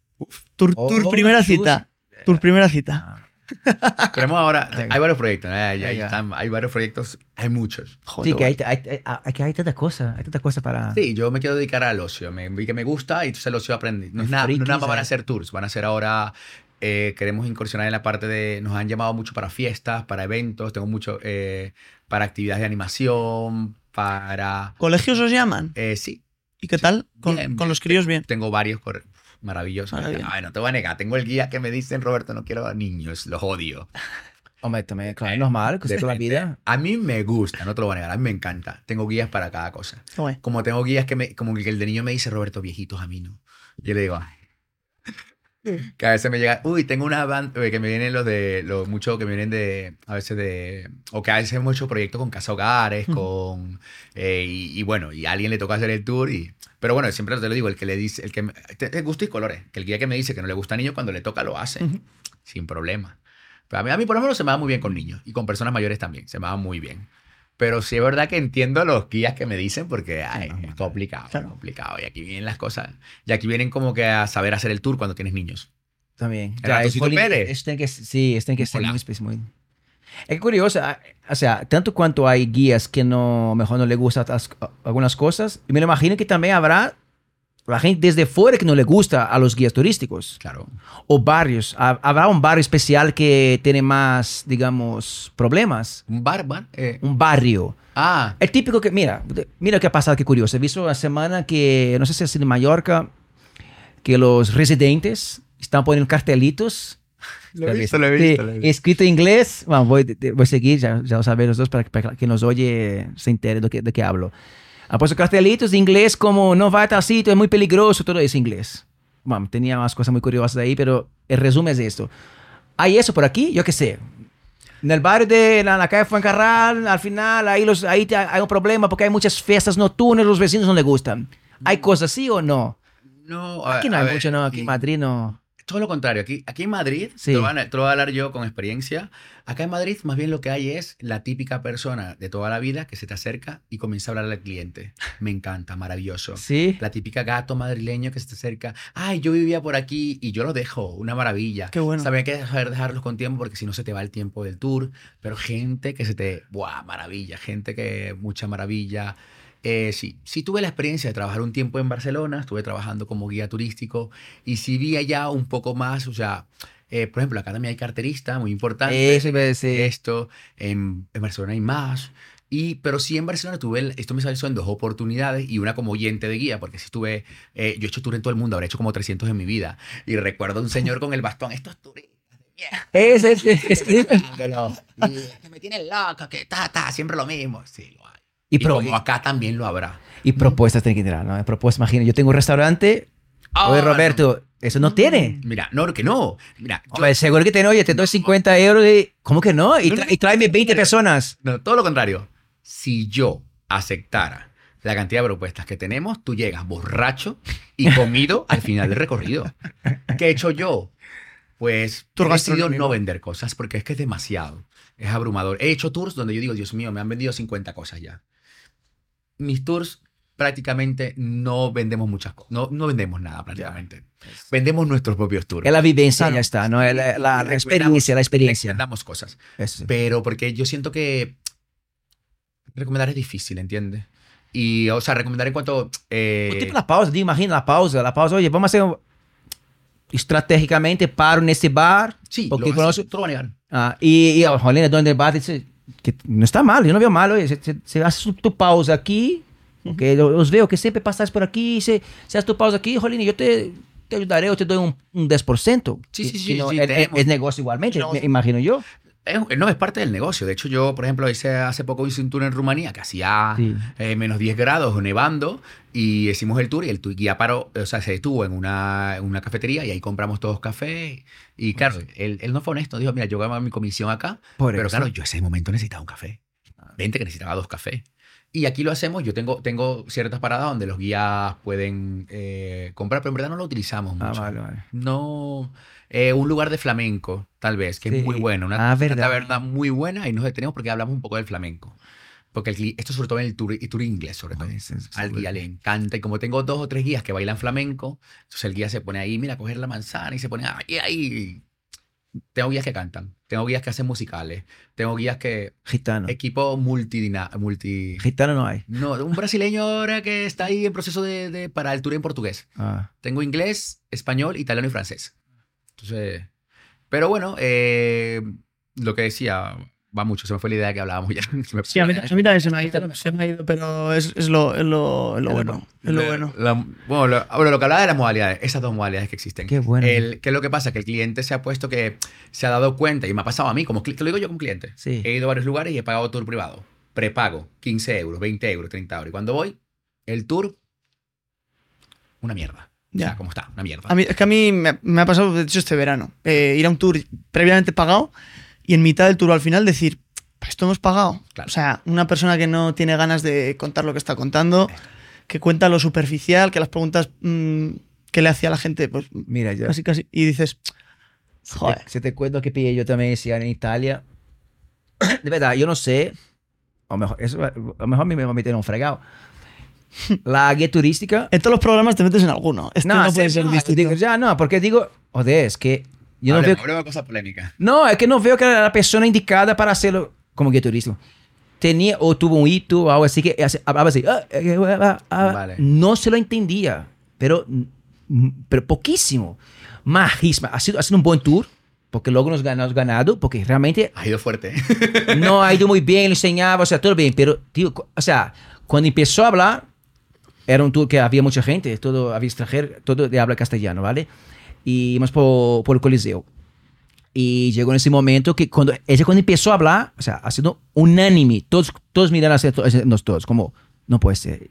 Tour, Oh, tour oh, primera tours. cita. Tour, primera cita. Tenemos ahora, hay varios proyectos, ¿eh? Venga. están, hay varios proyectos, hay muchos. Joder, Sí, que hay, hay, hay, hay- que hay tantas cosas. Hay tantas cosas para. Sí, yo me quiero dedicar al ocio. Me vi que me gusta y entonces el ocio aprendí. No es nada, no es friki, nada más van a ¿sabes? hacer tours, van a ser ahora. eh, queremos incursionar en la parte de. Nos han llamado mucho para fiestas, para eventos, tengo mucho. eh, para actividades de animación, para. ¿Colegios os llaman? eh, sí, ¿Y qué tal? Con, Bien, con los críos bien. tengo varios corre- maravillosos. Ay, no te voy a negar, tengo el guía que me dicen, Roberto, no quiero a niños, los odio. [LAUGHS] Hombre, también, claro, es normal, que la vida. A mí me gusta, no te lo voy a negar, a mí me encanta. Tengo guías para cada cosa. Como tengo guías que me, como que el de niño me dice, Roberto, viejitos a mí no. Yo le digo, ay. Que a veces me llega, uy, tengo una banda que me vienen los de, los mucho que me vienen de, a veces de, o que a veces hemos hecho proyectos con casa hogares, con, eh, y, y bueno, y a alguien le toca hacer el tour y, pero bueno, siempre te lo digo, el que le dice, el que, me- te- gusto y colores, que el guía que me dice que no le gusta a niños cuando le toca lo hace, Ujú. sin problema. Pero a mí, a mí por lo menos se me va muy bien con niños y con personas mayores también, se me va muy bien. Pero sí es verdad que entiendo los guías que me dicen porque ay, no, es complicado, Claro. es complicado. Y aquí vienen las cosas. Y aquí vienen como que a saber hacer el tour cuando tienes niños. También. El poli- Pérez. Esto tiene que, sí, tiene que ser Hola. muy muy- Es curioso, ah, o sea, tanto cuanto hay guías que no, mejor no le gustan as- algunas cosas, y me lo imagino que también habrá la gente desde fuera que no le gusta a los guías turísticos. Claro. O barrios. Ha- Habrá un barrio especial que tiene más, digamos, problemas. Un barba. eh, Un barrio. Ah, El típico que, mira, mira qué ha pasado, qué curioso. He visto la semana que, no sé si es en Mallorca, que los residentes están poniendo cartelitos. lo he visto, lo he visto. Sí, lo he visto. escrito en inglés. Bueno, voy, voy a seguir, ya, ya lo saben los dos, para, que- para que nos oye se entere de qué, de qué hablo. Han puesto cartelitos de inglés como no va a tal sitio, es muy peligroso, todo es inglés. Bueno, tenía más cosas muy curiosas ahí, pero el resumen es esto. Hay eso por aquí, yo qué sé. En el barrio de la, la calle Fuencarral, al final, ahí, los, ahí hay un problema porque hay muchas fiestas nocturnas, los vecinos no les gustan. ¿Hay cosas así o no? No, a- Aquí no a hay ver, mucho, no. Aquí en Madrid no. Todo lo contrario, aquí, aquí en Madrid, Sí. te, lo a- te lo voy a hablar yo con experiencia, acá en Madrid más bien lo que hay es la típica persona de toda la vida que se te acerca y comienza a hablar al cliente. Me encanta, maravilloso. Sí. La típica gato madrileño que se te acerca, ay, yo vivía por aquí y yo lo dejo, una maravilla. Qué bueno. Saben que saber dejarlos con tiempo porque si no se te va el tiempo del tour, pero gente que se te, ¡buah, maravilla! Gente que, mucha maravilla. Eh, sí, sí tuve la experiencia de trabajar un tiempo en Barcelona, estuve trabajando como guía turístico y sí vi allá un poco más, o sea, eh, por ejemplo, acá también hay carterista, muy importante. Eso iba a decir. Esto, en, en Barcelona hay más. Y, pero sí en Barcelona tuve, el- esto me salió en dos oportunidades y una como oyente de guía, porque sí estuve, eh, yo he hecho tour en todo el mundo, habré hecho como 300 en mi vida. Y recuerdo a un señor con el bastón, estos turistas de mierda. Ese, ese, ese. Y que me tienen loca, que ta, ta, siempre lo mismo. Sí. Y, Y, pro- como acá también lo habrá. y propuestas tiene que tener, ¿no? Propuestas, imagina, yo tengo un restaurante. Oye, Ah, Roberto, eso no tiene. Mira, no, que no. Mira, yo- Hombre, seguro que tiene, oye, te doy 50 euros y... ¿Cómo que no? Y, No, tra- no, y tráeme 20 personas. no, todo lo contrario. Si yo aceptara la cantidad de propuestas que tenemos, tú llegas borracho y [LAUGHS] comido al final del recorrido. ¿Qué he hecho yo? Pues he decidido no vender cosas porque es que es demasiado. Es abrumador. He hecho tours donde yo digo, Dios mío, me han vendido 50 cosas ya. Mis tours prácticamente no vendemos muchas cosas. No, no vendemos nada prácticamente. Vendemos nuestros propios tours. Es la vivencia, Claro. ya está, ¿no? La, la- experiencia, la experiencia. Recomendamos cosas. Eso. Pero porque yo siento que recomendar es difícil, ¿entiendes? Y, o sea, recomendar en cuanto... eh, O tipo la pausa, imagina la pausa, la pausa, oye, vamos a hacer estratégicamente paro en este bar. sí, porque lo, conozco- hace- vas a negar. Ah, y, y Jolene, donde bar dice que no está mal, yo no veo mal, oye, se, se- se hace tu pausa aquí, que lo- los veo que siempre pasas por aquí, se, se hace tu pausa aquí, Jolene, yo te, te ayudaré o te doy un, un 10%. Sí, sí, sí, no, sí, es, es- negocio igualmente, me imagino yo. Es- no, es parte del negocio. De hecho, yo, por ejemplo, hice hace poco hice un tour en Rumanía que hacía Sí. eh, menos 10 grados, nevando, y hicimos el tour y el guía paró, o sea, se detuvo en una, en una cafetería y ahí compramos todos café. Y claro, él, él no fue honesto, dijo, mira, yo gano mi comisión acá, Por pero eso. claro, yo ese momento necesitaba un café. Vente que necesitaba dos cafés. Y aquí lo hacemos, yo tengo, tengo ciertas paradas donde los guías pueden eh, comprar, pero en verdad no lo utilizamos Ah, mucho. vale, vale. No, eh, un lugar de flamenco, tal vez, que Sí. es muy bueno, una, Ah, una verdad. taberna muy buena y nos detenemos porque hablamos un poco del flamenco. Porque el esto sobre todo en el tour, el tour inglés, sobre todo. Al guía le encanta. Y como tengo dos o tres guías que bailan flamenco, entonces el guía se pone ahí, mira, a coger la manzana y se pone ahí, ahí. Tengo guías que cantan, tengo guías que hacen musicales, tengo guías que... Gitano. Equipo multidina, multi... Gitano no hay. No, un brasileño ahora que está ahí en proceso de, de- para el tour en portugués. Ah. Tengo inglés, español, italiano y francés. Entonces, pero bueno, eh, lo que decía, va mucho. Se me fue la idea que hablábamos ya. [LAUGHS] Se me- Sí, a mí, a mí también se me ha ido, se me ha ido, pero es, es lo, es lo, es lo bueno. Es lo bueno. la- bueno, lo, bueno, lo que hablaba de las modalidades, esas dos modalidades que existen. Qué bueno. El, ¿Qué es lo que pasa? Que el cliente se ha puesto que se ha dado cuenta, y me ha pasado a mí, como te lo digo yo como cliente. Sí. He ido a varios lugares y he pagado tour privado. Prepago, 15 euros, 20 euros, 30 euros. Y cuando voy, el tour, una mierda. O sea, Ya. ¿cómo está? Una mierda. A mí, es que a mí me, me ha pasado, de hecho, este verano, eh, ir a un tour previamente pagado y en mitad del tour al final decir, "¿Para esto hemos pagado. Claro. O sea, una persona que no tiene ganas de contar lo que está contando, que cuenta lo superficial, que las preguntas mm, que le hacía a la gente, pues Mira, yo. casi, casi, y dices, Si joder, te, si te cuento que pillé yo también ese año en Italia. [COUGHS] De verdad, yo no sé. O mejor, eso, a lo mejor me voy a meter en un fregado. La guía turística. en todos los programas te metes en alguno. Este no, puede sí, ser no, distinto. digo, ya no, porque digo, joder, es que yo no Hablemos, veo. No, es que no veo que era la persona indicada para hacerlo como guía turístico. Tenía o tuvo un hito o algo así que hace- hablaba así. ah, eh, ah, ah, Vale. No se lo entendía, pero, mm, pero poquísimo. Majísima. Ha sido, ha sido un buen tour, porque luego nos ganamos ganado, porque realmente Ha ido fuerte. ¿eh? no ha ido muy bien, lo enseñaba, o sea, todo bien, pero, tío, o sea, cuando empezó a hablar, era un tour que había mucha gente, todo había extranjero, todo de habla castellano, ¿vale? Y íbamos por, por el Coliseo. Y llegó en ese momento que cuando ella cuando empezó a hablar, o sea, ha sido unánime, todos, todos miran hacia hacia nos todos, como, no puede ser.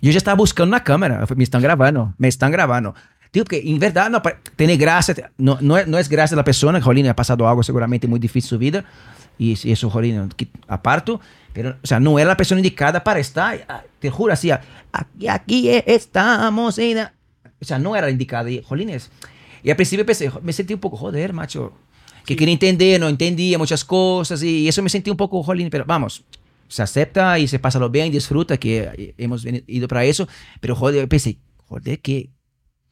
Yo ya estaba buscando una cámara, me están grabando, me están grabando. Tío, que en verdad no tiene gracia, no, no, no es gracia la persona, Jolín ha pasado algo seguramente muy difícil en su vida, y si eso, Jolín, aparto, pero, o sea, no era la persona indicada para estar, ah, te juro, ah, aquí, aquí estamos, y o sea, no era indicada, y Jolines, y al principio pensé, me sentí un poco, joder, macho, que quería entender, no entendía muchas cosas, y eso me sentí un poco, Jolín, pero vamos, se acepta y se pasa lo bien, disfruta, que hemos veni- ido para eso, pero joder, pensé, joder, qué, qué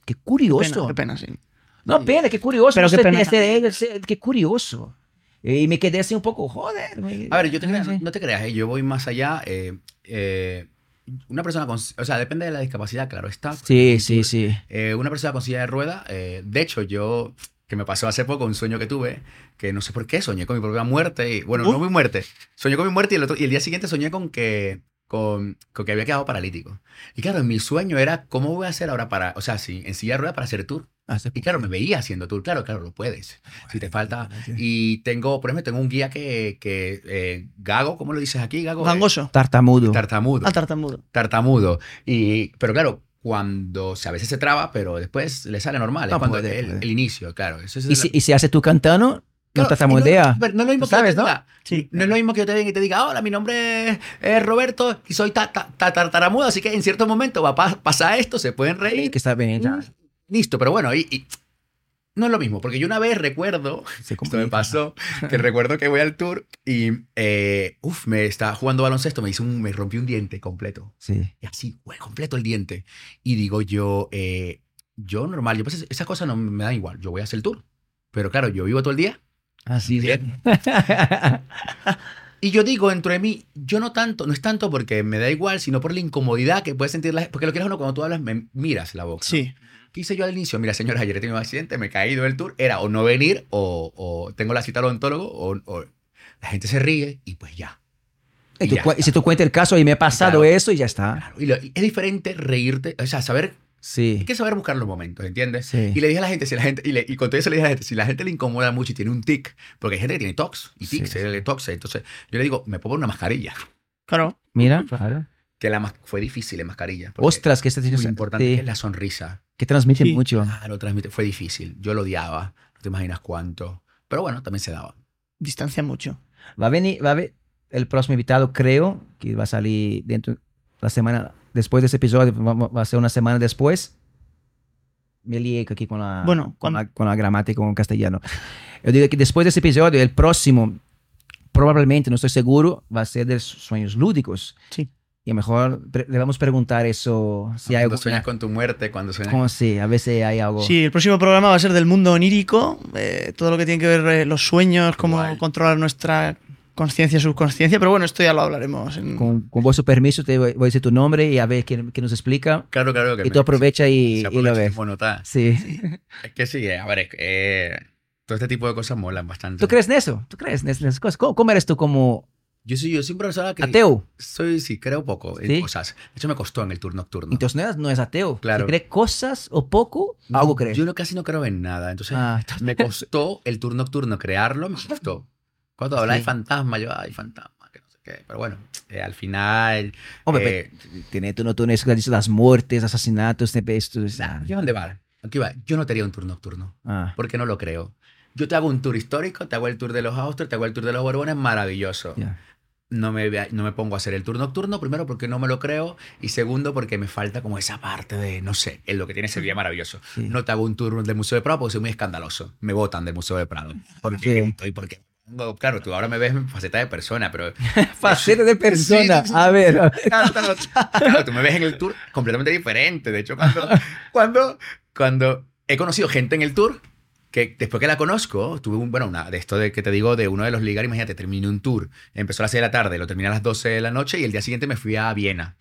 Qué curioso. pena, qué pena, sí. No, pena, qué curioso. Pero no qué pena. ese- qué curioso. Y me quedé así un poco, joder. me- A ver, yo te creas, no te creas, ¿eh? yo voy más allá. eh, eh, una persona con. O sea, depende de la discapacidad, claro está. Sí, sí, sí. Eh, una persona con silla de rueda, eh, de hecho, yo, que me pasó hace poco un sueño que tuve, que no sé por qué, soñé con mi propia muerte. Y, bueno, Uh. no mi muerte, soñé con mi muerte y el, otro- y el día siguiente soñé con que, con, con que había quedado paralítico. Y claro, en mi sueño era, ¿cómo voy a hacer ahora para, o sea, sí, en silla de rueda para hacer tour? Y claro, me veía haciendo tour, claro, claro, lo puedes. Si te falta. Y tengo, por ejemplo, tengo un guía que, que eh, Gago, ¿cómo lo dices aquí? Gago. eh, Gangoso. Tartamudo. tartamudo Al tartamudo. tartamudo. Y, pero claro, cuando o sea, a veces se traba, pero después le sale normal. No, es cuando puede, el, puede. el inicio, claro. Eso es y, si, y si hace tu cantano, no tartamudea. y No, no es lo mismo ¿Sabes, que yo no? te diga, Sí. no es lo mismo que yo te venga y te diga, hola, mi nombre es, es Roberto y soy ta- ta- ta- así que en cierto momento va a pa- pasar esto, se pueden reír. Que está bien, ya. Listo, pero bueno, y, y no es lo mismo, porque yo una vez recuerdo, [LAUGHS] Se esto me pasó, [LAUGHS] que recuerdo que voy al tour y, eh, uf, me estaba jugando baloncesto, me hizo un, me rompí un diente completo. Sí. Y así, güey, completo el diente. Y digo yo, eh, yo normal, yo pues esas cosas no me dan igual, yo voy a hacer el tour. Pero claro, yo vivo todo el día. Así Bien. [LAUGHS] Y yo digo dentro de mí, yo no tanto, no es tanto porque me da igual, sino por la incomodidad que puede sentir la gente. Porque lo que eres uno, cuando tú hablas, me miras la boca. Sí. ¿Qué hice yo al inicio? Mira, señora, ayer he tenido un accidente, me he caído del tour. Era o no venir, o, o tengo la cita al odontólogo, o, o la gente se ríe y pues ya. Y, ya si tú cuentas el caso y me ha pasado Claro. eso y ya está. Claro, y lo- y es diferente reírte, o sea, saber Sí. Hay que saber buscar los momentos, ¿entiendes? Sí. Y le dije a la gente, si la gente, y, le, y con todo eso le dije a la gente, si la gente le incomoda mucho y tiene un tic, porque hay gente que tiene tox y tics, Sí, eh, tox, entonces yo le digo, me pongo una mascarilla, Claro. Mira, claro. que la fue difícil en mascarilla. Ostras, que este es muy importante sí, es la sonrisa. que transmite Sí. mucho. Claro, transmite, fue difícil, yo lo odiaba, no te imaginas cuánto, pero bueno, también se daba. Distancia mucho. Va a venir, va a ver el próximo invitado, creo, que va a salir dentro la semana después de ese episodio, va, a ser una semana después. Me lié aquí con la, Bueno, con la, con la gramática en castellano. Yo digo que después de ese episodio, el próximo, probablemente, no estoy seguro, va a ser de sueños lúdicos. Sí. Y a lo mejor le vamos a preguntar eso, si hay cuando algo. sueñas con tu muerte, cuando sueñas... ¿Cómo sí? A veces hay algo. Sí, el próximo programa va a ser del mundo onírico, eh, todo lo que tiene que ver eh, los sueños, cómo controlar nuestra conciencia, subconsciencia, pero bueno, esto ya lo hablaremos. en- Con, con vuestro permiso, te voy, voy a decir tu nombre y a ver qué, qué nos explica. Claro, claro. Que Y tú aprovecha y, se y lo aprovecha ves. como nota. Sí. Es que sí, a ver, eh, todo este tipo de cosas molan bastante. ¿Tú crees en eso? ¿Tú crees en esas cosas? ¿Cómo, cómo eres tú como Yo soy, yo una persona que... ateo? Soy, sí, creo poco en ¿Sí? cosas. De hecho, me costó en el tour nocturno. Entonces no es, no es ateo. Claro. Si cree cosas o poco, algo crees. Yo no, casi no creo en nada. Entonces, Ah, me costó el tour nocturno crearlo, me costó. Cuando habla Sí. de fantasma, yo, ay, fantasma, que no sé qué. Pero bueno, eh, al final... Hombre, eh, pero tiene, tú no es dices las muertes, asesinatos, de esto. es- ah, ¿Yo dónde va? Aquí va. Yo no te haría un tour nocturno, ah. porque no lo creo. Yo te hago un tour histórico, te hago el tour de los Austrias, te hago el tour de los Borbones, maravilloso. Ya. No, me, no me pongo a hacer el tour nocturno, primero porque no me lo creo, y segundo porque me falta como esa parte de, no sé, en lo que tiene ese día maravilloso. Sí. No te hago un tour del Museo de Prado porque soy muy escandaloso. Me votan del Museo de Prado. ¿Por qué? Estoy porque... Claro, tú ahora me ves en faceta de persona, pero [LAUGHS] Faceta de persona. Sí, sí, sí. A ver. a ver. Claro, claro, claro, tú me ves en el tour completamente diferente. De hecho, cuando, cuando, cuando he conocido gente en el tour, que después que la conozco, tuve un, bueno, una de esto de que te digo, de uno de los ligar, imagínate, terminé un tour, empezó a las 6 de la tarde, lo terminé a las 12 de la noche y el día siguiente me fui a Viena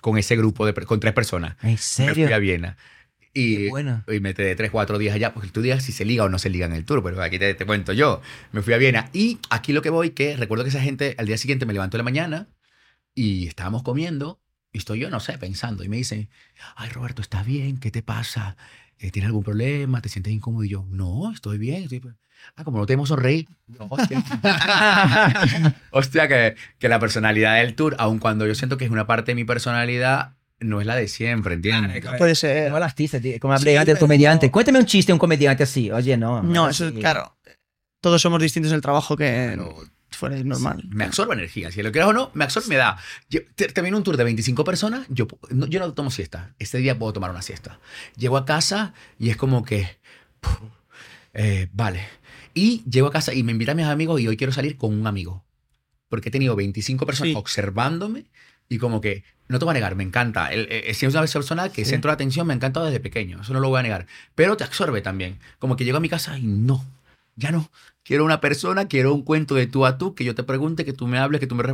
con ese grupo, de, con tres personas. ¿En Me serio? fui a Viena. Y, y me quedé tres, cuatro días allá, porque tú digas si se liga o no se liga en el tour, pero aquí te, te cuento yo. Me fui a Viena y aquí lo que voy, que recuerdo que esa gente al día siguiente me levantó en la mañana y estábamos comiendo y estoy yo, no sé, pensando y me dice, ay Roberto, ¿estás bien? ¿Qué te pasa? Eh, ¿Tienes algún problema? ¿Te sientes incómodo? Y yo, no, estoy bien. Estoy... Ah, como no te hemos sonreír. Yo, hostia, [LAUGHS] Hostia, que, que la personalidad del tour, aun cuando yo siento que es una parte de mi personalidad, no es la de siempre, ¿entiendes? Puede ser. El artista, tío, como hablé Sí, antes del comediante. Cuéntame un chiste un comediante así. Oye, no. No, eso es sí. claro. Todos somos distintos en el trabajo que Pero- fuera normal. Me absorbe energía. Si lo quieres o no, me absorbe, me da. Yo, te- termino un tour de 25 personas, yo, no, yo no tomo siesta. Este día puedo tomar una siesta. Llego a casa y es como que. puf, eh, vale. Y llego a casa y me invitan mis amigos y hoy quiero salir con un amigo. Porque he tenido 25 personas Sí. observándome y como que. No te voy a negar, me encanta. El, eh, si es una persona que Sí. centro de atención, me ha encantado desde pequeño. Eso no lo voy a negar. Pero te absorbe también. Como que llego a mi casa y no. Ya no. Quiero una persona, quiero un cuento de tú a tú, que yo te pregunte, que tú me hables, que tú me...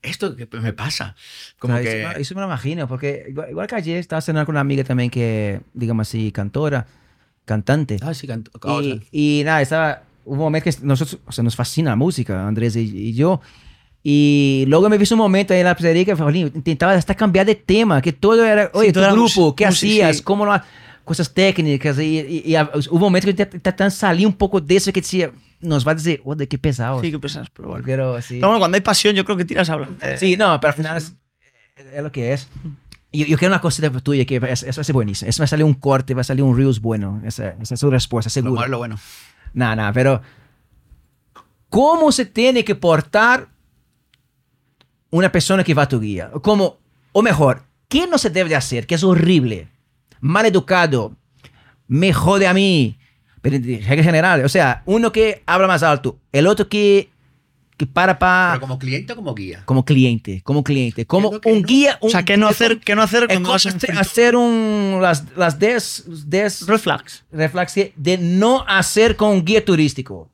Esto que me pasa. Como Claro, que... eso, eso me lo imagino, porque igual, igual que ayer estaba cenando con una amiga también que, digamos así, cantora, cantante. Ah, sí, canto- Y, y nada, estaba, hubo un momento que nosotros, o sea, nos fascina la música, Andrés y, y yo. Y luego me vi un momento ahí en la pizzería que intentaba hasta cambiar de tema, que todo era, oye, tu todo era grupo, ¿qué sí, hacías? sí. ¿Cómo lo Cosas técnicas. Y, y- y hubo un momento que intentaba salir un poco de eso que decía, nos va a decir, oh, de qué pesado. Sí, que pesas, pero bueno. Pero sí. Pero bueno, cuando hay pasión, yo creo que tiras a hablar. Sí, no, pero al final es, es lo que es. Yo, yo quiero una cosita tuya que es- eso ser buenísimo. Eso va a salir un corte, va a salir un Reels bueno. Esa, esa es su respuesta, seguro. lo bueno. Nada, nada, pero ¿cómo se tiene que portar una persona que va a tu guía? Como, o mejor, ¿qué no se debe de hacer? Que es horrible, mal educado, me jode a mí. Pero en general, o sea, uno que habla más alto, el otro que, que para para Pero como cliente o como guía. como cliente, como cliente, como que un no- guía. O un- sea, ¿qué no hacer, qué no hacer cuando hacer, un, las, las 10 10 Red flags. reflexiones de no hacer con un guía turístico.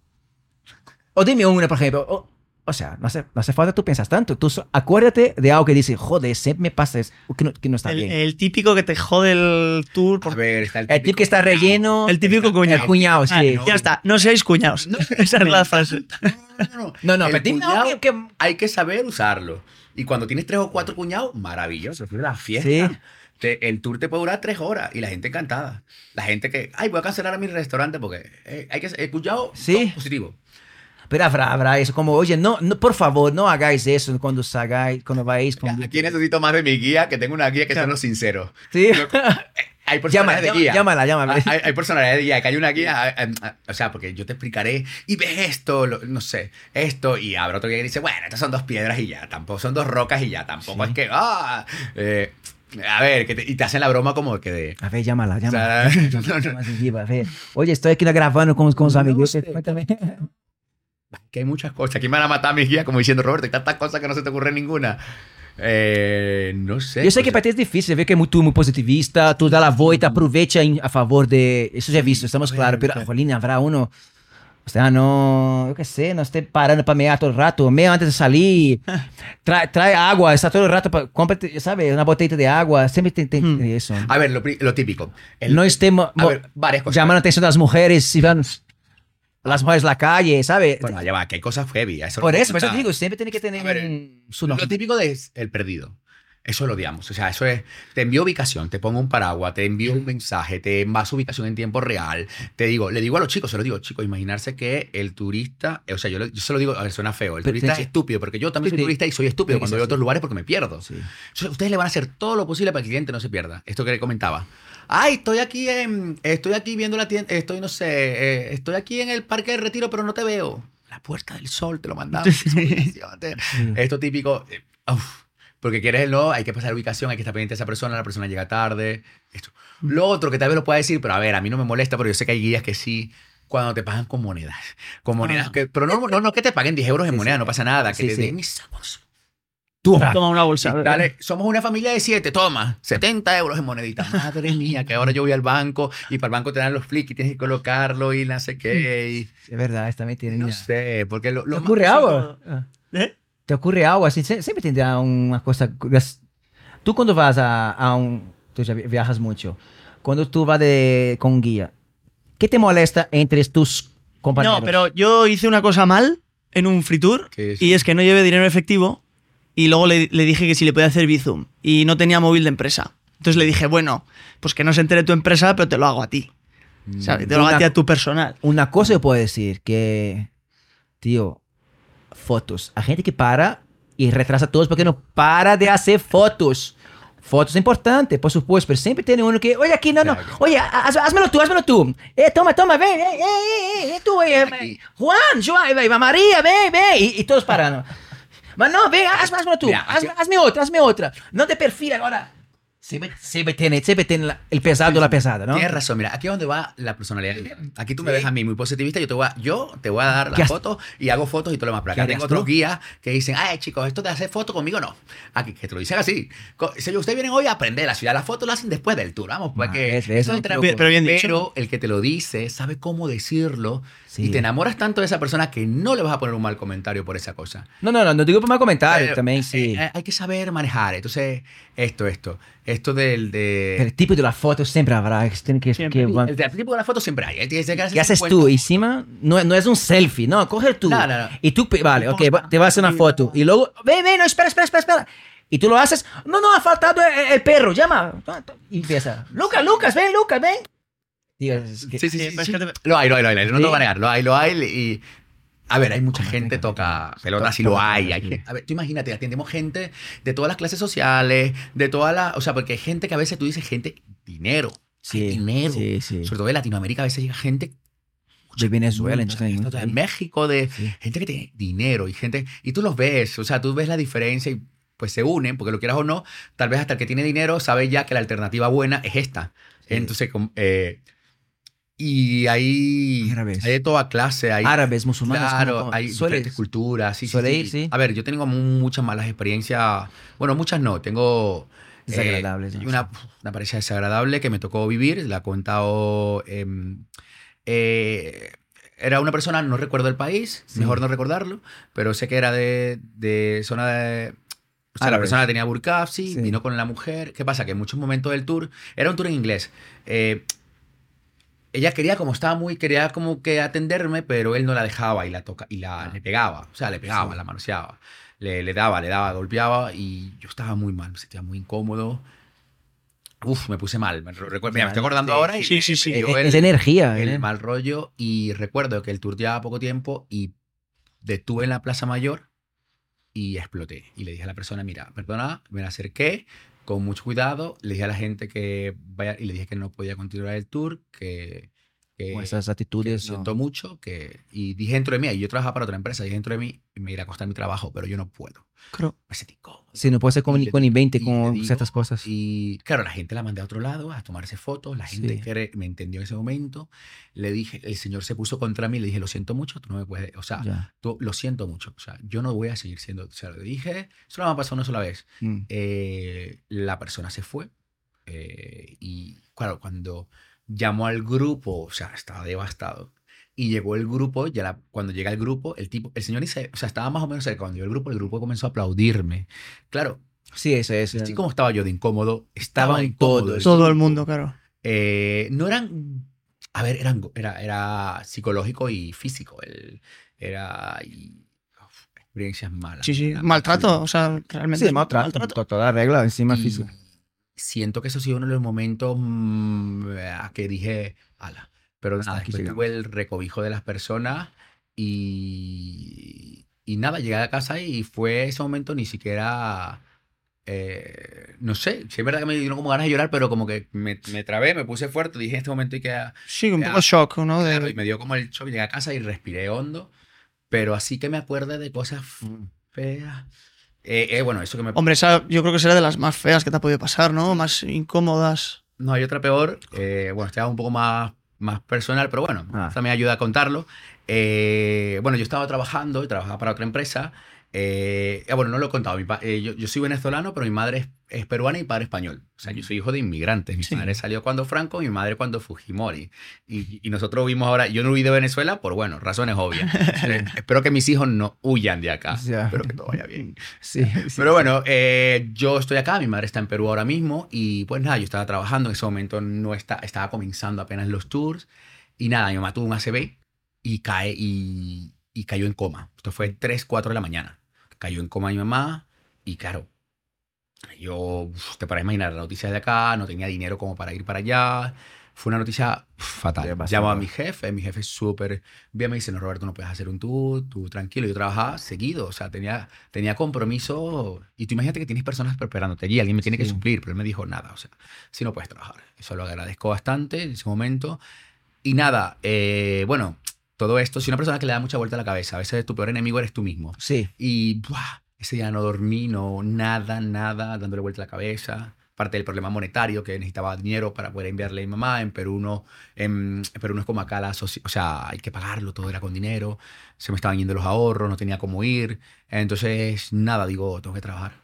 O dime una, por ejemplo. O, o sea, no hace, no hace falta tú piensas tanto. Tú so- acuérdate de algo que dice, joder, siempre me pasa eso, que no, que no está El, bien. el típico que te jode el tour. A por- ver, está el el tipo que está relleno. El típico El cuñado. cuñado, sí. Ah, no. Ya está, no seáis cuñados. [LAUGHS] Esa es la frase. No, no, No, no, El pero cuñado que- Hay que saber usarlo. Y cuando tienes tres o cuatro cuñados, maravilloso. Es la fiesta. Sí. Te- el tour te puede durar tres horas y la gente encantada. La gente que, ay, voy a cancelar a mi restaurante porque eh, hay que el cuñado Sí. positivo. Pero habrá, habrá eso, como, oye, no, no, por favor, no hagáis eso cuando salgáis, cuando vais con... Aquí necesito más de mi guía, que tengo una guía que son los sinceros. Sí. Hay [LAUGHS] Llámala, personalidades de llama- guía. llámala, llámala. Hay, hay personalidades de guía, que hay una guía, o sea, porque yo te explicaré y ves esto, lo- no sé, esto, y habrá otro guía que dice, bueno, estas son dos piedras y ya, tampoco son dos rocas y ya, tampoco Sí. es que, ah, eh, a ver, que te- y te hacen la broma como que de... A ver, llámala, o llámala. sea, [LAUGHS] no, no, ver. Oye, estoy aquí grabando con, con los No amigos. Cuéntame. Que hay muchas cosas. Aquí me van a matar mis guías como diciendo, Roberto, hay tantas cosas que no se te ocurre ninguna. Eh, no sé. Yo sé pues, que para ti es difícil, veo que es muy, tú muy positivista, tú das la vuelta, aprovecha en- a favor de... Eso ya he visto, estamos claros, pero, jolín, habrá uno... O sea, no, yo qué sé, no esté parando para mear todo el rato, mea antes de salir, [LAUGHS] trae, trae agua, está todo el rato, pa- cómprate, ¿sabes? Una botellita de agua, siempre te, te- Hmm. eso. A ver, lo, lo típico. El- no estemos a ver, varias cosas. llamando la atención de las mujeres y van... las mujeres la calle, ¿sabes? Bueno, ya va, que hay cosas heavy. Eso por eso, por eso te digo, siempre tiene que tener ver, su Lo nombre. típico de el perdido. Eso lo odiamos. O sea, eso es. Te envío ubicación, te pongo un paraguas, te envío un mensaje, te envaso ubicación en tiempo real. Te digo, le digo a los chicos, se lo digo, chicos, imaginarse que el turista. O sea, yo, yo se lo digo, a ver, suena feo. El Pero turista es estúpido, porque yo también soy turista y soy estúpido cuando voy a otros lugares porque me pierdo. Sí. Entonces, ustedes le van a hacer todo lo posible para que el cliente no se pierda. Esto que le comentaba. Ay, estoy aquí en, estoy aquí viendo la tienda, estoy, no sé, eh, estoy aquí en el parque de retiro, pero no te veo. La puerta del sol, te lo mandamos. [LAUGHS] Te- Esto típico, eh, uf, porque quieres el no, hay que pasar ubicación, hay que estar pendiente de esa persona, la persona llega tarde. Esto. Lo otro que tal vez lo pueda decir, pero a ver, a mí no me molesta, pero yo sé que hay guías que sí, cuando te pagan con monedas. Con monedas, Ah. que, pero no, no, no que te paguen 10 euros en Sí, moneda, sí. no pasa nada. Que Sí, te sí. den mis somos. Toma una bolsa. Dale, somos una familia de siete, toma, 70 euros en moneditas. Madre mía, que ahora yo voy al banco y para el banco te dan los flicks y tienes que colocarlo y no sé qué. y Es verdad, también tiene. no sé, porque lo, ¿Te lo ocurre más- algo? ¿Eh? ¿Te ocurre algo así? Sie- Siempre tendrá una cosa. curios- Tú cuando vas a, a un... Tú ya vi- viajas mucho. Cuando tú vas de, con un guía, ¿qué te molesta entre tus compañeros? No, pero yo hice una cosa mal en un free tour y es que no llevé dinero efectivo y luego le, le dije que si le podía hacer Bizum y no tenía móvil de empresa. Entonces le dije, bueno, pues que no se entere tu empresa, pero te lo hago a ti. ¿sabes? Te lo hago a Una- ti a tu personal. Una cosa yo puedo decir que, tío, fotos. Hay gente que para y retrasa todos porque no para de hacer fotos. Fotos importantes, por supuesto, pero siempre tiene uno que, oye, aquí, no, no, Claro. oye, haz- házmelo tú, házmelo tú. Eh, toma, toma, ven, eh, eh, eh, eh, tú, eh. Juan, Joan, eh, María, ven, ven, y, y todos parando. Mas no, ven, haz, házmelo tú, Mira, aquí- hazme, hazme otra, hazme otra. No te perfila ahora. Siempre, siempre tiene, siempre tiene la- el pesado o la pesada, ¿no? Tienes razón, mira, aquí es donde va la personalidad. Aquí tú me ves a mí muy positivista, yo te voy a, yo te voy a dar ¿Qué la has- foto y hago fotos y todo lo demás. Pero ¿Qué acá tengo otros guías que dicen, ay chicos, esto de hacer fotos conmigo no. Aquí, que te lo dicen así. Si ustedes vienen hoy a aprender la ciudad, las fotos las hacen después del tour, vamos, porque Ah, es- es eso es. Pero bien dicho. Pero el que te lo dice sabe cómo decirlo Sí. y te enamoras tanto de esa persona que no le vas a poner un mal comentario por esa cosa. No, no, no, no digo por mal comentario, Pero, también eh, sí. eh, hay que saber manejar. Entonces, esto, esto. Esto del de... Pero el tipo de la foto siempre habrá. que Siempre. que- El, del tipo de la foto siempre hay. Tiene que ¿Qué haces 50 tú? Encima, no, no es un selfie, no, coge tú. No, no, no. Y tú, vale, ok, te vas a hacer una foto. Y luego, ven, ven, no, espera, espera, espera, espera. Y tú lo haces, no, no, ha faltado el, el perro, llama. Y empieza, Lucas, Lucas, ven, Lucas, ven. Es que- Sí, sí, Sí, sí. pero sí. que Lo hay, lo hay, lo hay. No te voy a negar. Lo hay, lo hay. Y. A ver, hay mucha gente tenga, toca pelotas y lo hay. hay que- a ver, tú imagínate, atendemos gente de todas las clases sociales, de todas las. O sea, porque hay gente que a veces tú dices gente, dinero. Sí, hay dinero. sí, sí. Sobre todo de Latinoamérica a veces llega gente. De Venezuela, mucha entonces, gente, de. México, de gente que tiene dinero y gente. Y tú los ves, o sea, tú ves la diferencia y pues se unen, porque lo quieras o no, tal vez hasta el que tiene dinero sabe ya que la alternativa buena es esta. Entonces, eh, y hay, Árabes. hay de toda clase. Hay, Árabes, musulmanes. Claro, como- hay suele- diferentes culturas. Sí, suele sí. ir, sí. A ver, yo tengo muchas malas experiencias. Bueno, muchas no. Tengo. eh, Desagradables, ¿no? una, una pareja desagradable que me tocó vivir. La he contado. em, eh, era una persona, no recuerdo el país, Sí. mejor no recordarlo, pero sé que era de, de zona de. O sea, la persona tenía burkaf, sí, Sí. vino con la mujer. ¿Qué pasa? Que en muchos momentos del tour, era un tour en inglés. Ella quería, como estaba muy, quería como que atenderme, pero él no la dejaba y la toca y la Ah. le pegaba. O sea, le pegaba, Sí. la manoseaba. Le, le daba, le daba, golpeaba y yo estaba muy mal, me sentía muy incómodo. Uf, me puse mal. Me, recuerdo, mira, me estoy acordando Sí, ahora y sí, sí, sí. Es, el- es energía. el ¿eh? mal rollo y recuerdo que el tour llevaba poco tiempo y detuve en la Plaza Mayor y exploté. Y le dije a la persona, mira, perdona, me la acerqué con mucho cuidado, le dije a la gente que vaya y le dije que no podía continuar el tour, que... que Con esas actitudes. no. siento mucho, que... Y dije dentro de mí, y yo trabajaba para otra empresa, dije dentro de mí, me irá a costar mi trabajo, pero yo no puedo. Creo- Me sentí incómodo. Sí, no puede ser con, Y le- con 20 y le con ciertas cosas. Y claro, la gente la mandé a otro lado a tomarse fotos. La gente Sí. que me entendió en ese momento, le dije, el señor se puso contra mí, le dije, lo siento mucho, tú no me puedes, o sea, Ya. tú, lo siento mucho, o sea, yo no voy a seguir siendo, o sea, le dije, eso no me ha pasado una sola vez. Mm. Eh, la persona se fue eh, y claro, cuando llamó al grupo, o sea, estaba devastado. Y llegó el grupo, ya la- cuando llega el grupo, el tipo, el señor dice, o sea, estaba más o menos cerca. Cuando llegó el grupo, el grupo comenzó a aplaudirme. Claro, Sí, eso es. Así como estaba yo de incómodo, estaban Estaban todos. Todo el mundo, claro. Eh, no eran a ver, era, era, era psicológico y físico. El, era y, uf, experiencias malas. Sí, sí. Maltrato, o sea, realmente. Sí, maltrato, to- toda regla encima Y física. Siento que eso ha sido uno de los momentos mm, a que dije, ala. Pero nada, aquí tuve el recobijo de las personas y, y nada, llegué a casa y fue ese momento ni siquiera, eh, no sé, sí es verdad que me dieron como ganas de llorar, pero como que me, me trabé, me puse fuerte, dije en este momento hay que... Sí, un poco shock, ¿no? De- y me dio como el shock, llegué a casa y respiré hondo, pero así que me acuerde de cosas feas. Eh, eh, bueno, eso que me... Hombre, esa yo creo que será de las más feas que te ha podido pasar, ¿no? Más incómodas. No, hay otra peor. eh, bueno, esta es un poco más, más personal, pero bueno, Ah. esta me ayuda a contarlo. Eh, bueno, yo estaba trabajando y trabajaba para otra empresa. Eh, ah, bueno, no lo he contado. mi eh, yo, yo soy venezolano, pero mi madre es, es peruana y padre español. O sea, yo soy hijo de inmigrantes. Mi Sí. padre salió cuando Franco, mi madre cuando Fujimori. Y, y nosotros vimos ahora, yo no huí de Venezuela por, bueno, razones obvias. [LAUGHS] Eh, espero que mis hijos no huyan de acá. Espero que todo vaya bien. Sí, sí. Pero bueno, eh, yo estoy acá, mi madre está en Perú ahora mismo y pues nada, yo estaba trabajando, en ese momento no está, estaba comenzando apenas los tours y nada, mi mamá tuvo un ACV y, cae, y, y cayó en coma. Esto fue 3, 4 de la mañana. Cayó en coma mi mamá y claro, yo, te para imaginar, la noticia de acá, no tenía dinero como para ir para allá. Fue una noticia fatal. Llamo a mi jefe, mi jefe es súper bien, me dice, no, Roberto, no puedes hacer un tour, tú tranquilo. Yo trabajaba seguido, o sea, tenía, tenía compromiso. Y tú imagínate que tienes personas esperándote allí, alguien me tiene que Sí. suplir, pero él me dijo, nada, o sea, si no puedes trabajar. Eso lo agradezco bastante en ese momento. Y nada, eh, bueno, todo esto, si una persona que le da mucha vuelta a la cabeza, a veces tu peor enemigo eres tú mismo. Sí. Y ¡buah! ese día no dormí, no, nada, nada, dándole vuelta a la cabeza. Parte del problema monetario, que necesitaba dinero para poder enviarle a mi mamá. En Perú no, en, en Perú no es como acá, la o sea, hay que pagarlo, todo era con dinero. Se me estaban yendo los ahorros, no tenía cómo ir. Entonces, nada, digo, tengo que trabajar.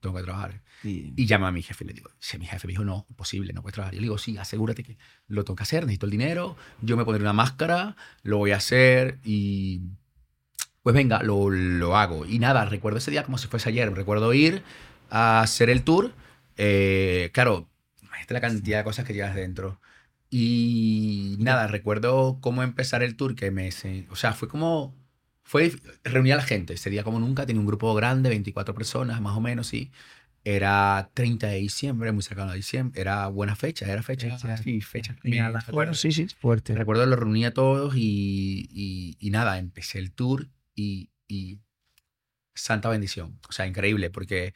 Tengo que trabajar. Y llamo a mi jefe y le digo, si mi jefe me dijo, no, imposible, no puedes trabajar. Yo le digo, sí, asegúrate que lo tengo que hacer, necesito el dinero, yo me pondré una máscara, lo voy a hacer y pues venga, lo, lo hago. Y nada, recuerdo ese día como si fuese ayer, recuerdo ir a hacer el tour, eh, claro, imagínate la cantidad de cosas que llevas dentro. Y nada, recuerdo cómo empezar el tour, que me... O sea, fue como... Fue reunir a la gente. Ese día como nunca, tenía un grupo grande, 24 personas más o menos, sí. Era 30 de diciembre, muy cercano a diciembre. Era buena fecha, era fecha. Fecha. Sí, fecha. Bueno, sí, sí. Fuerte. Recuerdo lo reuní a todos y, y, y nada, empecé el tour y, y santa bendición. O sea, increíble, porque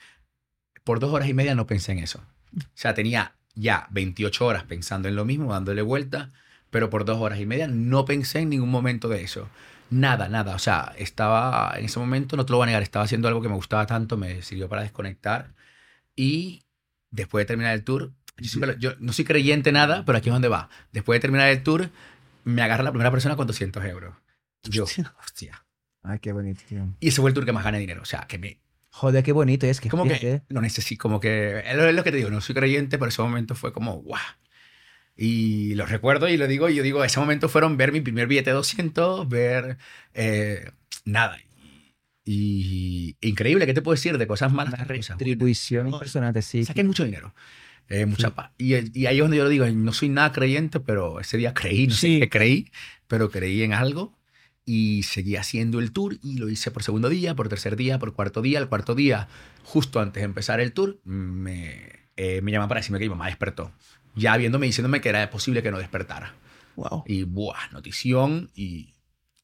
por dos horas y media no pensé en eso. O sea, tenía ya 28 horas pensando en lo mismo, dándole vuelta, pero por dos horas y media no pensé en ningún momento de eso. Nada, nada. O sea, estaba en ese momento, no te lo voy a negar, estaba haciendo algo que me gustaba tanto, me sirvió para desconectar. Y después de terminar el tour, yo, siempre lo- yo no soy creyente nada, pero aquí es donde va. Después de terminar el tour, me agarra la primera persona con 200 euros. Yo, Hostia. hostia. Ay, qué bonito, tío. Y ese fue el tour que más gané dinero. O sea, que me. Joder, qué bonito es que. Como que fíjate. lo necesito, como que. Es lo, es lo que te digo, no soy creyente, pero ese momento fue como, ¡guau! Y lo recuerdo y lo digo, y yo digo, ese momento fueron ver mi primer billete de 200, ver. eh, nada. Y, increíble, ¿qué te puedo decir? De cosas malas. Buenas. retribución Joder. impresionante, sí. Saqué mucho dinero. Eh, mucha paz. Y, y ahí es donde yo lo digo, no soy nada creyente, pero ese día creí, no Sí. sé qué creí, pero creí en algo y seguí haciendo el tour y lo hice por segundo día, por tercer día, por cuarto día. El cuarto día, justo antes de empezar el tour, me, eh, me llaman para decirme que mi mamá despertó. Ya viéndome, diciéndome que era posible que no despertara. Wow. Y, buah, notición y...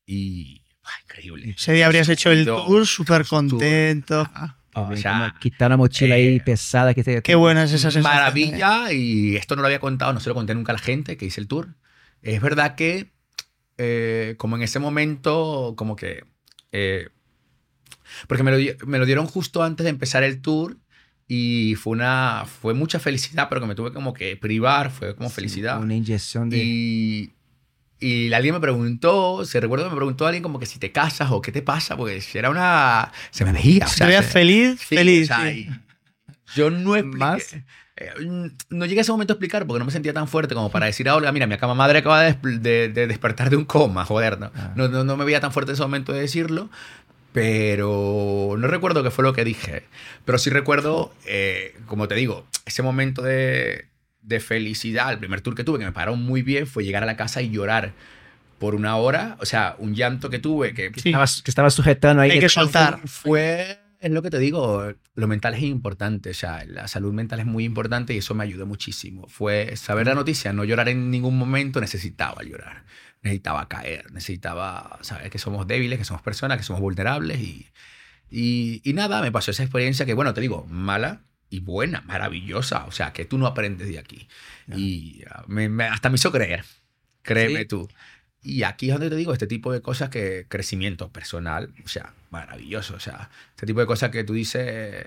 y increíble. Ese día habrías hecho el Yo- tour súper tour. contento. O Bien, sea, quitar una mochila ahí eh, pesada que te. Qué buena es esa sensación. Maravilla, y esto no lo había contado, no se lo conté nunca a la gente que hice el tour. Es verdad que, eh, como en ese momento, como que. eh, porque me lo, me lo dieron justo antes de empezar el tour y fue una. Fue mucha felicidad, pero que me tuve como que privar, fue como Sí, felicidad. Una inyección de. Y, y alguien me preguntó, se recuerdo que me preguntó alguien como que si te casas o qué te pasa, pues era una. Se me veía. o Se sea, se- feliz, Sí, feliz. o sea, sí. Yo no expliqué. Más. eh, No llegué a ese momento a explicar porque no me sentía tan fuerte como para decir a Olga, mira, mi cama madre acaba de, de- de despertar de un coma, joder, no. Ah. No, no, no me veía tan fuerte en ese momento de decirlo, pero no recuerdo qué fue lo que dije. Pero sí recuerdo, eh, como te digo, ese momento de, de felicidad, el primer tour que tuve, que me paró muy bien, fue llegar a la casa y llorar por una hora. O sea, un llanto que tuve que... Sí. Estabas, que estabas sujetando ahí. Hay que soltar. Fue, es lo que te digo, lo mental es importante, o sea, la salud mental es muy importante y eso me ayudó muchísimo. Fue saber la noticia, no llorar en ningún momento, necesitaba llorar, necesitaba caer, necesitaba saber que somos débiles, que somos personas, que somos vulnerables y, y, y nada, me pasó esa experiencia que, bueno, te digo, mala y buena, maravillosa, o sea, que tú no aprendes de aquí. Y ah, me- me- hasta me hizo creer, créeme Sí. tú. Y aquí es donde te digo, este tipo de cosas que crecimiento personal, o sea, maravilloso, o sea, este tipo de cosas que tú dices,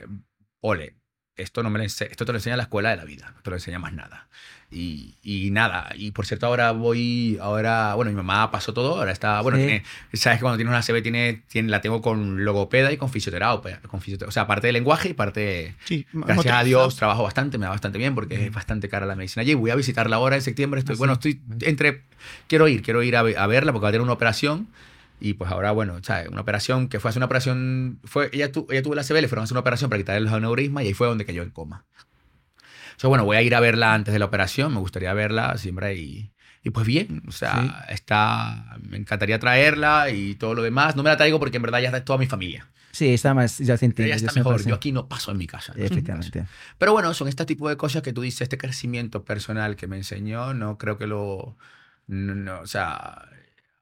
ole, esto, no me lo esto te lo enseña la escuela de la vida, no te lo enseña más nada. Y, y nada, y por cierto ahora voy, ahora, bueno, mi mamá pasó todo, ahora está, bueno, Sí. tiene, sabes que cuando tienes una CB tiene, tiene, la tengo con logopeda y con fisioterapia, con fisioterapia, o sea, parte de lenguaje y parte, Sí, gracias a. Dios, trabajo bastante, me da bastante bien porque es bastante cara la medicina allí. Voy a visitarla ahora en septiembre. Estoy, Ah, bueno, estoy entre. Quiero ir, quiero ir a, a verla porque va a tener una operación. Y pues ahora, bueno, ¿sabes? Una operación que fue a hacer una operación. Fue, ella, tu, ella tuvo la CB, le fueron a hacer una operación para quitarle los aneurismas y ahí fue donde cayó en coma. O sea, bueno, voy a ir a verla antes de la operación. Me gustaría verla siempre y. Y pues bien, o sea, está. Me encantaría traerla y todo lo demás. No me la traigo porque en verdad ya está toda mi familia. Sí, está más, ya se entiende. Está ya me mejor. Yo aquí no paso en mi casa. ¿no? Efectivamente. Pero bueno, son este tipo de cosas que tú dices, este crecimiento personal que me enseñó, no creo que lo... No, no, o sea,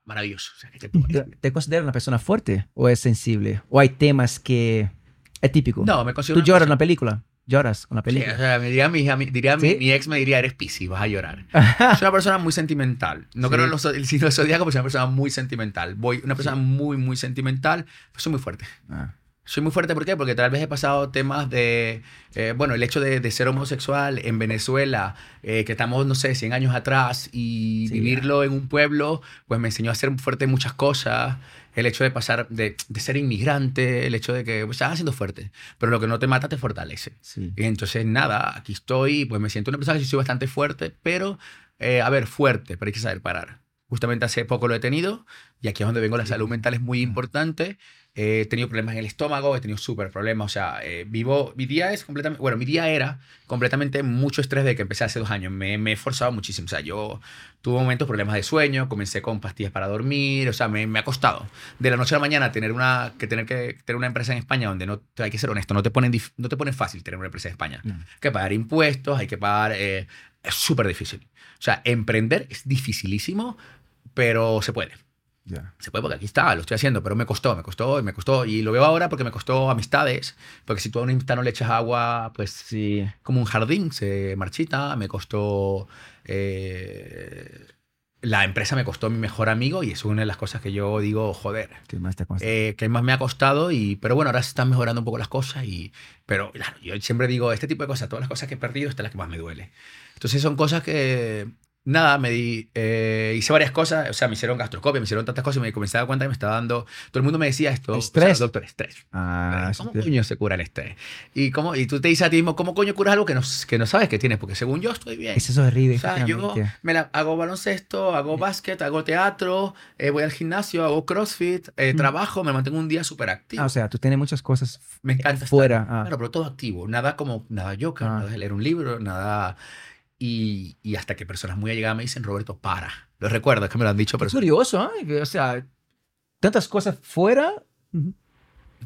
maravilloso. O sea, ¿qué te te consideras una persona fuerte o es sensible? ¿O hay temas que es típico? No, me considero... ¿Tú lloras en una película? ¿Lloras con la Sí, o película? sea, me diría, mi, hija- mi- diría mi- ¿Sí? mi, ex me diría, eres piscis, vas a llorar. [LAUGHS] Soy una persona muy sentimental. No Sí. creo en los, el signo zodiaco, pero soy una persona muy sentimental. Voy, una persona muy, muy sentimental, pero soy muy fuerte. Ah, Soy muy fuerte, ¿por qué? Porque tal vez he pasado temas de, eh, bueno, el hecho de, de ser homosexual en Venezuela, eh, que estamos, no sé, 100 años atrás, y Sí, vivirlo en un pueblo, pues me enseñó a ser fuerte en muchas cosas. El hecho de pasar, de, de ser inmigrante, el hecho de que pues, estás siendo fuerte, pero lo que no te mata te fortalece. sí. Y entonces, nada, aquí estoy, pues me siento una persona que soy bastante fuerte, pero, eh, a ver, fuerte, pero hay que saber parar. Justamente hace poco lo he tenido y aquí es donde vengo, la salud mental es muy importante. Eh, he tenido problemas en el estómago, he tenido súper problemas, o sea, eh, vivo, mi día es completamente, bueno, mi día era completamente mucho estrés de que empecé hace dos años, me, me he esforzado muchísimo, o sea, yo tuve momentos problemas de sueño, comencé con pastillas para dormir, o sea, me, me ha costado. De la noche a la mañana tener una, que tener que tener una empresa en España donde no, hay que ser honesto, no te ponen, no te ponen fácil tener una empresa en España. No. Hay que pagar impuestos, hay que pagar, eh, es súper difícil. O sea, emprender es dificilísimo, pero se puede. Se puede porque aquí está, lo estoy haciendo, pero me costó, me costó y me costó. Y lo veo ahora porque me costó amistades. Porque si tú a una amistad no le echas agua, pues Sí. como un jardín, se marchita. Me costó. eh, la empresa me costó mi mejor amigo y es una de las cosas que yo digo, joder, ¿Qué más te eh, que más me ha costado. Y, pero bueno, ahora se están mejorando un poco las cosas. Y, pero claro, yo siempre digo, este tipo de cosas, todas las cosas que he perdido, esta es la que más me duele. Entonces son cosas que, nada, me di, eh, hice varias cosas, o sea, me hicieron gastroscopia, me hicieron tantas cosas y me comencé a dar cuenta que me estaba dando, todo el mundo me decía esto, o sea, Estrés. doctor, estrés. ah, ¿Cómo coño se cura el estrés? Y, cómo, y tú te dices a ti mismo, ¿cómo coño curas algo que no, que no sabes que tienes? Porque según yo estoy bien. Eso es horrible. O sea, yo me la, hago baloncesto, hago básquet, hago teatro, eh, voy al gimnasio, hago crossfit, eh, Mm. trabajo, me mantengo un día súper activo. Ah, o sea, tú tienes muchas cosas me encanta estar- fuera. ah. Claro, pero todo activo. Nada como, nada yoga, Ah. nada de leer un libro, nada... Y, y hasta que personas muy allegadas me dicen, Roberto, para. Lo recuerdo, es que me lo han dicho, pero... Es curioso, ¿eh? O sea, tantas cosas fuera.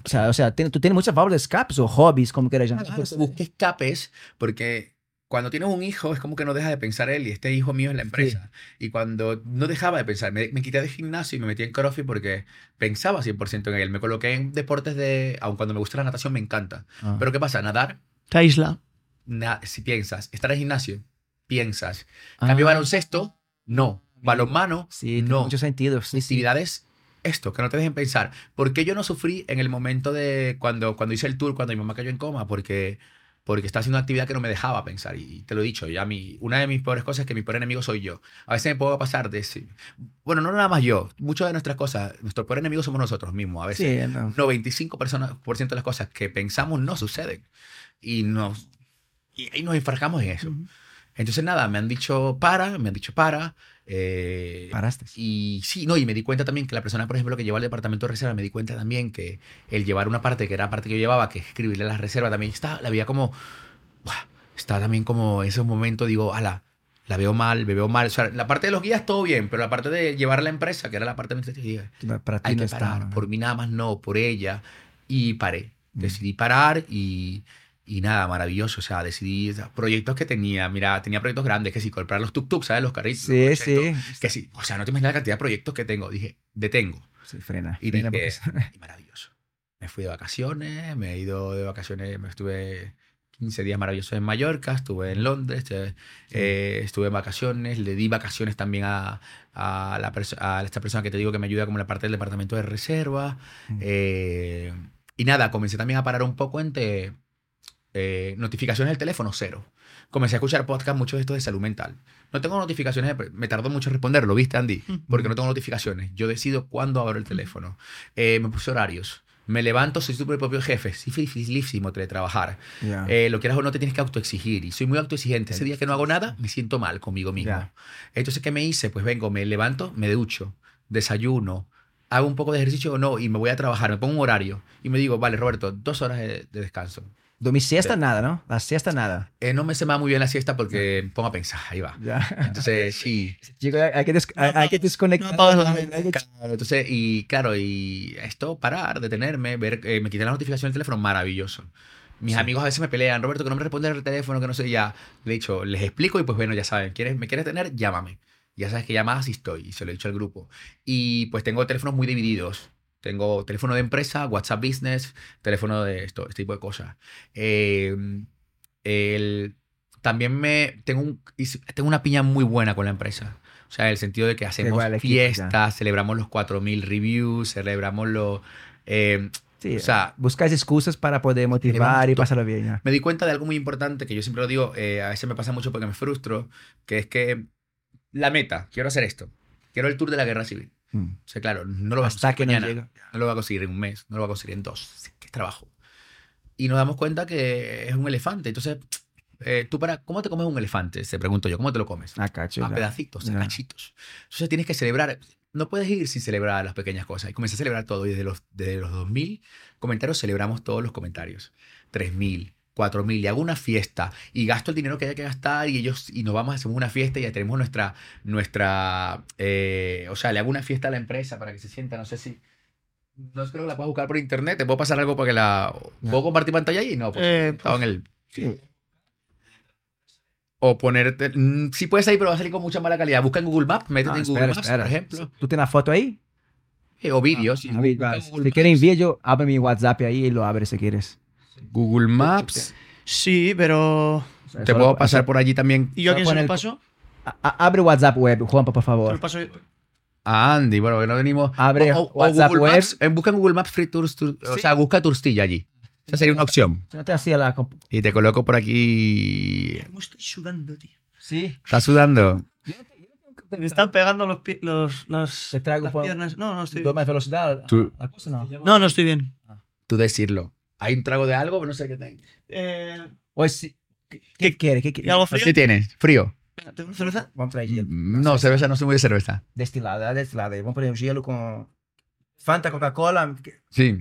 O sea, o sea ten- tú tienes muchas válvulas de escapes o hobbies, como quieras Claro, llamar. busqué escapes porque cuando tienes un hijo es como que no dejas de pensar él y este hijo mío es la empresa. Y cuando no dejaba de pensar, me, me quité de gimnasio y me metí en CrossFit porque pensaba 100% en él. Me coloqué en deportes de... Aun cuando me gusta la natación me encanta. Ah. Pero ¿qué pasa? Nadar, Te aísla. na- si piensas. Estar en gimnasio, piensas. Cambio Ah, baloncesto, no. Balonmano, Sí, no. mucho sentido. Sí, sí. actividades esto, que no te dejen pensar. ¿Por qué yo no sufrí en el momento de cuando, cuando hice el tour, cuando mi mamá cayó en coma? Porque, porque estaba haciendo una actividad que no me dejaba pensar. Y te lo he dicho, ya mi, una de mis peores cosas es que mi peor enemigo soy yo. A veces me puedo pasar de... sí. Bueno, no nada más yo. Muchas de nuestras cosas, nuestro peor enemigo somos nosotros mismos. A veces Sí, no. 95% personas- por ciento de las cosas que pensamos no suceden. Y, nos, y ahí nos enfrascamos en eso. Entonces, nada, me han dicho para, me han dicho para. eh, Paraste. y sí, no, y me di cuenta también que la persona, por ejemplo, que lleva el departamento de reserva, me di cuenta también que el llevar una parte que era la parte que yo llevaba, que es escribirle las reservas, también está, la veía como, "Buah, está también como en esos momentos, digo, ala, la veo mal, me veo mal. O sea, la parte de los guías todo bien, pero la parte de llevar la empresa, que era la parte administrativa, Para ti hay no que está. parar. ¿no? Por mí nada más no, por ella. Y paré. Mm. Decidí parar y, y nada, maravilloso. O sea, decidí o sea, proyectos que tenía. Mira, tenía proyectos grandes, que sí, comprar los tuk-tuk, ¿sabes? Los carritos. Sí, los sí. Que sí. O sea, no te imaginas la cantidad de proyectos que tengo. Dije, detengo. Sí, frena. Y frena dije, porque- [LAUGHS] y maravilloso. Me fui de vacaciones, me he ido de vacaciones, me estuve 15 días maravillosos en Mallorca, estuve en Londres, eh, eh, estuve en vacaciones, le di vacaciones también a, a, la perso- a esta persona que te digo que me ayuda como la parte del departamento de reserva. Mm. eh, y nada, comencé también a parar un poco entre eh, notificaciones del teléfono, cero. Comencé a escuchar podcast muchos de estos de salud mental. No tengo notificaciones, me tardó mucho en responderlo, ¿viste, Andy? Porque no tengo notificaciones. Yo decido cuándo abro el teléfono. Eh, me puse horarios. Me levanto, soy tu propio jefe. Sí, dificilísimo teletrabajar. Ya. Eh, lo quieras o no, te tienes que autoexigir. Y soy muy autoexigente. Ese día que no hago nada, me siento mal conmigo mismo. Ya. Entonces, ¿qué me hice? Pues vengo, me levanto, me ducho, desayuno, hago un poco de ejercicio o no, y me voy a trabajar. Me pongo un horario. Y me digo, vale, Roberto, dos horas de, de descanso. Dormir siesta, nada, ¿no? La siesta, nada. Eh, no me se me va muy bien la siesta porque pongo a pensar. Ahí va. Ya. Entonces, [LAUGHS] sí. Chico, hay, que, des- hay, hay que desconectar. no la mente. Que- Claro, entonces, y claro, y esto, parar, detenerme, ver, eh, me quité la notificación del teléfono, maravilloso. Mis amigos a veces me pelean, Roberto, que no me responde el teléfono, que no sé, ya. De hecho, les explico y pues bueno, ya saben, ¿quieres, ¿me quieres tener? Llámame. Ya sabes que llamadas y estoy, y se lo he dicho al grupo. Y pues tengo teléfonos muy divididos. Tengo teléfono de empresa, WhatsApp Business, teléfono de esto, este tipo de cosas. Eh, el, también me tengo, un, tengo una piña muy buena con la empresa. O sea, en el sentido de que hacemos fiestas, celebramos los 4.000 reviews, celebramos los... eh, Sí, o sea, buscáis excusas para poder motivar y pasarlo bien. ya. me di cuenta de algo muy importante que yo siempre lo digo, eh, a veces me pasa mucho porque me frustro, que es que la meta, quiero hacer esto, quiero el tour de la guerra civil. Mm. O sea, claro, no lo vas a Hasta que conseguir no mañana, llega. no lo va a conseguir en un mes, no lo va a conseguir en dos, que es trabajo. Y nos damos cuenta que es un elefante. Entonces, eh, tú para, ¿cómo te comes un elefante? Se pregunto yo, ¿cómo te lo comes? Ah, a ya. pedacitos, a cachitos. Entonces tienes que celebrar. No puedes ir sin celebrar las pequeñas cosas. Y comencé a celebrar todo. Y desde los, desde los 2000 comentarios celebramos todos los comentarios. 3000, 4000. Y hago una fiesta. Y gasto el dinero que haya que gastar. Y ellos y nos vamos a hacer una fiesta. Y ya tenemos nuestra. nuestra eh, o sea, le hago una fiesta a la empresa para que se sienta. No sé si. No creo que la puedas buscar por internet. Te puedo pasar algo para que la. ¿Puedo compartir pantalla ahí? No, pues. Eh, estaba en el. Sí. O ponerte. mm, Sí puedes ahí, pero va a salir con mucha mala calidad. Busca en Google Maps, métete No, en Google espera, Maps, espera. por ejemplo. ¿Tú tienes la foto ahí? Eh, o vídeos. sí. A ver, Busca va, en Si Maps. quieres vídeo, abre mi WhatsApp ahí y lo abre si quieres. Google Maps. Sí, pero. O sea, Te puedo pasar por allí también ¿Y yo a quién se lo el- paso? a- a- Abre WhatsApp web, Juanpa, por Se lo favor. paso a Andy. Bueno, que no venimos. Abre o, o- o WhatsApp Google web. Maps. eh, busca en Google Maps Free Tours. Tour- O sea, busca Turstilla allí. Esa sería una opción. Si no te hacía la... comp- Y te coloco por aquí. ¿Cómo estoy sudando, tío? Sí. ¿Estás sudando? Me están pegando los, pi- los, Te traigo las piernas. No, no estoy ¿Dos más velocidad? Tú- ¿La cosa no? No, no estoy bien. Tú decirlo. ¿Hay un trago de algo? Pero no sé qué tengo. Eh, O si- ¿Qué, qué quiere? ¿Qué quiere? ¿Y algo frío? ¿Qué tienes? ¿Frío? ¿Tengo cerveza? Vamos a hielo. No, cerveza, no soy muy de cerveza. Destilada, destilada. Vamos a poner hielo con Fanta, Coca-Cola. Sí.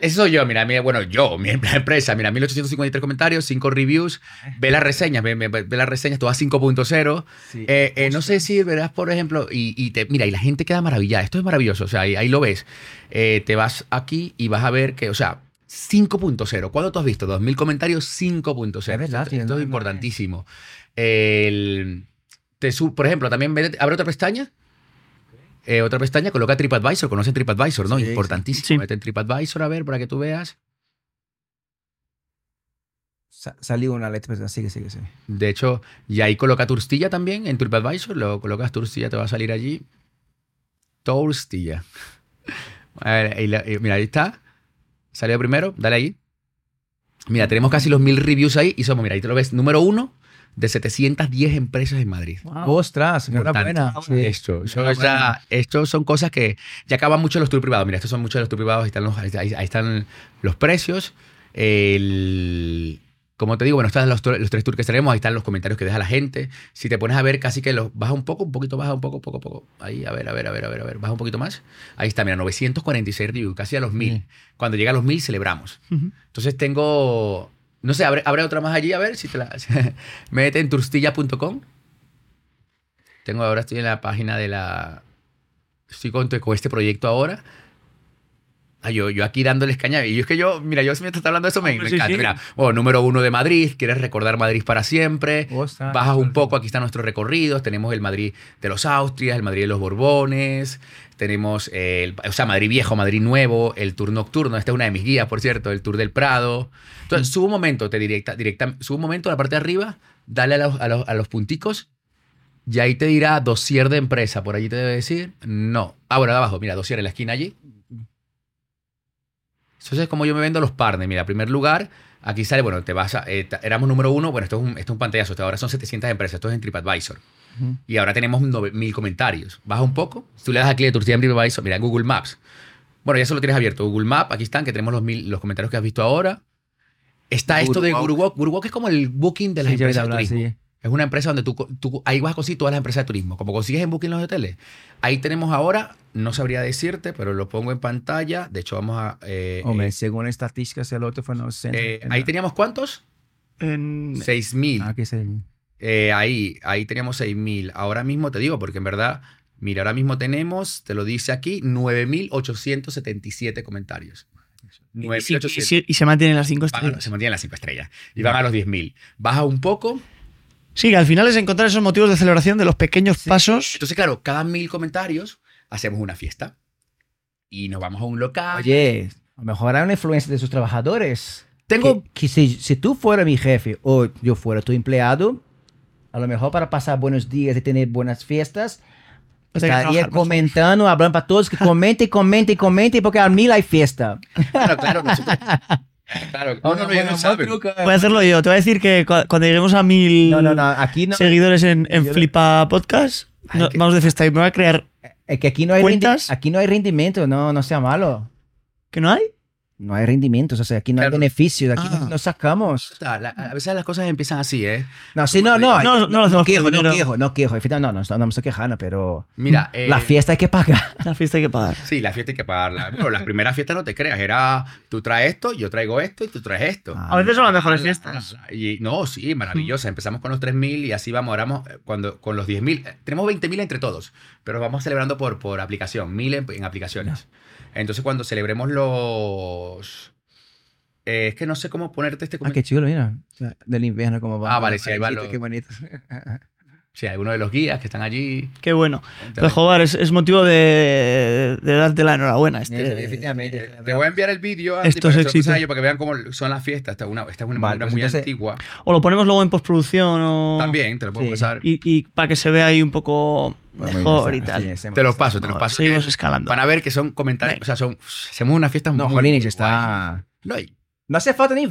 Eso soy yo, mira, mira, bueno, yo, mi empresa, mira, 1853 comentarios, 5 reviews, ve las reseñas, ve, ve- ve las reseñas, todas 5.0. Sí. Eh, eh, no sé si verás, por ejemplo, y, y te, mira, y la gente queda maravillada, esto es maravilloso, o sea, ahí, ahí lo ves. Eh, te vas aquí y vas a ver que, o sea, 5.0, ¿cuándo tú has visto? 2.000 comentarios, 5.0. Es verdad, esto, esto es importantísimo. El, te sub- por ejemplo, también abre otra pestaña. eh, otra pestaña, coloca TripAdvisor, conocen TripAdvisor, ¿no? Sí. Importantísimo. Sí. Mete en TripAdvisor a ver para que tú veas. Sa- salió una letra, pero sigue, sigue, sigue. De hecho, y ahí coloca Turstilla también en TripAdvisor. Luego colocas Turstilla, te va a salir allí. Turstilla. [LAUGHS] A ver, la- eh, mira, ahí está. Salió primero, dale ahí. Mira, tenemos casi los mil reviews ahí y somos, mira, ahí te lo ves, número uno de 710 empresas en Madrid. Ostras, enhorabuena. Sí. Esto, eso Enhorabuena. ya- esto son cosas que ya acaban mucho los tours privados. Mira, estos son muchos de los tours privados. Ahí están los, ahí, ahí están los precios. El, como te digo, bueno, están los, los tres tours que tenemos. Ahí están los comentarios que deja la gente. Si te pones a ver, casi que los baja un poco, un poquito baja, un poco, poco, poco. Ahí, a ver, a ver, a ver, a ver, a ver. Baja un poquito más. Ahí está, mira, 946 reviews, casi a los 1000. Sí. Cuando llega a los 1000, celebramos. Entonces tengo No sé, ¿habrá, habrá otra más allí? A ver si te la... [LAUGHS] Métete en turstilla.com. Tengo ahora, estoy en la página de la... Estoy con, con este proyecto ahora. Ah, yo, yo aquí dándoles caña. Y yo es que yo, mira, yo si me estás hablando de eso, me, Hombre, me sí, encanta. sí. Mira, bueno, número uno de Madrid, quieres recordar Madrid para siempre. Ostras, Bajas un poco, aquí están nuestros recorridos. Tenemos el Madrid de los Austrias, el Madrid de los Borbones. Tenemos, eh, el, o sea, Madrid Viejo, Madrid Nuevo, el Tour Nocturno. Esta es una de mis guías, por cierto, el Tour del Prado. Entonces, Mm. sube un momento, te directa, directa, sube un momento a la parte de arriba, dale a los, a los, a los punticos y ahí te dirá dossier de empresa. Por allí te debe decir, no. Ah, bueno, de abajo, mira, dossier en la esquina allí. Entonces es como yo me vendo los partners. Mira, en primer lugar, aquí sale, bueno, te vas a, eh, éramos número uno, bueno, esto es un, esto es un pantallazo, ahora son 700 empresas, esto es en TripAdvisor. Y ahora tenemos 9000 comentarios. Baja un poco, si tú le das a clic de Turquía en TripAdvisor, mira, Google Maps. Bueno, ya solo tienes abierto Google Maps, aquí están, que tenemos los, mil, los comentarios que has visto ahora. Está esto de. Guruwalk. Guruwalk es como el booking de las Sí, empresas de turismo. sí. Es una empresa donde tú, tú- ahí vas a conseguir todas las empresas de turismo. Como consigues en Booking los hoteles. Ahí tenemos ahora, no sabría decirte, pero lo pongo en pantalla. De hecho, vamos a... eh, Hombre, eh, según estadísticas, el otro fue no sé. eh, ahí teníamos cuántos? En- 6.000. Ah, Aquí se. Eh, ahí, ahí teníamos 6.000. Ahora mismo te digo, porque en verdad, mira, ahora mismo tenemos, te lo dice aquí, 9.877 comentarios. y, 9.800. se- y se mantienen las cinco Van a- estrellas. se mantienen las 5 estrellas. Y van a los 10.000. Baja un poco. Sí, al final es encontrar esos motivos de celebración de los pequeños pasos. Entonces, claro, cada mil comentarios hacemos una fiesta. Y nos vamos a un local. Oye, a lo mejor hay una influencia de sus trabajadores. tengo... Que, que si, si tú fueras mi jefe o yo fuera tu empleado, a lo mejor para pasar buenos días y tener buenas fiestas, Pues estaría comentando, hablando para todos que comente, comente, comente, porque al mil hay fiesta. Claro, claro, nosotros- [LAUGHS] Claro, no, no, no. Voy a hacerlo yo. Te voy a decir que cu- cuando lleguemos a mil No, no, no, aquí no. seguidores en, Flipa Podcast, Ay, no- que- vamos de fiesta y me voy a crear. Es que aquí no hay, rendi- ¿Cuentas? aquí no hay rendimiento, no, no sea malo. ¿Que no hay? No hay rendimientos, o sea, aquí no Claro. hay beneficios, aquí Ah. no, no sacamos. Está, la- A veces las cosas empiezan así, ¿eh? No, sí, no, no, No, no lo hacemos quejo, no quejo, no quejo. No, no, no, no me estoy quejando, pero Mira, eh, la fiesta hay que pagar. [LAUGHS] La fiesta hay que pagar. Sí, la fiesta hay que pagarla. Bueno, las primeras fiestas no te creas, era tú traes esto, yo traigo esto y tú traes esto. Ah. A veces son las mejores fiestas. Y no, sí, maravillosa. Empezamos con los 3.000 y así vamos, ahora vamos, eh, cuando, con los 10.000. eh, Tenemos 20.000 entre todos, pero vamos celebrando por, por aplicación, 1.000 en, en aplicaciones. Entonces, cuando celebremos los... eh, es que no sé cómo ponerte este Ah, comentario. qué chulo, mira. O sea, Del invierno, como va. Ah, vale, sí, ahí va lo- Qué bonito. [LAUGHS] Sí, algunos de los guías que están allí. Qué bueno. Pero, joder, es, es motivo de, de darte la enhorabuena. Este. Te voy a enviar el vídeo Andy, Esto es para que vean cómo son las fiestas. Esta es una, esta es una Vale, pues muy entonces- antigua. O lo ponemos luego en postproducción o... También, te lo puedo Sí. pasar. Y, y para que se vea ahí un poco Bueno, mejor y tal. sí, Te los paso, te los No, paso. seguimos escalando. Van a ver que son comentarios, o sea, son, hacemos una fiesta No, muy, que está... guay. No, y- No hace falta ni.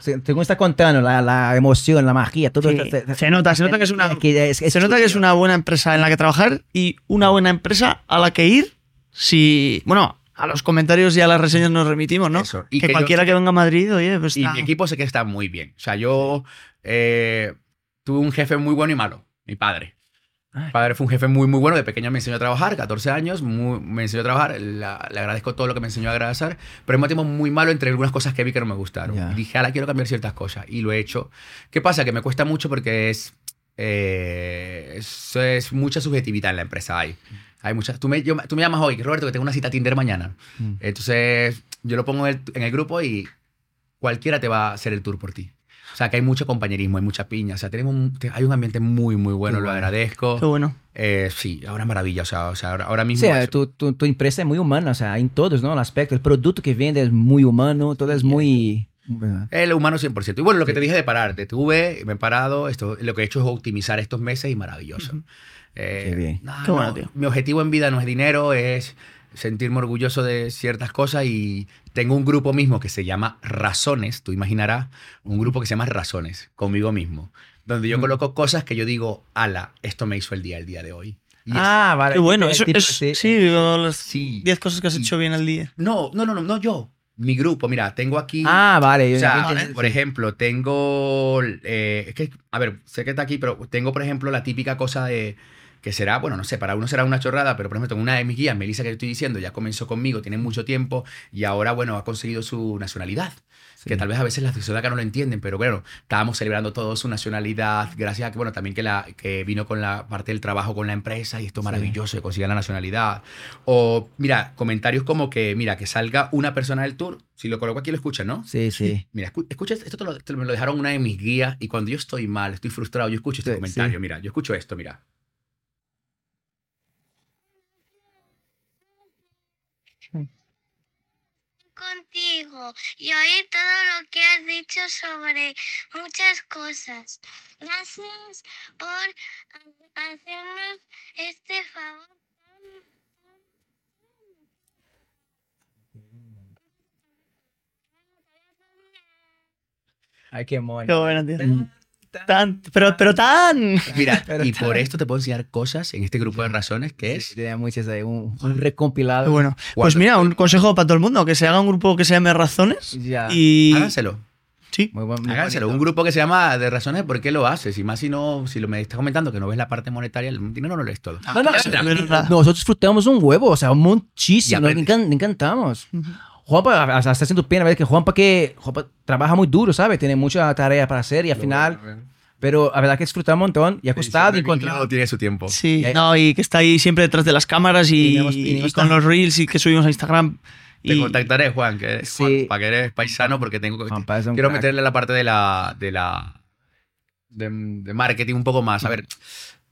Se- [LAUGHS] Según está contando, la, la emoción, la magia, todo. Sí, se- se- se nota, se nota que es una, es- es se nota que es una buena empresa en la que trabajar y una buena empresa a la que ir si... Bueno, a los comentarios y a las reseñas nos remitimos, ¿no? Eso. Y que, que yo- cualquiera que venga a Madrid, oye, pues y está- mi equipo sé que está muy bien. O sea, yo eh, tuve un jefe muy bueno y malo, mi padre. Ay. Padre fue un jefe muy, muy bueno. De pequeño me enseñó a trabajar, 14 años, muy- me enseñó a trabajar. La- le agradezco todo lo que me enseñó a agradecer, pero al mismo tiempo muy malo entre algunas cosas que vi que no me gustaron. Ya. Y dije, ahora quiero cambiar ciertas cosas. Y lo he hecho. ¿Qué pasa? Que me cuesta mucho porque es, eh, es, es mucha subjetividad en la empresa. Hay, hay muchas. Tú me, yo- tú me llamas hoy, Roberto, que tengo una cita Tinder mañana. Mm. Entonces, yo lo pongo en el, en el grupo y cualquiera te va a hacer el tour por ti. O sea, que hay mucho compañerismo, hay mucha piña. O sea, tenemos un- hay un ambiente muy, muy bueno, lo agradezco. Qué bueno. Eh, sí, ahora maravilla. O sea, o sea, ahora, ahora O mismo. sea, eso. tu, tu, tu empresa es muy humana, o sea, en todos, ¿no? El aspecto, el producto que vende es muy humano, todo es muy... El humano 100%. Y bueno, lo que te dije de parar, detuve, me he parado, esto, lo que he hecho es optimizar estos meses y maravilloso. Eh, Qué bien. no, Qué bueno, no, tío. Mi objetivo en vida no es dinero, es sentirme orgulloso de ciertas cosas y tengo un grupo mismo que se llama Razones, tú imaginarás, un grupo que se llama Razones, conmigo mismo, donde yo coloco cosas que yo digo, ala, esto me hizo el día, el día de hoy. Ah, vale. Qué bueno. Eso, es, sí. sí, digo, las Sí. 10 cosas que has hecho bien al día. No, no, no, no, no yo, mi grupo, mira, tengo aquí... Ah, vale. O sea, por ejemplo, tengo. eh, es que, a ver, sé que está aquí, pero tengo, por ejemplo, la típica cosa de. Que será, bueno, no sé, para uno será una chorrada, pero por ejemplo, tengo una de mis guías, Melissa, que estoy diciendo, ya comenzó conmigo, tiene mucho tiempo y ahora, bueno, ha conseguido su nacionalidad. Que tal vez a veces las personas acá no lo entienden, pero bueno, estábamos celebrando todo su nacionalidad, gracias a que, bueno, también que, la, que vino con la parte del trabajo con la empresa y esto maravilloso de conseguir la nacionalidad. O, mira, comentarios como que, mira, que salga una persona del tour, si lo coloco aquí lo escuchan, ¿no? Sí, sí. Mira, escu- escucha, esto te lo, te me lo dejaron una de mis guías y cuando yo estoy mal, estoy frustrado, yo escucho este Sí, comentario, sí. mira, yo escucho esto, mira. Contigo y oír todo lo que has dicho sobre muchas cosas. Gracias por ha- hacernos este favor. Ay, qué mono. Qué buena, tío. Tan, pero, pero tan. Mira, [LAUGHS] Pero y está- por esto te puedo enseñar cosas en este grupo de razones que es... Sí, tenía muchas ahí, un, un recompilado. Bueno. Pues mira, un consejo para todo el mundo: que se haga un grupo que se llame Razones. Ya. Y. Háganselo, Sí. Muy buen, muy háganselo. bonito. Un grupo que se llama de razones por qué lo haces. Y más si no, si lo me estás comentando que no ves la parte monetaria, el dinero no lo es todo. No, no, Es verdad. nosotros disfrutamos un huevo, o sea, muchísimo. Nos aprendes. encan- encantamos. Juanpa, hasta está haciendo pena ver que Juanpa, que Juanpa trabaja muy duro, ¿sabes? Tiene mucha tarea para hacer y al final, pero la verdad que disfruta un montón y ha costado encontrar. Todo tiene su tiempo. Sí, Y hay- no, y que está ahí siempre detrás de las cámaras y, Y tenemos- y y tenemos con los reels y que subimos a Instagram. Te Y, contactaré, Juan, que, Sí. Juan, para que eres paisano, porque tengo que- Juanpa es un quiero crack. meterle la parte de la de la de, de marketing un poco más. A ver,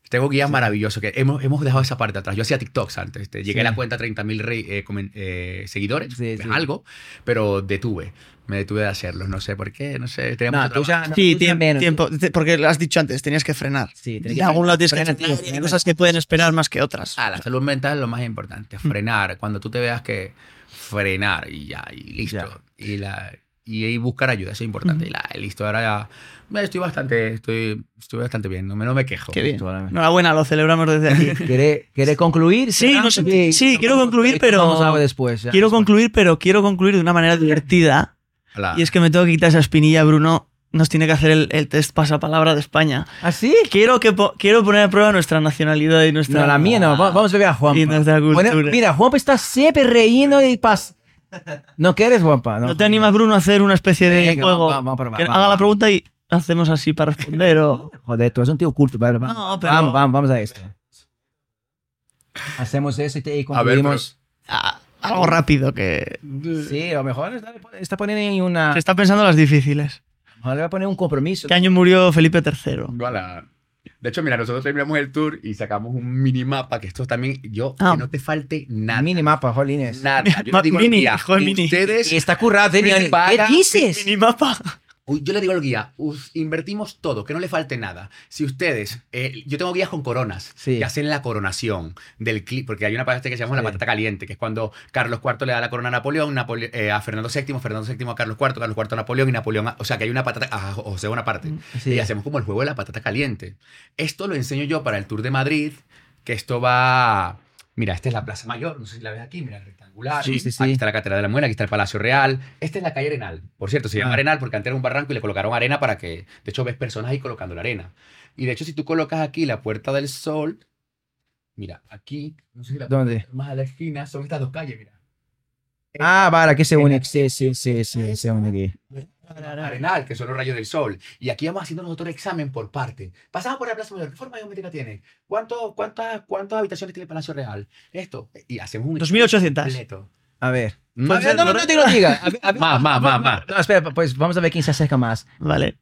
tengo guías maravillosos que hemos, hemos dejado esa parte atrás. Yo hacía TikToks antes, este, llegué Sí. a la cuenta 30.000 rey- eh, eh, seguidores, Sí, sí. algo, pero detuve. Me detuve de hacerlos, no sé por qué, no sé. Mucho tú ya- no, Sí, tú tiemp- también, tiempo, porque lo has dicho antes, tenías que frenar. Sí, De algún lado tienes que frena, frenar, tío, hay cosas que pueden esperar más que otras. Ah, la salud mental es lo más importante, Mm. frenar. Cuando tú te veas que frenar y ya, y listo. Ya. Y, la, y, y buscar ayuda, eso es importante. Ujú. Y la, listo, ahora ya estoy bastante, estoy, estoy bastante bien, no me, no me quejo. Qué bien. Enhorabuena, lo celebramos desde aquí. [LAUGHS] ¿Quiere, quiere concluir? Sí, no sé- sí, quiero concluir, pero- Vamos algo después. ya. quiero concluir, pero quiero concluir de una manera divertida. Hola. Y es que me tengo que quitar esa espinilla, Bruno. Nos tiene que hacer el, el test pasapalabra de España. ¿Ah, sí? Quiero, que po- quiero poner a prueba nuestra nacionalidad y nuestra. No, la mía no. Va- Vamos a ver a Juanpa. Y nuestra cultura. Bueno, mira, Juanpa está siempre reíndo y pas. ¿No quieres, Juanpa? ¿No te animas, Bruno, a hacer una especie de Venga, juego? vamos, vamos a vamos, haga la pregunta y hacemos así para responder. O... [LAUGHS] Joder, tú eres un tío culto. Vale, vamos, No, pero- vamos, vamos, vamos a esto. Hacemos eso y, te, y A ver, concluimos. Ah, algo rápido que. Sí, a lo mejor está, está poniendo ahí una. Se está pensando las difíciles. A lo mejor le va a poner un compromiso. ¿Qué año murió Felipe III? Hola. De hecho, mira, nosotros terminamos el tour y sacamos un minimapa, que esto también, yo, Ah. que no te falte nada. Minimapa, jolines. Nada. Yo digo mini, joder, mini. ustedes Y está currado. ¿eh? ¿Qué dices? Minimapa. Yo le digo al guía, invertimos todo, que no le falte nada. Si ustedes, eh, yo tengo guías con coronas, Sí. que hacen la coronación del clip, porque hay una parte que se llama la patata caliente, que es cuando Carlos IV le da la corona a Napoleón, Napole- eh, a Fernando VII, Fernando VII a Carlos IV, Carlos IV a Napoleón y Napoleón, a- o sea que hay una patata, a José Bonaparte. Sí. Y hacemos como el juego de la patata caliente. Esto lo enseño yo para el Tour de Madrid, que esto va... Mira, esta es la Plaza Mayor, no sé si la ves aquí, mira, Sí, sí, sí. Aquí está la Catedral de la Muela, aquí está el Palacio Real. Esta es la calle Arenal. Por cierto, se llama Ah. Arenal porque antes era un barranco y le colocaron arena para que... De hecho, ves personas ahí colocando la arena. Y de hecho, si tú colocas aquí la Puerta del Sol, mira, aquí, no sé si la ¿Dónde? más a la esquina, son estas dos calles, mira. Ah, vale, aquí se une. Sí, sí, sí, sí, se une aquí. Arenal, que son los rayos del sol. Y aquí vamos haciendo nosotros examen por parte. Pasamos por la Plaza Mayor. ¿Qué forma geométrica tiene? ¿Cuánto, cuántas, ¿Cuántas habitaciones tiene el Palacio Real? Esto. Y hacemos un 2800. completo. A ver. Más, no, no, no, no te lo diga. A [LAUGHS] ver, a ver. más, más, más, más. No, espera, pues vamos a ver quién se acerca más. Vale.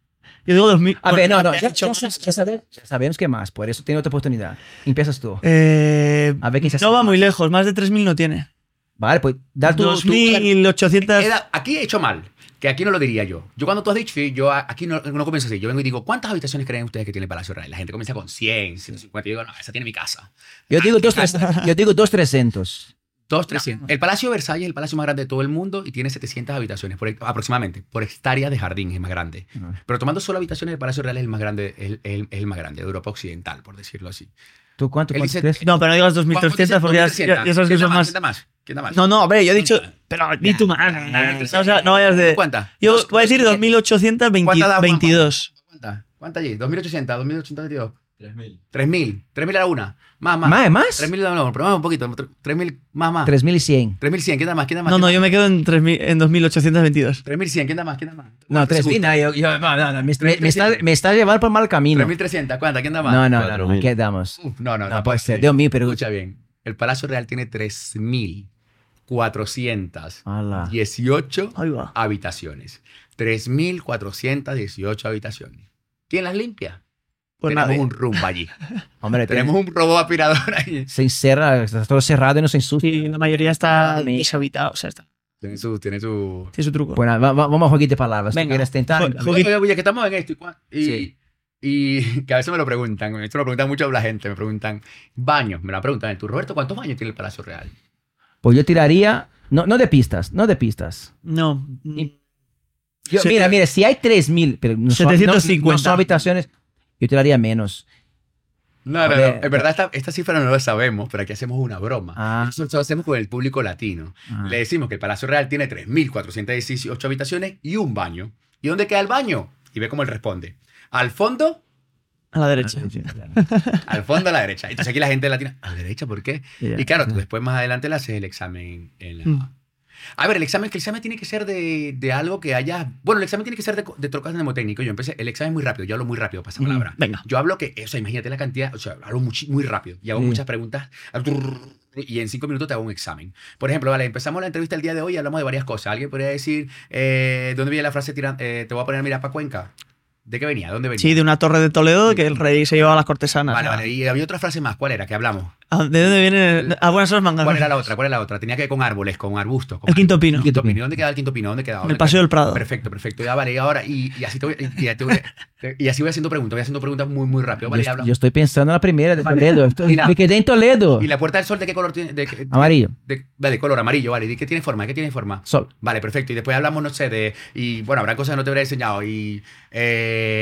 Yo digo 2000. A ver, no, no, ya, ya- ya ya sabemos que más, por eso tiene otra oportunidad. Empiezas tú. Eh, A ver quién se no acerca va muy lejos, más de 3000 no tiene. Vale, pues dar tu... tu- 2800. Era- aquí he hecho mal. Que aquí no lo diría yo. Yo cuando tú has dicho, yo aquí no, no comienzo así. Yo vengo y digo, ¿cuántas habitaciones creen ustedes que tiene el Palacio Real? La gente comienza con 100, 150. Y yo digo, no, esa tiene mi casa. Yo digo dos, tres, yo digo dos trescientos. Dos, 300. El Palacio de Versalles es el palacio más grande de todo el mundo y tiene 700 habitaciones, por, aproximadamente, por hectárea de jardín, es más grande. Pero tomando solo habitaciones, el Palacio Real es el más grande, es el, es el más grande de Europa Occidental, por decirlo así. ¿Tú cuánto, cuánto dice-? No, pero no digas ¿Cuánto 2300 dice? porque ya, 2300. ya- ya sabes que ¿Quién da son más. ¿Quién da más? ¿Quién da más? No, no, hombre, yo he dicho. Pero di tu más. O sea, no vayas de. ¿Cuánta? Yo voy a decir ¿Cuánta da Juanpa? 2822. ¿Cuánta? ¿Cuánta allí? 2800, 2822. 3.000. 3.000 a la una. Más, más. ¿Más? ¿Más? 3.000 no, no, pero más un poquito. 3.000 más, más. 3100. 3.100. ¿Quién da más? ¿Quién da más? No, no, ¿Quién yo me quedo en, 3000 en 2822. da más? 3.100. ¿Quién da más? ¿Quién da más? No, ¿Cuánto se 3000. gusta? No, yo, yo- no, no, no, me, me, 3.300. me está, me está llevando por mal camino. 3.300. ¿Cuánta? ¿Quién da más? No, no, no, no. 4000. ¿Qué damos? Uf, no, no, No puede ser. Dios mío, pero. Escucha bien. El Palacio Real tiene 3.418 Ala. Ahí va. habitaciones. 3.418 habitaciones. ¿Quién las limpia? Pues Tenemos nada. un rumbo allí. [LAUGHS] Hombre, Tenemos un robot aspirador [LAUGHS] ahí. se encerra, está todo cerrado y no se ensucia. Sí, la mayoría está mía. deshabitado. O sea, está. Tiene su... Tiene su... Tiene su truco. Bueno, va- va- vamos a jueguito de palabras. ¿Tú Venga. quieres tentar? Oye, oye, que estamos en esto y, y, Sí. y que a veces me lo preguntan, esto me lo preguntan mucho la gente, me preguntan, baños, me lo preguntan, ¿tú Roberto cuántos baños tiene el Palacio Real? Pues yo tiraría. No, no de pistas, no de pistas. No. Y- Yo- Se- mira, mira, si hay 3000, pero no son, no- 750. no son habitaciones, yo tiraría menos. No, no, no, en verdad esta, esta cifra no la sabemos, pero aquí hacemos una broma. Ah. Nosotros lo hacemos con el público latino. Ah. Le decimos que el Palacio Real tiene 3.418 habitaciones y un baño. ¿Y dónde queda el baño? Y ve cómo él responde. Al fondo, A la derecha. [LAUGHS] al fondo a la derecha. Entonces aquí la gente latina, ¿a la derecha por qué? Ya. Y claro, tú después más adelante le haces el examen. En la- Mm. A ver, el examen, que el examen tiene que ser de, de algo que haya... Bueno, el examen tiene que ser de, de trocas mnemotécnico. Yo empecé, el examen es muy rápido, yo hablo muy rápido, pasa palabra. Venga. Yo hablo que, o sea, imagínate la cantidad, o sea, hablo muchi- muy rápido y hago Sí. muchas preguntas y en cinco minutos te hago un examen. Por ejemplo, vale, empezamos la entrevista el día de hoy y hablamos de varias cosas. Alguien podría decir, eh, ¿dónde viene la frase tiran- eh, te voy a poner a mirar para Cuenca? ¿De qué venía? ¿Dónde venía? Sí, de una torre de Toledo que el rey se llevaba a las cortesanas. Vale, vale. Y había otra frase más. ¿Cuál era? Que hablamos. ¿De dónde viene? Ah, buenas horas, mangas. ¿Cuál era la otra? ¿Cuál era la otra? Tenía que ver con árboles, con arbustos. Con El quinto pino. El quinto pino. ¿Dónde queda el quinto pino? ¿Dónde queda? En ¿Dónde el Paseo del Prado. Perfecto, perfecto. Ya vale, y ahora, y, y así te voy, y, ya te voy- te- [LAUGHS] y así voy haciendo preguntas, voy haciendo preguntas muy, muy rápido. Vale, y Yo, habla- yo estoy pensando en la primera de Vale. Toledo. [LAUGHS] Me quedé en Toledo. ¿Y la puerta del sol de qué color tiene? De, qué- Amarillo. de, de color amarillo, vale. ¿De qué tiene forma? ¿De qué tiene forma? Sol. Vale, perfecto. Y después hablamos, no sé, de. Y bueno, habrá cosas que no te habré enseñado. Y.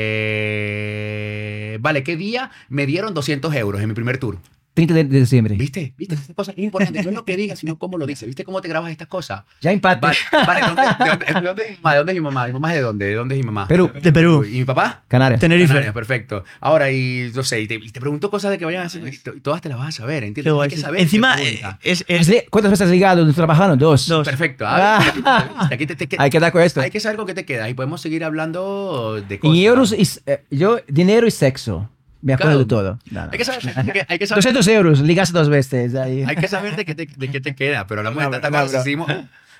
eh, vale, ¿qué día me dieron 200 euros en mi primer tour? 30 de, de diciembre. ¿Viste? ¿Viste? Estas cosas es importante. No es lo que digas, sino cómo lo dices. ¿Viste cómo te grabas estas cosas? Ya empate. Vale, vale. [LAUGHS] ¿De dónde, de dónde- de dónde es mi mamá? ¿De dónde es mi mamá? ¿Mi mamá es de dónde? ¿De dónde es mi mamá? Perú. De Perú. ¿Y mi papá? Canarias. Tenerife. Canarias, perfecto. Ahora, y no sé, y te, y te pregunto cosas de que vayan a hacer, y to- y todas te las vas a saber, ¿entiendes? Hay que saber. Encima, eh, es, ¿Has es- li- ¿Cuántas veces has ligado? ¿Trabajaron? Dos. Dos. Perfecto. A ver, Ah. aquí te, te- te- Hay que dar con esto. hay que saber con qué te quedas y podemos seguir hablando de cosas. euros, y, eh, yo, dinero y sexo. Me acuerdo Claro. de todo. No, no. Hay que saber, hay que, hay que saber, 200 euros, ligaste dos veces. Ahí. hay que saber de, qué te, de qué te queda, pero hablamos de cosas. bro. Si seguimos,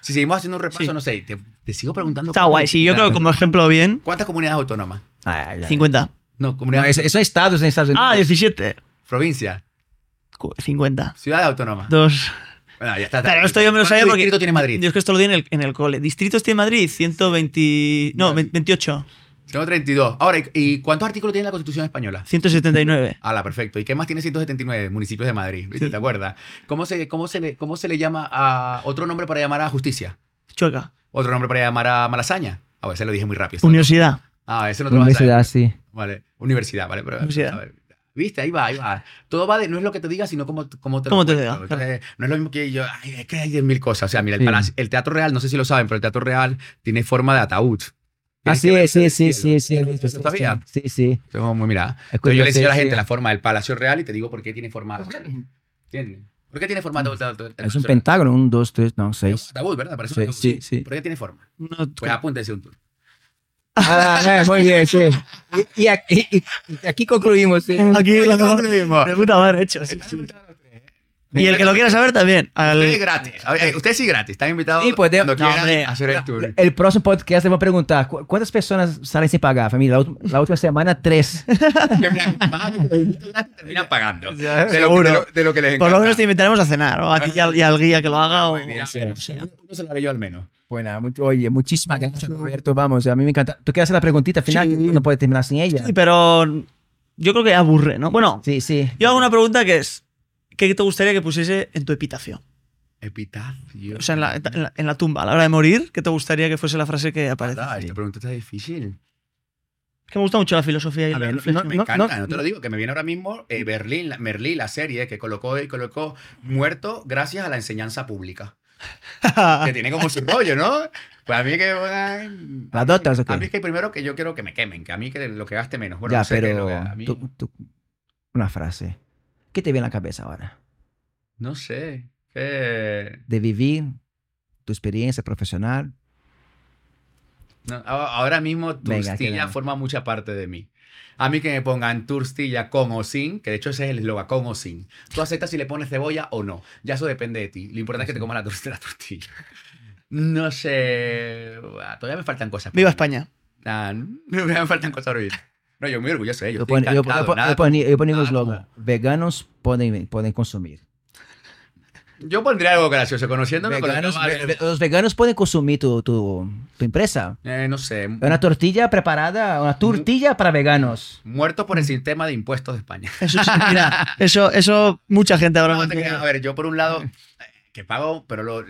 si seguimos haciendo un repaso, Sí. no sé, te, te sigo preguntando. está guay. Sí, yo creo que como ejemplo bien, ¿Cuántas comunidades autónomas? Ah, ya. 50. No, No, comunidades. es- estados en Estados Unidos. Ah, 17. provincia, Cu- 50. ciudades autónomas. Dos. Bueno, ya está. Claro, esto yo me lo sabía ¿Cuánto porque. distrito tiene Madrid? Yo es que esto lo di en el, en el cole. ¿Distritos tiene Madrid? 120. No, Vale. 28. Tengo 32. Ahora, ¿y- ¿y cuántos artículos tiene la Constitución Española? 179. Ala, perfecto. ¿Y qué más tiene 179 municipios de Madrid? ¿Viste? ¿Te acuerdas? ¿Cómo se, cómo, se le, ¿Cómo se le llama a otro nombre para llamar a justicia? Chueca. ¿Otro nombre para llamar a malasaña? A ver, se lo dije muy rápido. Universidad. Ah, ese no te lo vas a Universidad, sí. Vale, universidad, vale. Pero, Universidad. a ver, ¿Viste? Ahí va, ahí va. Todo va de, no es lo que te diga, sino cómo, cómo te lo Cómo te cuento. diga, Entonces, No es lo mismo que yo, ay, es que hay 10.000 cosas. O sea, mira, el, Sí. el Teatro Real, no sé si lo saben, pero el Teatro Real tiene forma de ataúd. Ah, sí, sí, sí, sí, sí. he visto, ¿Eso sabía? Sí, sí. Entonces, como, mira, Es entonces yo le enseño a la sí. gente la forma del Palacio Real y te digo por qué tiene forma. ¿Entiendes? ¿Por qué tiene forma de ataúd? el Mm. Es un pentágono, un, dos, tres, no, Es un seis. ¿verdad? Parece un Sí, sí, sí. ¿Por qué tiene forma? No, Pues apúntense un tour. Ah, eh, muy bien, sí. Y, y aquí, y- y aquí concluimos. sí. Aquí la mismo. De puta madre hecho. Sí, sí. Y el que lo quiera saber también. al- Usted es gratis. A Usted sí gratis. Están invitados Sí, pues, de- cuando no, quieran hombre. hacer el tour. El próximo podcast le voy a preguntar, ¿cu- ¿cuántas personas salen sin pagar, familia? La, la última semana, tres. [LAUGHS] Terminan pagando. Ya, De lo, que- de, lo, de lo que les Por lo encanta. menos te invitaremos a cenar. O aquí ya, ya al guía que lo haga. O, Mira, sea, o sea. uno se lo haré yo al menos. Bueno, mucho- oye, muchísimas gracias, Roberto. Vamos, a mí me encanta. ¿Tú quieres hacer la preguntita final? Sí. No puedes terminar sin ella. Sí, pero yo creo que aburre, ¿no? Bueno, Sí, sí. yo hago una pregunta que es: ¿qué te gustaría que pusiese en tu epitafio? Epitafio. O sea, en la, en la- en la tumba, a la hora de morir, ¿qué te gustaría que fuese la frase que aparece? Ah, esta pregunta está difícil. Que me gusta mucho la filosofía y A la ver, reflexión. Me No, encanta, no, no. te lo digo, que me viene ahora mismo eh, Berlín, la- Merlí, la serie que colocó y colocó muerto gracias a la enseñanza pública. [LAUGHS] que tiene como su rollo, ¿no? Pues a mí que... bueno, ¿La dotas o qué? A mí es que primero que yo quiero que me quemen, que a mí que lo que gaste menos. Bueno, ya, no sé, que pero lo que a mí- tú, tú- una frase. ¿Qué te viene a la cabeza ahora? No sé. ¿Qué? De vivir tu experiencia profesional. No, ahora mismo Turstilla forma mucha parte de mí. A mí que me pongan Turstilla con o sin, que de hecho ese es el eslogan, con o sin. Tú aceptas si le pones cebolla o no. Ya eso depende de ti. Lo importante es que te comas la, la tortilla. No sé. Todavía me faltan cosas. Viva. España. Ah, todavía [LAUGHS] me faltan cosas por vivir. No, yo muy orgulloso de ello. Yo pon- yo- yo- nada yo ponía- yo ponía un nada como- Veganos pueden, pueden consumir. Yo pondría algo gracioso, conociéndome. con Veganos- no vale- ve- ve- los veganos pueden consumir tu, tu, tu empresa. Eh, no sé. Una tortilla preparada, una tortilla para veganos. Muertos por el sistema de impuestos de España. Eso sí, mira, eso, eso mucha gente ahora No, no. A ver, yo por un lado, que pago, pero lo,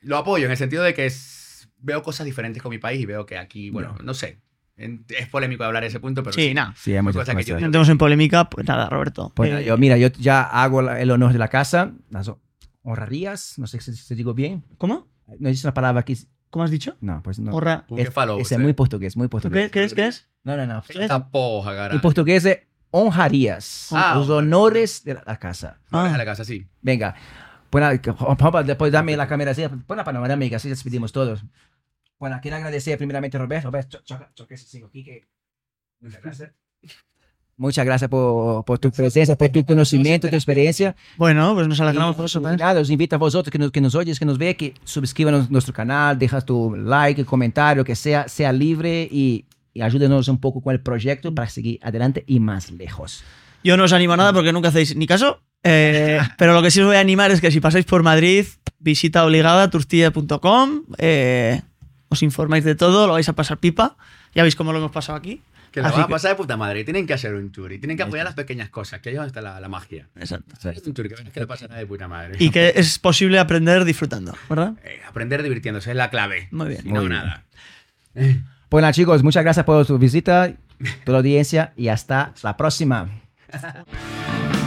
lo apoyo en el sentido de que es- veo cosas diferentes con mi país y veo que aquí, bueno, no, sé. Es polémico hablar de ese punto, pero Sí, nada. Sí, hay muchas Cosa que yo. No en polémica, pues nada, Roberto. Pues, Eh, yo, mira, yo ya hago el honor de la casa, las honrarías, no sé si se digo bien. ¿Cómo? No dice una palabra aquí. ¿Cómo has dicho? No, pues no. Horra. Es, falo, es muy portugués, muy ¿Qué, portugués. qué es? ¿Qué es? No, no, no. Esta poja, cara. En portugués es honrarías. Ah, los honores de la, casa. Ah. deja la casa así. Venga. La- Papa, después dame la cámara así. Pon la panorámica, así despedimos todos. Bueno, quiero agradecer primeramente a Roberto. Roberto, cho- choca, choca ese cinco aquí que- Muchas [LAUGHS] gracias. Muchas gracias por, por tu presencia, por tu conocimiento, tu experiencia. Bueno, pues nos alegramos por eso nada, os invito a vosotros que nos, que nos oyes, que nos ve, que suscriban a nuestro canal, dejas tu like, comentario, que sea, sea libre y, y ayúdenos un poco con el proyecto para seguir adelante y más lejos. Yo no os animo a nada porque nunca hacéis ni caso. eh, [LAUGHS] pero lo que sí os voy a animar es que si pasáis por Madrid, visita obligada turstilla.com. eh, os informáis de todo, lo vais a pasar pipa. Ya veis cómo lo hemos pasado aquí. Que lo van a que- pasar de puta madre. Tienen que hacer un tour y tienen que apoyar las pequeñas cosas, que ahí es donde está la, la magia. Exacto. Haz un tour que verás que lo pasará de puta madre. Y que es posible aprender disfrutando, ¿verdad? Eh, aprender divirtiéndose es la clave. Muy bien. Si Muy no, bien. nada. [LAUGHS] Pues nada, chicos, muchas gracias por su visita, por la audiencia y hasta la próxima. [LAUGHS]